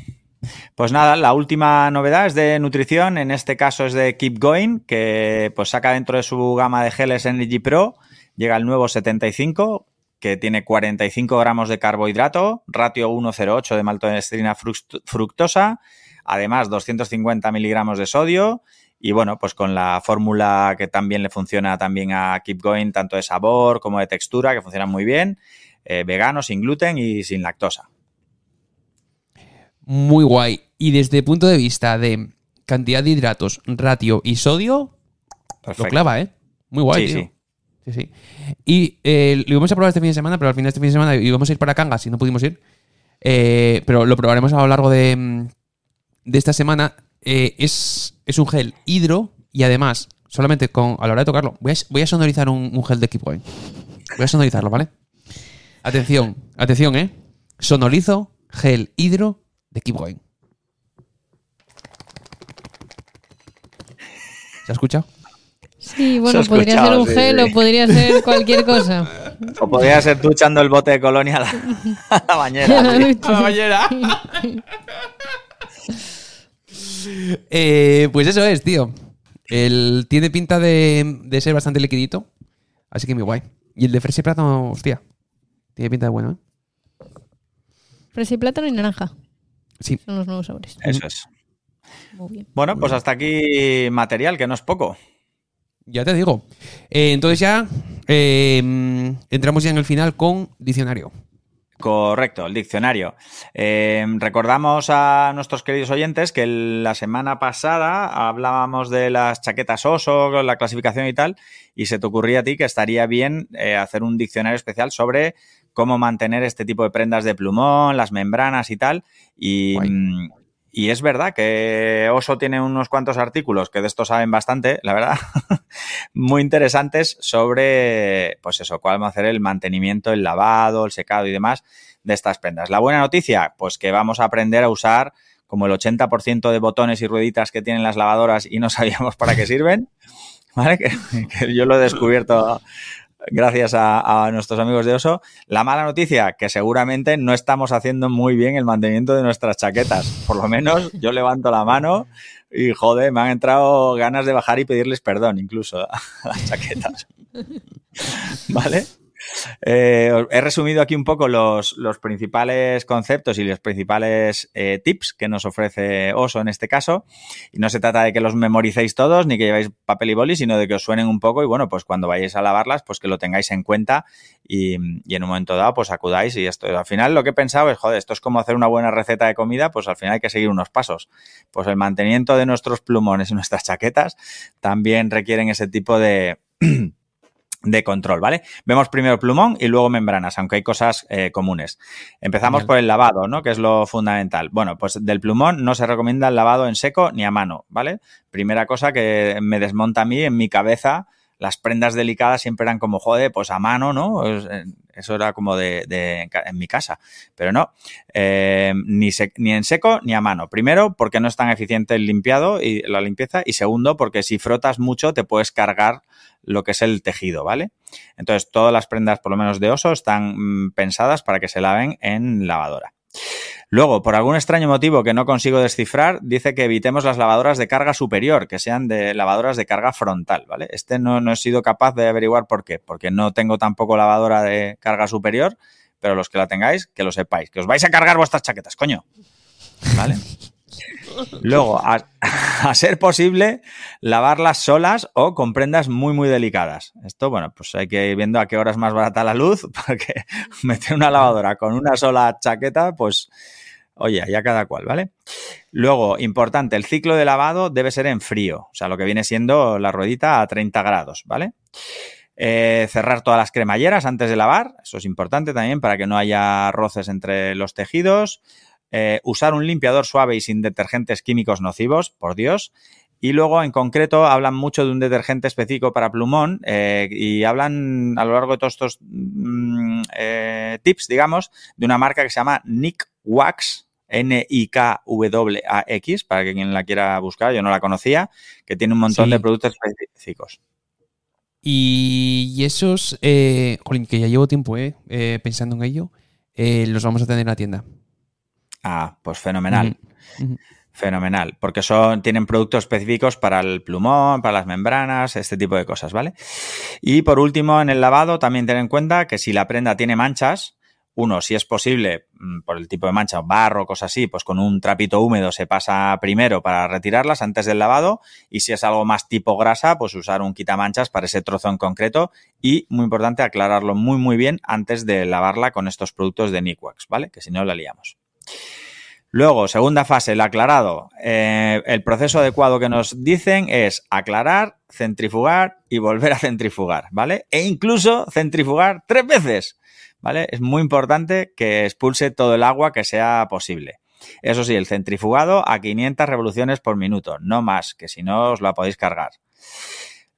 S3: Pues nada, la última novedad es de nutrición, en este caso es de Keep Going, que pues saca dentro de su gama de geles Energy Pro, llega el nuevo 75, que tiene 45 gramos de carbohidrato, ratio 1,08 de maltodextrina fruct- fructosa, además 250 miligramos de sodio y bueno, pues con la fórmula que también le funciona también a Keep Going, tanto de sabor como de textura, que funcionan muy bien, eh, vegano, sin gluten y sin lactosa.
S1: Muy guay. Y desde el punto de vista de cantidad de hidratos, ratio y sodio,
S3: Perfecto.
S1: lo clava, ¿eh? Muy guay,
S3: Sí,
S1: tío.
S3: sí.
S1: Sí, sí. Y eh, lo íbamos a probar este fin de semana, pero al final este fin de semana íbamos a ir para Cangas y no pudimos ir. Eh, pero lo probaremos a lo largo de, de esta semana. Eh, es, es un gel hidro y además, solamente con a la hora de tocarlo, voy a, voy a sonorizar un, un gel de Keep Going. Voy a sonorizarlo, ¿vale? Atención, atención, ¿eh? Sonorizo gel hidro de Keep Going. ¿Se ha escuchado?
S2: Sí, bueno,
S3: Se
S2: podría ser un
S3: sí,
S2: gel
S3: sí.
S2: o podría ser cualquier cosa. [laughs]
S3: O podría ser tú echando el bote de colonia a la, a la bañera. [laughs]
S1: a la bañera. Eh, pues eso es, tío. El, tiene pinta de, de ser bastante liquidito. Así que muy guay. Y el de fresa y plátano, hostia. Tiene pinta de bueno, ¿eh?
S2: Fresa y plátano y naranja.
S1: Sí.
S2: Son los nuevos sabores.
S3: Eso es.
S2: Muy bien.
S3: Bueno, pues hasta aquí material, que no es poco.
S1: Ya te digo. Eh, entonces ya eh, entramos ya en el final con diccionario.
S3: Correcto, el diccionario. Eh, recordamos a nuestros queridos oyentes que la semana pasada hablábamos de las chaquetas oso, la clasificación y tal, y se te ocurría a ti que estaría bien eh, hacer un diccionario especial sobre cómo mantener este tipo de prendas de plumón, las membranas y tal. Y, mm, y es verdad que Oso tiene unos cuantos artículos que de esto saben bastante, la verdad, [laughs] muy interesantes sobre, pues eso, cómo hacer el mantenimiento, el lavado, el secado y demás de estas prendas. La buena noticia, pues que vamos a aprender a usar como el 80% de botones y rueditas que tienen las lavadoras y no [laughs] sabíamos para qué sirven, ¿vale? [laughs] Que, que yo lo he descubierto gracias a, nuestros amigos de Oso. La mala noticia, que seguramente no estamos haciendo muy bien el mantenimiento de nuestras chaquetas. Por lo menos yo levanto la mano y, joder, me han entrado ganas de bajar y pedirles perdón incluso a las chaquetas. [laughs] ¿Vale? Eh, he resumido aquí un poco los, los, principales conceptos y los principales eh, tips que nos ofrece Oso en este caso. Y no se trata de que los memoricéis todos ni que lleváis papel y boli, sino de que os suenen un poco y bueno, pues cuando vayáis a lavarlas, pues que lo tengáis en cuenta y, en un momento dado, pues acudáis y esto. Al final lo que he pensado es, joder, esto es como hacer una buena receta de comida, pues al final hay que seguir unos pasos. Pues el mantenimiento de nuestros plumones y nuestras chaquetas también requieren ese tipo de [clears throat] de control, ¿vale? Vemos primero plumón y luego membranas, aunque hay cosas eh, comunes. Empezamos por el lavado, ¿no? Que es lo fundamental. Bueno, pues del plumón no se recomienda el lavado en seco ni a mano, ¿vale? Primera cosa que me desmonta a mí en mi cabeza, las prendas delicadas siempre eran como, joder, pues a mano, ¿no? Eso era como de, de en mi casa. Pero no, eh, ni, se, ni en seco ni a mano. Primero, porque no es tan eficiente el limpiado y la limpieza. Y segundo, porque si frotas mucho te puedes cargar lo que es el tejido, ¿vale? Entonces, todas las prendas, por lo menos de oso, están mmm, pensadas para que se laven en lavadora. Luego, por algún extraño motivo que no consigo descifrar, dice que evitemos las lavadoras de carga superior, que sean de lavadoras de carga frontal, ¿vale? Este no, no he sido capaz de averiguar por qué, porque no tengo tampoco lavadora de carga superior, pero los que la tengáis, que lo sepáis, que os vais a cargar vuestras chaquetas, coño. ¿Vale? Luego, [laughs] a, ser posible, lavarlas solas o con prendas muy, muy delicadas. Esto, bueno, pues hay que ir viendo a qué hora es más barata la luz, [laughs] porque meter una lavadora con una sola chaqueta, pues, oye, ya cada cual, ¿vale? Luego, importante, el ciclo de lavado debe ser en frío, o sea, lo que viene siendo la ruedita a 30 grados, ¿vale? Eh, cerrar todas las cremalleras antes de lavar, eso es importante también para que no haya roces entre los tejidos. Eh, usar un limpiador suave y sin detergentes químicos nocivos, por Dios. Y luego, en concreto, hablan mucho de un detergente específico para plumón eh, y hablan a lo largo de todos estos mm, eh, tips, digamos, de una marca que se llama Nick Wax, N-I-K-W-A-X, para quien la quiera buscar, yo no la conocía, que tiene un montón sí. de productos específicos.
S1: Y, esos, eh, jolín, que ya llevo tiempo eh, pensando en ello, los vamos a tener en la tienda.
S3: Ah, pues fenomenal. Uh -huh. Fenomenal, porque son, tienen productos específicos para el plumón, para las membranas, este tipo de cosas, ¿vale? Y por último, en el lavado, también ten en cuenta que si la prenda tiene manchas, uno, si es posible, mm, por el tipo de mancha, barro, cosas así, pues con un trapito húmedo se pasa primero para retirarlas antes del lavado. Y si es algo más tipo grasa, pues usar un quitamanchas para ese trozo en concreto. Y, muy importante, aclararlo muy, muy bien antes de lavarla con estos productos de Nickwax, ¿vale? Que si no, la liamos. Luego, segunda fase, el aclarado. Eh, el proceso adecuado que nos dicen es aclarar, centrifugar y volver a centrifugar, ¿vale? E incluso centrifugar tres veces, ¿vale? Es muy importante que expulse todo el agua que sea posible. Eso sí, el centrifugado a 500 revoluciones por minuto, no más, que si no os la podéis cargar.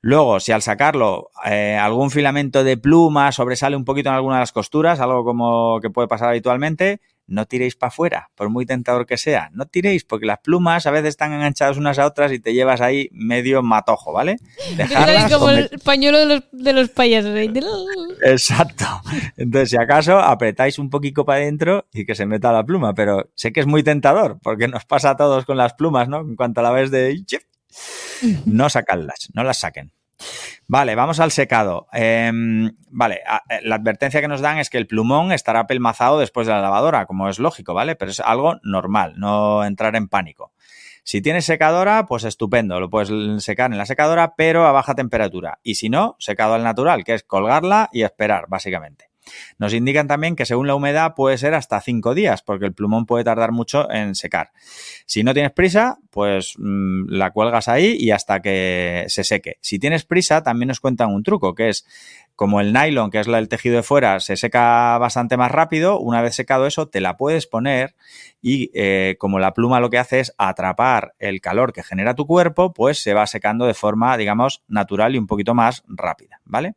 S3: Luego, si al sacarlo eh, algún filamento de pluma sobresale un poquito en alguna de las costuras, algo como que puede pasar habitualmente, no tiréis para afuera, por muy tentador que sea. No tiréis, porque las plumas a veces están enganchadas unas a otras y te llevas ahí medio matojo, ¿vale? [laughs]
S2: Es como el pañuelo de los, de los payasos. ¿eh? [laughs]
S3: Exacto. Entonces, si acaso, apretáis un poquito para adentro y que se meta la pluma, pero sé que es muy tentador, porque nos pasa a todos con las plumas, ¿no? En cuanto a la vez de... No sacarlas, no las saquen. Vale, vamos al secado. Em, vale, eh, la advertencia que nos dan es que el plumón estará pelmazado después de la lavadora, como es lógico, ¿vale? Pero es algo normal, no entrar en pánico. Si tienes secadora, pues estupendo, lo puedes secar en la secadora, pero a baja temperatura. Y si no, secado al natural, que es colgarla y esperar, básicamente. Nos indican también que según la humedad puede ser hasta cinco días, porque el plumón puede tardar mucho en secar. Si no tienes prisa, pues mmm, la cuelgas ahí y hasta que se seque. Si tienes prisa, también nos cuentan un truco, que es como el nylon, que es el tejido de fuera, se seca bastante más rápido, una vez secado eso, te la puedes poner y eh, como la pluma lo que hace es atrapar el calor que genera tu cuerpo, pues se va secando de forma, digamos, natural y un poquito más rápida, ¿vale?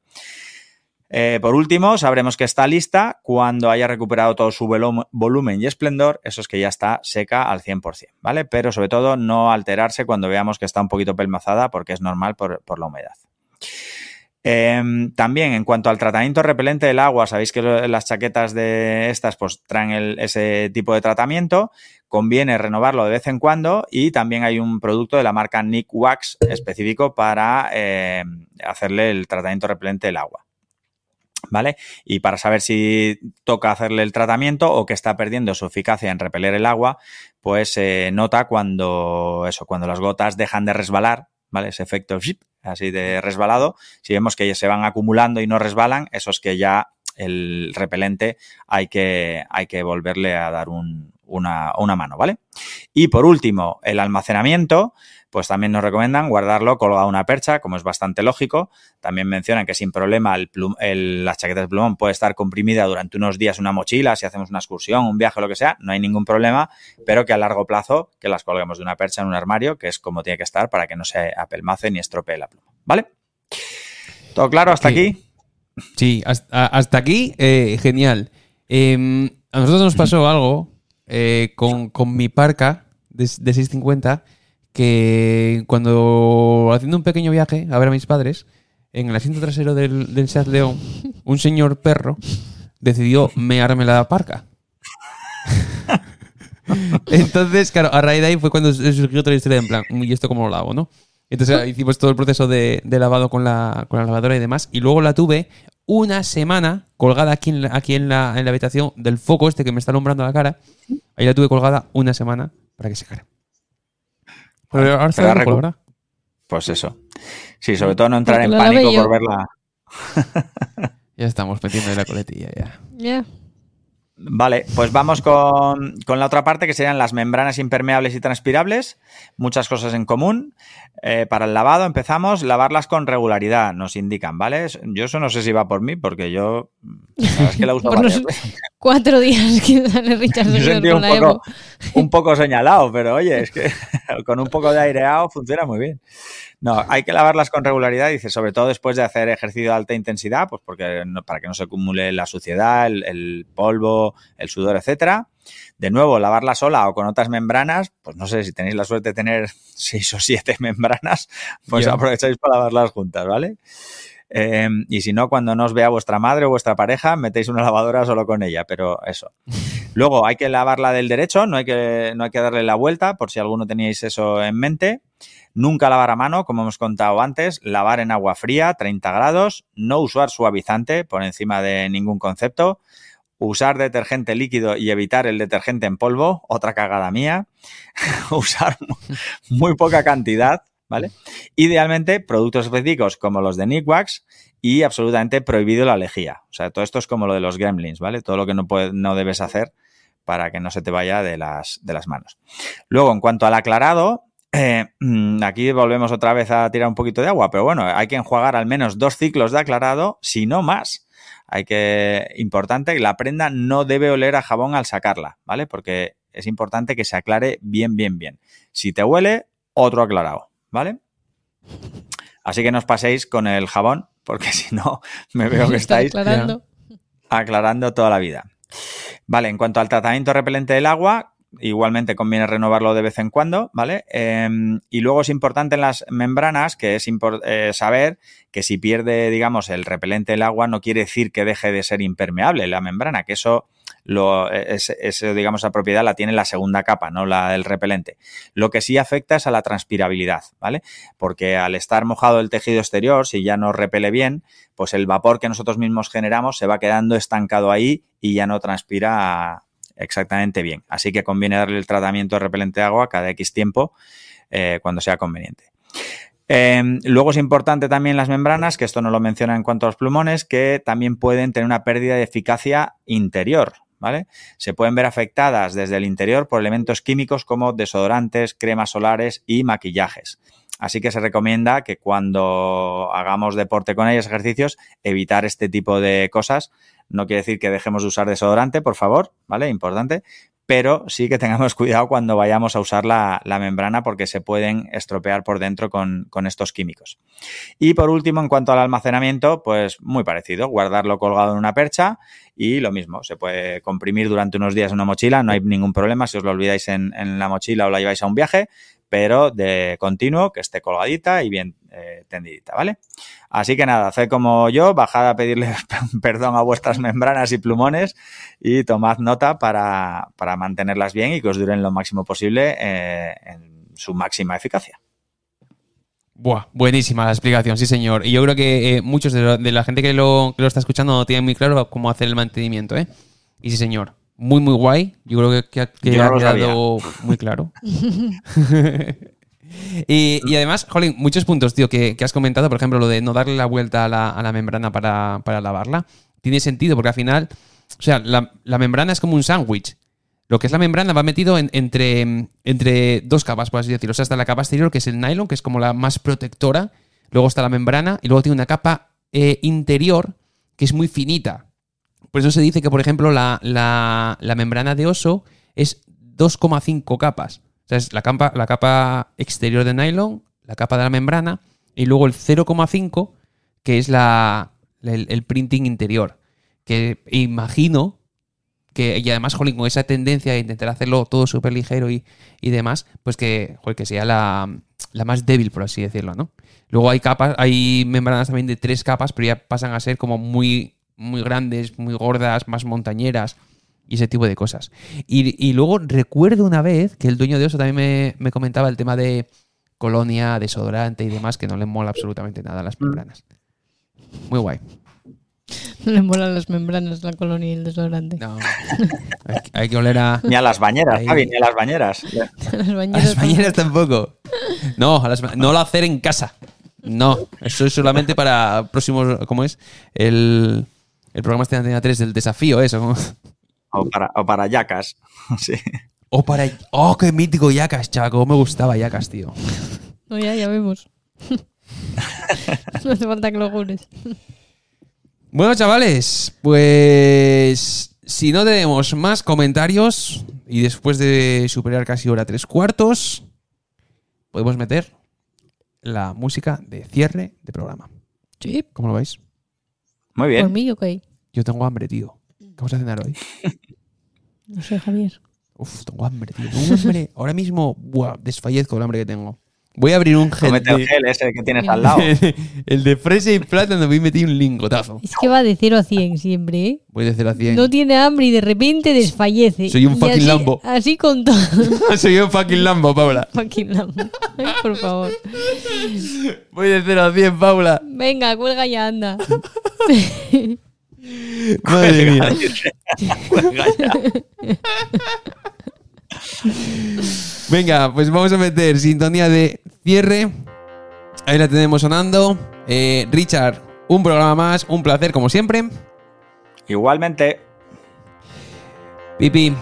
S3: Eh, por último, sabremos que está lista cuando haya recuperado todo su volumen y esplendor, eso es que ya está seca al 100%, ¿vale? Pero sobre todo no alterarse cuando veamos que está un poquito pelmazada porque es normal por, la humedad. Eh, también en cuanto al tratamiento repelente del agua, sabéis que las chaquetas de estas pues traen ese tipo de tratamiento, conviene renovarlo de vez en cuando y también hay un producto de la marca Nick Wax específico para eh, hacerle el tratamiento repelente del agua. ¿Vale? Y para saber si toca hacerle el tratamiento o que está perdiendo su eficacia en repeler el agua, pues se eh, nota cuando eso, cuando las gotas dejan de resbalar, ¿vale? Ese efecto así de resbalado. Si vemos que se van acumulando y no resbalan, eso es que ya el repelente hay que, hay que volverle a dar un, una, una mano, ¿vale? Y por último, el almacenamiento pues también nos recomiendan guardarlo colgado a una percha, como es bastante lógico. También mencionan que sin problema el plum, el, la chaqueta de plumón puede estar comprimida durante unos días en una mochila, si hacemos una excursión, un viaje, lo que sea, no hay ningún problema, pero que a largo plazo que las colguemos de una percha en un armario, que es como tiene que estar para que no se apelmace ni estropee la pluma. ¿Vale? ¿Todo claro hasta
S1: Sí.
S3: aquí?
S1: Sí, hasta, hasta aquí, eh, genial. Eh, a nosotros nos pasó algo eh, con, con mi parca de, de 650 que cuando haciendo un pequeño viaje a ver a mis padres, en el asiento trasero del, del Seat León, [laughs] un señor perro decidió mearme la parca. [laughs] Entonces, claro, a raíz de ahí fue cuando surgió la historia en plan, ¿y esto cómo lo lavo, no? Entonces hicimos todo el proceso de, de lavado con la, con la lavadora y demás. Y luego la tuve una semana colgada aquí en la, aquí en la, en la habitación del foco este que me está alumbrando la cara. Ahí la tuve colgada una semana para que secara. Pero ahora está
S3: recu-
S1: ¿verdad?
S3: Pues eso. Sí, sobre todo no entrar
S2: Porque
S3: en
S2: la
S3: pánico por verla.
S1: Ya estamos metiendo la coletilla ya.
S2: Ya.
S3: Vale, pues vamos con, con la otra parte que serían las membranas impermeables y transpirables. Muchas cosas en común. Eh, para el lavado empezamos, lavarlas con regularidad, nos indican, ¿vale? Yo eso no sé si va por mí, porque yo la verdad es que la uso [laughs] varias veces. [laughs]
S2: cuatro días que sale Richard [laughs]
S3: un poco, un poco señalado, pero oye, es que con un poco de aireado funciona muy bien. No, hay que lavarlas con regularidad, dice, sobre todo después de hacer ejercicio de alta intensidad, pues porque no- para que no se acumule la suciedad, el, el polvo, el sudor, etcétera. De nuevo, lavarla sola o con otras membranas, pues no sé si tenéis la suerte de tener [laughs] seis o siete membranas, pues aprovecháis para lavarlas juntas, ¿vale? Eh, y si no, cuando no os vea vuestra madre o vuestra pareja, metéis una lavadora solo con ella, pero eso. [laughs] Luego hay que lavarla del derecho, no hay que, no hay que darle la vuelta, por si alguno teníais eso en mente. Nunca lavar a mano, como hemos contado antes, lavar en agua fría, 30 grados, no usar suavizante por encima de ningún concepto, usar detergente líquido y evitar el detergente en polvo, otra cagada mía, [laughs] usar muy poca cantidad, ¿vale? Idealmente productos específicos como los de Nickwax y absolutamente prohibido la lejía. O sea, todo esto es como lo de los gremlins, ¿vale? Todo lo que no, puede, no debes hacer para que no se te vaya de las, de las manos. Luego, en cuanto al aclarado, eh, mm, aquí volvemos otra vez a tirar un poquito de agua, pero bueno, hay que enjuagar al menos dos ciclos de aclarado, si no más. Hay que, importante, que la prenda no debe oler a jabón al sacarla, ¿vale? Porque es importante que se aclare bien, bien, bien. Si te huele, otro aclarado, ¿vale? Así que no os paséis con el jabón, porque [laughs] si no, me veo que
S2: Está
S3: estáis
S2: aclarando.
S3: aclarando toda la vida. Vale, en cuanto al tratamiento repelente del agua, igualmente conviene renovarlo de vez en cuando, ¿vale? Eh, y luego es importante en las membranas que es eh, saber que si pierde, digamos, el repelente del agua, no quiere decir que deje de ser impermeable la membrana, que eso, lo, es, es, digamos, esa propiedad la tiene la segunda capa, no la del repelente. Lo que sí afecta es a la transpirabilidad, ¿vale? Porque al estar mojado el tejido exterior, si ya no repele bien, pues el vapor que nosotros mismos generamos se va quedando estancado ahí y ya no transpira exactamente bien. Así que conviene darle el tratamiento de repelente de agua cada X tiempo eh, cuando sea conveniente. Eh, luego es importante también las membranas, que esto no lo menciona en cuanto a los plumones, que también pueden tener una pérdida de eficacia interior. ¿Vale? Se pueden ver afectadas desde el interior por elementos químicos como desodorantes, cremas solares y maquillajes. Así que se recomienda que cuando hagamos deporte con ellos, ejercicios, evitar este tipo de cosas. No quiere decir que dejemos de usar desodorante, por favor, ¿vale? Importante. Pero sí que tengamos [laughs] cuidado cuando vayamos a usar la, la membrana porque se pueden estropear por dentro con, con, estos químicos. Y por último, en cuanto al almacenamiento, pues muy parecido. Guardarlo colgado en una percha y lo mismo. Se puede comprimir durante unos días en una mochila, no hay ningún problema si os lo olvidáis en, en la mochila o la lleváis a un viaje pero de continuo, que esté colgadita y bien eh, tendidita, ¿vale? Así que nada, haced como yo, bajad a pedirle [laughs] perdón a vuestras membranas y plumones y tomad nota para, para, mantenerlas bien y que os duren lo máximo posible eh, en su máxima eficacia.
S1: Buah, buenísima la explicación, sí señor. Y yo creo que eh, muchos de, lo, de, la gente que lo, que lo está escuchando no tienen muy claro cómo hacer el mantenimiento, ¿eh? Y sí señor, muy, muy guay. Yo creo que, que, que ha quedado muy claro. [laughs] [laughs] [laughs] y, además, Jolín, muchos puntos, tío, que, has comentado. Por ejemplo, lo de no darle la vuelta a la, membrana para, lavarla. Tiene sentido porque al final, o sea, la, membrana es como un sándwich. Lo que es la membrana va metido en, entre, entre dos capas, por así decirlo. O sea, está la capa exterior, que es el nylon, que es como la más protectora. Luego está la membrana y luego tiene una capa eh, interior que es muy finita. Por eso se dice que, por ejemplo, la membrana de oso es 2,5 capas. O sea, es la capa, la capa exterior de nylon, la capa de la membrana, y luego el 0,5, que es la, el, printing interior. Que imagino que, y además, jolín, con esa tendencia a intentar hacerlo todo súper ligero y, y, demás, pues que, joder, que sea la, la, más débil, por así decirlo, ¿no? Luego hay capas, hay membranas también de tres capas, pero ya pasan a ser como muy muy grandes, muy gordas, más montañeras y ese tipo de cosas. Y, y luego recuerdo una vez que el dueño de Oso también me, me, comentaba el tema de colonia, desodorante y demás, que no le mola absolutamente nada a las membranas. Muy guay.
S2: No le molan las membranas, la colonia y el desodorante.
S1: No. hay, hay, que oler a.
S3: Ni a las bañeras, Javi, ni a las bañeras. [laughs]
S2: a las bañeras,
S1: a las bañeras tampoco. No, a las, no lo hacer en casa. No, eso es solamente para próximos. ¿Cómo es? El el programa este de Antena 3 del desafío, eso.
S3: O para, o para yacas. [laughs] Sí.
S1: O para. ¡Oh, qué mítico Yacas, chaval! me gustaba Yacas, tío.
S2: No, ya, ya vemos. no hace falta que lo jures.
S1: Bueno, chavales, pues. Si no tenemos más comentarios y después de superar casi hora tres cuartos, podemos meter la música de cierre de programa.
S2: Sí.
S1: ¿Cómo lo veis?
S3: Muy bien.
S2: Por mí, ok.
S1: Yo tengo hambre, tío. ¿Qué vamos a cenar hoy? [laughs]
S2: No sé, Javier.
S1: Uf, tengo hambre, tío. Tengo hambre. [laughs] Ahora mismo, buah, desfallezco el hambre que tengo. Voy a abrir un gel.
S3: Comete el gel ese que tienes al lado. [laughs]
S1: el de fresa y plátano voy a meter un lingotazo.
S2: Es que va de 0 a 100 siempre, ¿eh?
S1: Voy de 0 a 100.
S2: No tiene hambre y de repente desfallece.
S1: Soy un
S2: Y
S1: fucking
S2: así,
S1: Lambo.
S2: Así con todo.
S1: Soy un fucking Lambo, Paula.
S2: fucking Lambo. Ay, por favor.
S1: Voy de 0 a 100, Paula.
S2: Venga, cuelga ya, anda.
S1: Madre mía.
S3: Cuelga ya.
S1: Venga, pues vamos a meter sintonía de cierre. Ahí la tenemos sonando. Eh, Richard, un programa más, un placer como siempre.
S3: Igualmente.
S1: Pipi,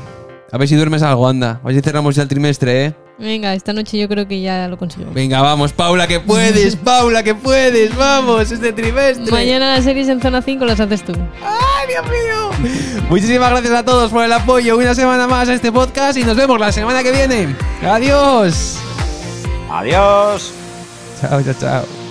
S1: A ver si duermes algo, anda. A ver si cerramos ya el trimestre, ¿eh?
S2: Venga, esta noche yo creo que ya lo consigo.
S1: Venga, vamos, Paula, que puedes, [laughs] Paula, que puedes, vamos, este trimestre.
S2: Mañana las series en zona 5 las haces tú.
S1: ¡Ay, Dios mío! Muchísimas gracias a todos por el apoyo. Una semana más a este podcast y nos vemos la semana que viene. Adiós.
S3: Adiós.
S1: Chao, chao, chao.